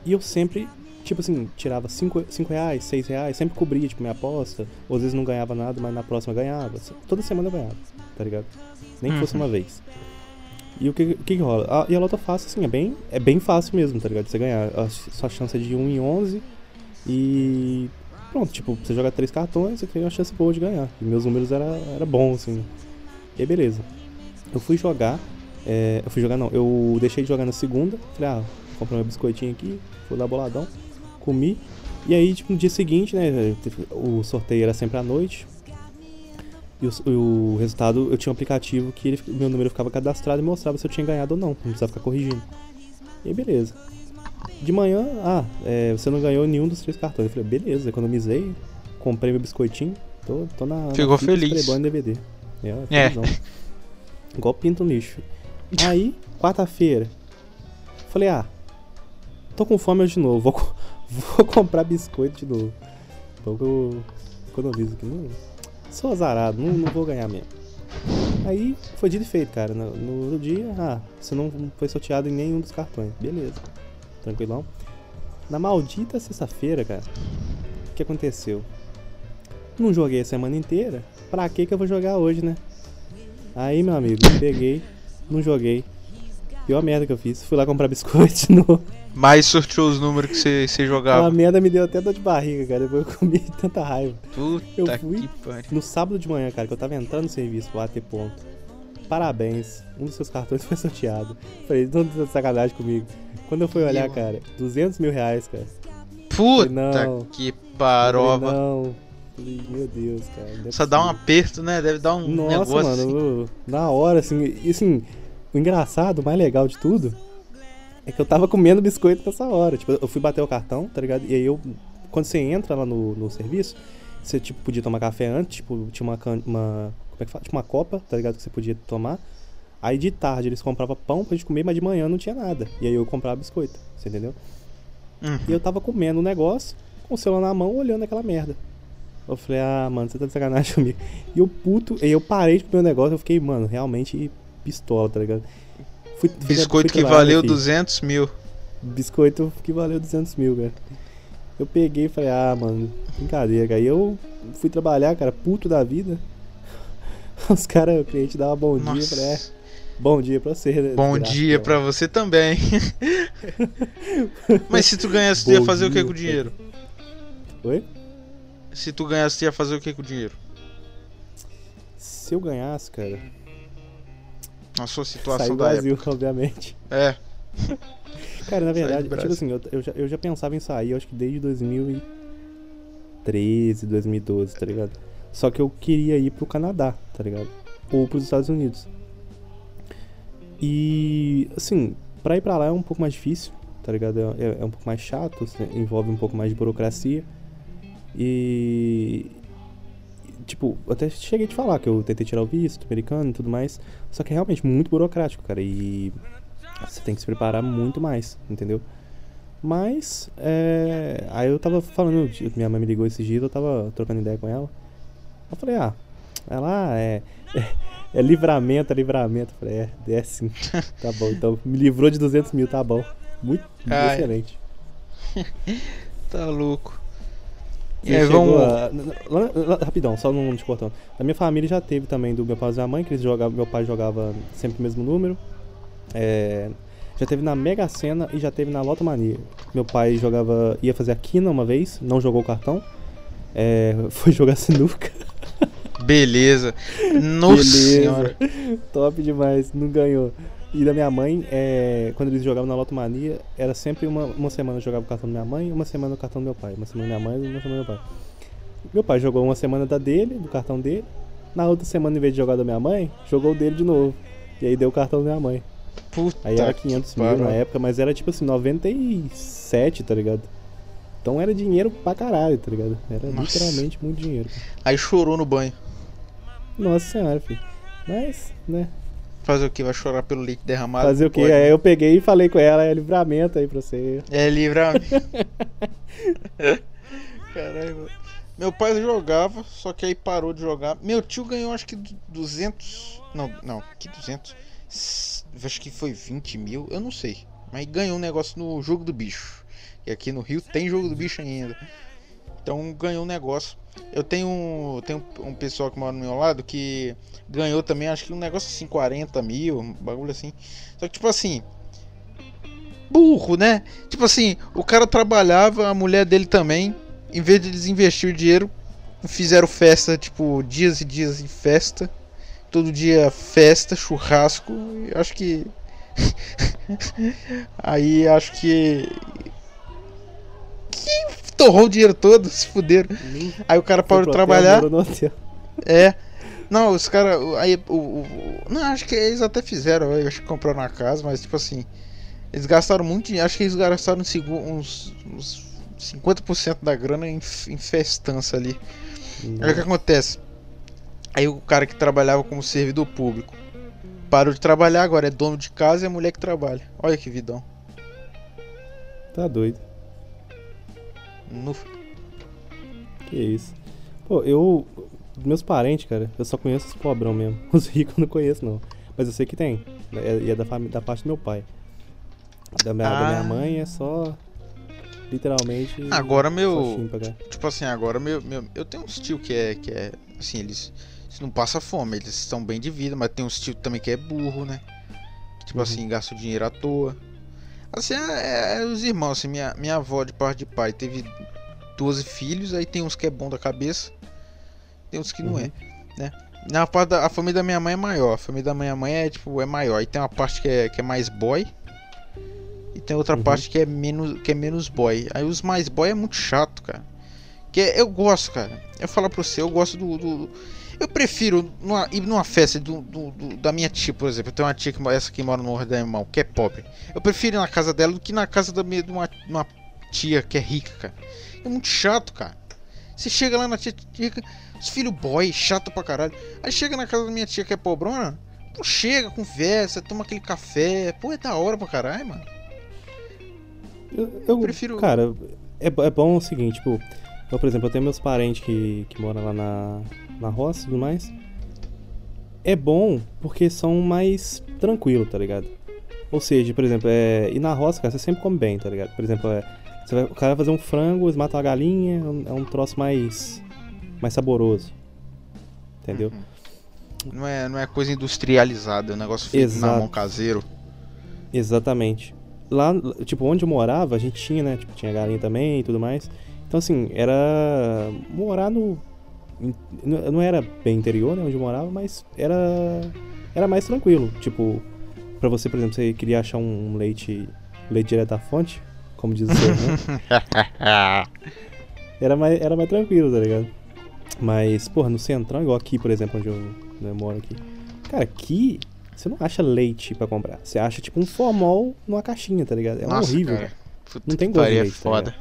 E eu sempre, tipo assim, tirava 5 reais, 6 reais, sempre cobria, tipo, minha aposta. Ou às vezes não ganhava nada, mas na próxima ganhava. Toda semana eu ganhava, tá ligado? Nem que fosse Uhum. uma vez. E o que, o que que rola? A, e a Loto Fácil, assim, é bem, é bem fácil mesmo, tá ligado? De Você ganhar. A sua chance é de 1 em 11. E pronto, tipo, você joga três cartões, você tem uma chance boa de ganhar. E meus números era, era bom, assim. E aí, beleza. Eu fui jogar. é, eu fui jogar, não. Eu deixei de jogar na segunda. Falei, ah, comprei meu biscoitinho aqui. Fui lá boladão. Comi. E aí, tipo, no dia seguinte, né? O sorteio era sempre à noite. E o, o resultado, eu tinha um aplicativo que ele, meu número ficava cadastrado e mostrava se eu tinha ganhado ou não. Não precisava ficar corrigindo. E aí, beleza. De manhã, ah, é, você não ganhou nenhum dos três cartões. Eu falei, beleza, economizei, comprei meu biscoitinho, tô, tô na. na Ficou fita feliz. esfregando DVD. É, É. Igual pinto no lixo. Aí, quarta-feira, falei, ah, tô com fome hoje de novo, vou, <laughs> vou comprar biscoito de novo. Então eu economizo aqui. Não, sou azarado, não, não vou ganhar mesmo. Aí foi dito e feito, cara. No, no, dia, ah, você não foi sorteado em nenhum dos cartões. Beleza. Tranquilão. Na maldita sexta-feira, cara, o que aconteceu? Não joguei a semana inteira. Pra que que eu vou jogar hoje, né? Aí, meu amigo, peguei, não joguei. Pior merda que eu fiz. Fui lá comprar biscoito de <laughs> novo. Mas sorteou os números que você, jogava. merda me deu até dor de barriga, cara. Depois eu comi <laughs> tanta raiva. Puta eu fui- que pariu. No sábado de manhã, cara, que eu tava entrando no serviço pro AT Ponto. Parabéns, um dos seus cartões <laughs> foi sorteado. Falei, não tá de sacanagem comigo. Quando eu fui olhar, cara, 200 mil reais, cara. Puta não. que parova. Falei, não. Falei, meu Deus, cara. é Só dá um aperto, né? Deve dar um Nossa, negócio mano, assim. na hora, assim, e assim, o engraçado, o mais legal de tudo, é que eu tava comendo biscoito nessa hora. Tipo, eu fui bater o cartão, tá ligado? E aí eu, quando você entra lá no, no serviço, você, tipo, podia tomar café antes, tipo, tinha uma, can- uma, como é que fala? Tipo uma copa, tá ligado? Que você podia tomar. Aí de tarde eles compravam pão pra gente comer, mas de manhã não tinha nada. E aí eu comprava biscoito, você entendeu? Uhum. E eu tava comendo um negócio, com o celular na mão, olhando aquela merda. Eu falei, ah, mano, você tá de sacanagem <laughs> comigo. E eu puto, e eu parei de comer o negócio, eu fiquei, mano, realmente pistola, tá ligado? Fui, fui- Biscoito fui que valeu filho. 200 mil. Biscoito que valeu 200 mil, cara. Eu peguei e falei, ah, mano, brincadeira, cara. E eu fui trabalhar, cara, puto da vida. <laughs> Os caras, o cliente dava bom dia, eu falei, é, Nossa. Bom dia pra você, né? Bom desgraça, dia ó. pra você também. <laughs> Mas se tu ganhasse, tu ia fazer o que dia, com o dinheiro? Oi? Se tu ganhasse, tu ia fazer o que com o dinheiro? Se eu ganhasse, cara, Na sua situação sair do da Brasil, época. obviamente. É. <laughs> Cara, na verdade, tipo assim, eu, eu já, eu já pensava em sair, eu acho que desde 2013, 2012, tá ligado? Só que eu queria ir pro Canadá, tá ligado? Ou pros Estados Unidos. E, assim, pra ir pra lá é um pouco mais difícil, tá ligado? É, é- é um pouco mais chato, assim, envolve um pouco mais de burocracia. E. Tipo, até cheguei a te falar que eu tentei tirar o visto americano e tudo mais. Só que é realmente muito burocrático, cara. E você tem que se preparar muito mais, entendeu? Mas, é... aí eu tava falando, minha mãe me ligou esses dias, eu tava trocando ideia com ela. Eu falei, ah, ela é, é, é livramento, é livramento. Eu falei, é, é sim, <laughs> tá bom. Então, me livrou de 200 mil, tá bom. Muito Ai. excelente. <laughs> Tá louco. E chegou vamos. a- rapidão, só não te cortando. Na minha família já teve também do meu pai e da minha mãe, que eles jogavam, meu pai jogava sempre o mesmo número. É, já teve na Mega Sena e já teve na Loto Mania. Meu pai jogava, ia fazer a quina uma vez, não jogou o cartão. É, <laughs> foi jogar sinuca. Beleza. <laughs> Nossa senhora. Top demais, não ganhou. E da minha mãe, é, quando eles jogavam na Loto Mania, era sempre uma, uma semana eu jogava o cartão da minha mãe, uma semana o cartão do meu pai. Uma semana da minha mãe, uma semana do meu pai. Meu pai jogou uma semana da dele, do cartão dele. Na outra semana, em vez de jogar da minha mãe, jogou o dele de novo. E aí deu o cartão da minha mãe. Puta Aí era que 500 mil pariu. na época, mas era tipo assim, 97, tá ligado? Então era dinheiro pra caralho, tá ligado? Era Nossa. literalmente muito dinheiro. Aí chorou no banho. Nossa senhora, filho. Mas, né? Fazer o que? Vai chorar pelo leite derramado? Fazer o? Pode. Aí eu peguei e falei com ela, é livramento aí pra você. É livramento. <laughs> Caralho. Meu pai jogava, só que aí parou de jogar. Meu tio ganhou acho que du- 200. Não, não, que 200? S- Acho que foi 20 mil, eu não sei. Mas ganhou um negócio no jogo do bicho. E aqui no Rio tem jogo do bicho ainda. Então ganhou um negócio. Eu tenho, tenho um pessoal que mora do meu lado que ganhou também, acho que um negócio assim, 40 mil, um bagulho assim. Só que tipo assim. Burro, né? Tipo assim, o cara trabalhava, a mulher dele também. Em vez de eles investir o dinheiro, fizeram festa, tipo, dias e dias de festa. Todo dia festa, churrasco. acho que. <laughs> Aí acho que. Que torrou o dinheiro todo, <laughs> se fuderam. Aí o cara parou de trabalhar. hotel. É. Não, os caras. Aí o, o- Não, acho que eles até fizeram, eu acho que compraram na casa, mas tipo assim. Eles gastaram muito dinheiro. Acho que eles gastaram uns, uns 50% da grana em, em festança ali. Aí o que acontece? Aí o cara que trabalhava como servidor público parou de trabalhar, agora é dono de casa e a mulher que trabalha. Olha que vidão. Tá doido. No- Que isso. Pô, eu. Meus parentes, cara, eu só conheço os pobrão mesmo. <laughs> Os ricos eu não conheço, não. Mas eu sei que tem. É- E é da, fami- da parte do meu pai. Da minha, da minha Ah. mãe é só. Literalmente. Agora meu. Tipo assim, agora meu, meu, eu tenho uns tio que é, que é, assim, eles, eles não passam fome, eles estão bem de vida, mas tem uns tio também que é burro, né? Que, tipo Uhum. assim, gasta o dinheiro à toa. Assim, é, é- é os irmãos, assim, minha, minha avó de parte de pai teve 12 filhos, aí tem uns que é bom da cabeça, tem uns que não Uhum. é, né? Na parte da a família da minha mãe é maior, a família da minha mãe é, tipo, é maior, aí tem uma parte que é, que é mais boy, e tem outra Uhum. parte que é menos que é menos boy. Aí os mais boy é muito chato, cara. Que é- eu gosto, cara. Eu falar pra você, eu gosto do. do- eu prefiro numa- ir numa festa do, do- do- da minha tia, por exemplo. Eu tenho uma tia que essa que mora no Irmão, que é pobre. Eu prefiro ir na casa dela do que na casa da minha, de uma, uma tia que é rica, cara. É muito chato, cara. Você chega lá na tia rica, os filhos boy, chato pra caralho. Aí chega na casa da minha tia que é pobrona, não chega, conversa, toma aquele café. Pô, é da hora pra caralho, mano. Eu, eu prefiro- Cara, é, é bom o seguinte, tipo. Eu, por exemplo, eu tenho meus parentes que, que moram lá na, na roça e tudo mais. É bom porque são mais tranquilos, tá ligado? Ou seja, por exemplo, é, ir na roça, cara, você sempre come bem, tá ligado? Por exemplo, é, você vai- o cara vai fazer um frango, eles matam uma galinha, é um, é troço mais, mais saboroso. Entendeu? Não é, não é coisa industrializada, é um negócio feito na Exato. mão caseiro. Exatamente. Lá, tipo, onde eu morava, a gente tinha, né? Tipo, tinha galinha também e tudo mais. Então, assim, era. Morar no. Não era bem interior, né? Onde eu morava, mas era. Era mais tranquilo. Tipo, pra você, por exemplo, você queria achar um leite. Leite direto da fonte, como diz o seu irmão. <laughs> era, mais, era mais tranquilo, tá ligado? Mas, porra, no centrão, igual aqui, por exemplo, onde eu, né, eu moro aqui. Cara, aqui você não acha leite pra comprar. Você acha tipo um formol numa caixinha, tá ligado? É Nossa, horrível. cara. Puta Não tem gosto de é leite, tá foda.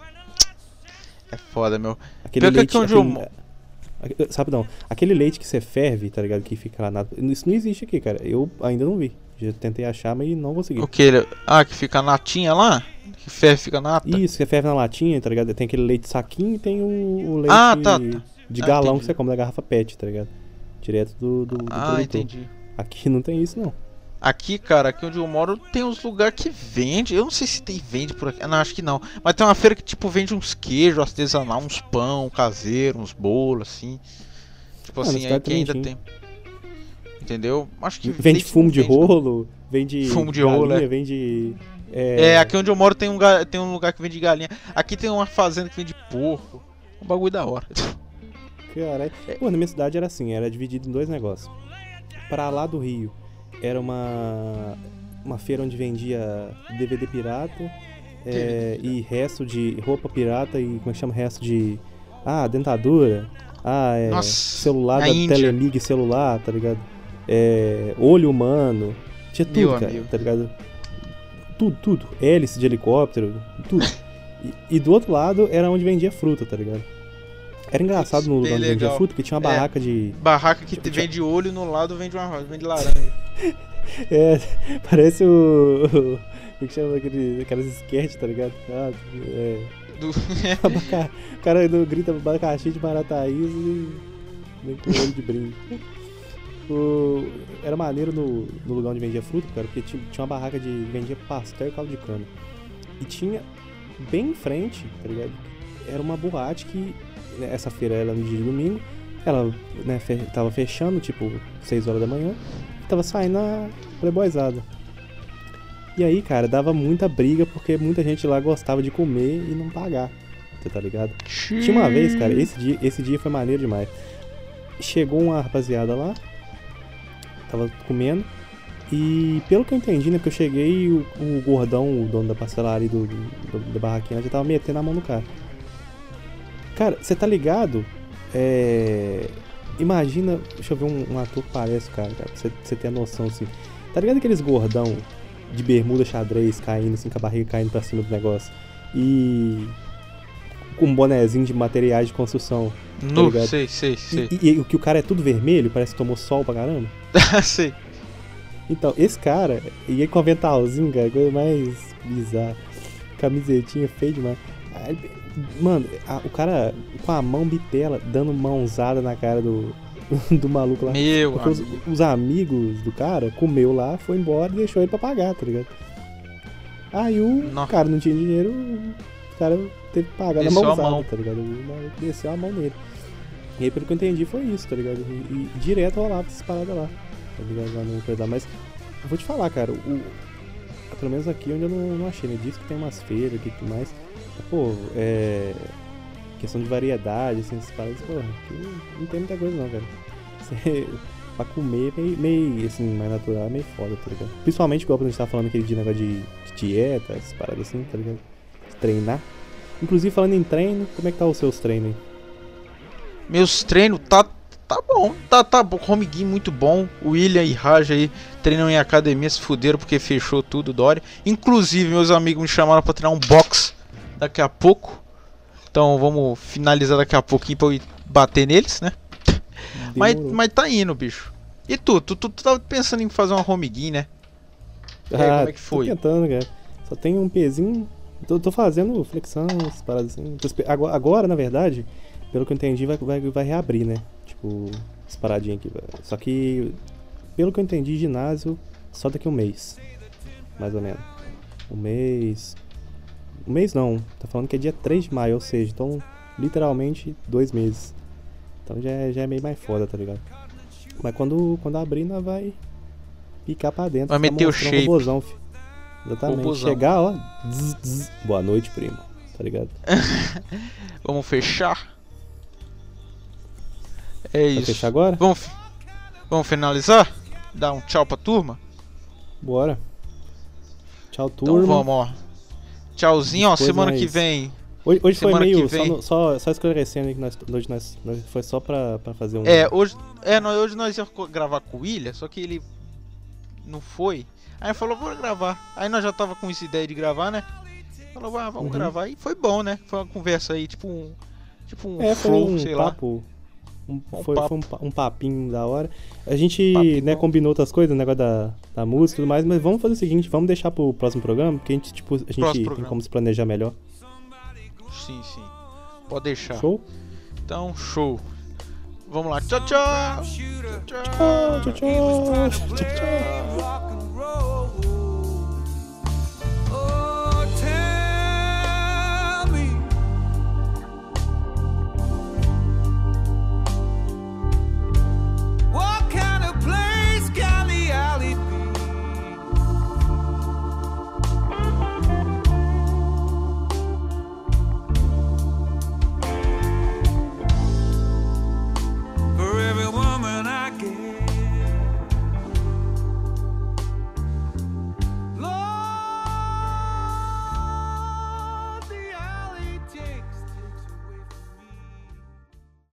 É foda, meu. Aquele Pior que leite. aqui onde eu aquele, não? Aquele leite que você ferve, tá ligado? Que fica lá na. Isso não existe aqui, cara. Eu ainda não vi. Já tentei achar, mas não consegui. O que? Ah, que fica a natinha lá? Que ferro fica nata? Isso, você ferve na latinha, tá ligado? Tem aquele leite saquinho e tem o, o leite Ah, tá, tá. de Ah, galão entendi. que você compra da garrafa PET, tá ligado? Direto do, do, do Ah, produtor. entendi. Aqui não tem isso, não. Aqui, cara, aqui onde eu moro, tem uns lugares que vende. Eu não sei se tem vende por aqui. Não, acho que não. Mas tem uma feira que, tipo, vende uns queijos artesanal, uns pão caseiro, uns bolos, assim. Tipo Ah, assim, cidade aqui ainda tem. Entendeu? Acho que Vende fumo de vende, não. rolo, vende. Fumo de galinha, rolo, é. vende. É, aqui onde eu moro tem um, tem um lugar que vende galinha. Aqui tem uma fazenda que vende porco. Um bagulho da hora. Caralho. É. Pô, na minha cidade era assim, era dividido em dois negócios. Pra lá do Rio era uma uma feira onde vendia DVD pirata é, e resto de roupa pirata e como é que chama resto de ah, dentadura, ah, é, Nossa, celular da Índia. Telemig celular, tá ligado? É, olho humano, tinha tudo, Meu cara, amigo. tá ligado? Tudo, tudo. Hélice de helicóptero, tudo. <laughs> e, e do outro lado era onde vendia fruta, tá ligado? Era engraçado no lugar onde vendia fruta, porque tinha uma É. barraca de. Barraca que Tipo, vende olho no lado vende uma vende laranja. <laughs> É, parece o. Como que chama aquele, aquelas sketches, tá ligado? Ah, é. Do... <laughs> abaca- o cara grita abacaxi de marataízes e. Nem com olho de brinde. O- era maneiro no, no lugar onde vendia fruta, cara, porque tinha, tinha uma barraca de. vendia pastel e caldo de cana. E tinha bem em frente, tá ligado? Era uma boate que. Né, Essa feira era no dia de domingo. Ela né, fe- tava fechando, tipo, 6 horas da manhã. E tava saindo a playboyzada. E aí, cara, dava muita briga porque muita gente lá gostava de comer e não pagar. Você tá ligado? Tinha uma vez, cara, esse dia, esse dia foi maneiro demais. Chegou uma rapaziada lá, tava comendo, e pelo que eu entendi, né, porque eu cheguei e o, o gordão, o dono da pastelaria do, do- da barraquinha, já tava metendo a mão no cara. Cara, você tá ligado? É. Imagina, deixa eu ver um, um ator que parece, cara, cara, pra você, ter a noção assim. Tá ligado aqueles gordão de bermuda xadrez caindo, assim, com a barriga caindo pra cima do negócio? E. com um bonezinho de materiais de construção. Nu, ligado? sei, sei, sei. E, e o que o cara é tudo vermelho, parece que tomou sol pra caramba. <laughs> sei. Então, esse cara, e aí com aventalzinho, cara, coisa mais bizarra. Camisetinha feia demais. Mano, a- o cara com a mão bitela, dando mãozada na cara do, <laughs> do maluco lá. Meu os, os amigos do cara comeu lá, foi embora e deixou ele pra pagar, tá ligado? Aí o Nó. cara não tinha dinheiro, o cara teve que pagar Desceu na a mãozada, mão. tá ligado? Desceu a mão nele. E aí, pelo que eu entendi, foi isso, tá ligado? E, e direto rolava essas paradas lá, tá ligado? Lá no. Mas eu vou te falar, cara, o, pelo menos aqui onde eu não, não achei, né? Diz que tem umas feiras aqui e tudo mais. Pô, é. Questão de variedade, assim, essas paradas, pô, não tem muita coisa não, cara. <laughs> Você, pra comer, meio, meio, assim, mais natural, meio foda, tá ligado? Principalmente igual quando a gente tava falando aquele de negócio de, de dieta, essas paradas assim, tá ligado? De treinar. Inclusive, falando em treino, como é que tá os seus treinos aí? Meus treinos tá tá bom, tá tá bom. Home Game muito bom. William e Raja aí treinam em academia, se fuderam porque fechou tudo, Dória. Inclusive, meus amigos me chamaram pra treinar um box daqui a pouco. Então vamos finalizar daqui a pouquinho pra eu bater neles, né? Mas, mas tá indo, bicho. E tu? Tu, tu, tu tava pensando em fazer uma home game, né? E aí, como é que foi? Tô tentando, cara. Só tem um pezinho. Tô, tô fazendo flexão, essas paradas assim. Agora, agora, na verdade, pelo que eu entendi, vai, vai, vai reabrir, né? Tipo, as paradinhas aqui. Só que, pelo que eu entendi, ginásio só daqui um mês. Mais ou menos. Um mês. Um mês não. Tá falando que é dia 3 de maio, ou seja, então, literalmente, dois meses. Então já é, já é meio mais foda, tá ligado? Mas quando, quando abrir, nós vai picar pra dentro. Vai meter o shape. robozão, fi. Exatamente. Robozão. Chegar, ó. zzz, zzz. Boa noite, primo. Tá ligado? <laughs> Vamos fechar? É Vai isso. fechar agora? Vamos, vamos finalizar? Dar um tchau pra turma? Bora. Tchau, Então turma. vamos, ó. Tchauzinho, ó. Depois Semana nós- que vem. Hoje, hoje foi meio. Só, vem. no- só, só esclarecendo aí que nós, hoje nós, nós- foi só pra, pra fazer um. É, hoje, é, nós, hoje nós íamos co- gravar com o William, só que ele não foi. Aí falou, vou gravar. Aí nós já tava com essa ideia de gravar, né? Falou, ah, vamos Uhum. gravar. E foi bom, né? Foi uma conversa aí, tipo um. Tipo um É, flow, um sei lá. Um, Um foi foi um, pa- um papinho da hora. A gente, Papinho né, combinou outras coisas, o negócio da, da música e tudo mais, mas vamos fazer o seguinte, vamos deixar pro próximo programa, porque a gente, tipo, a gente tem programa. como se planejar melhor. Sim, sim. Pode deixar. Show? Então, show. Vamos lá. Tchau, tchau. Shooter. Tchau, tchau, tchau. Rock and roll. Walk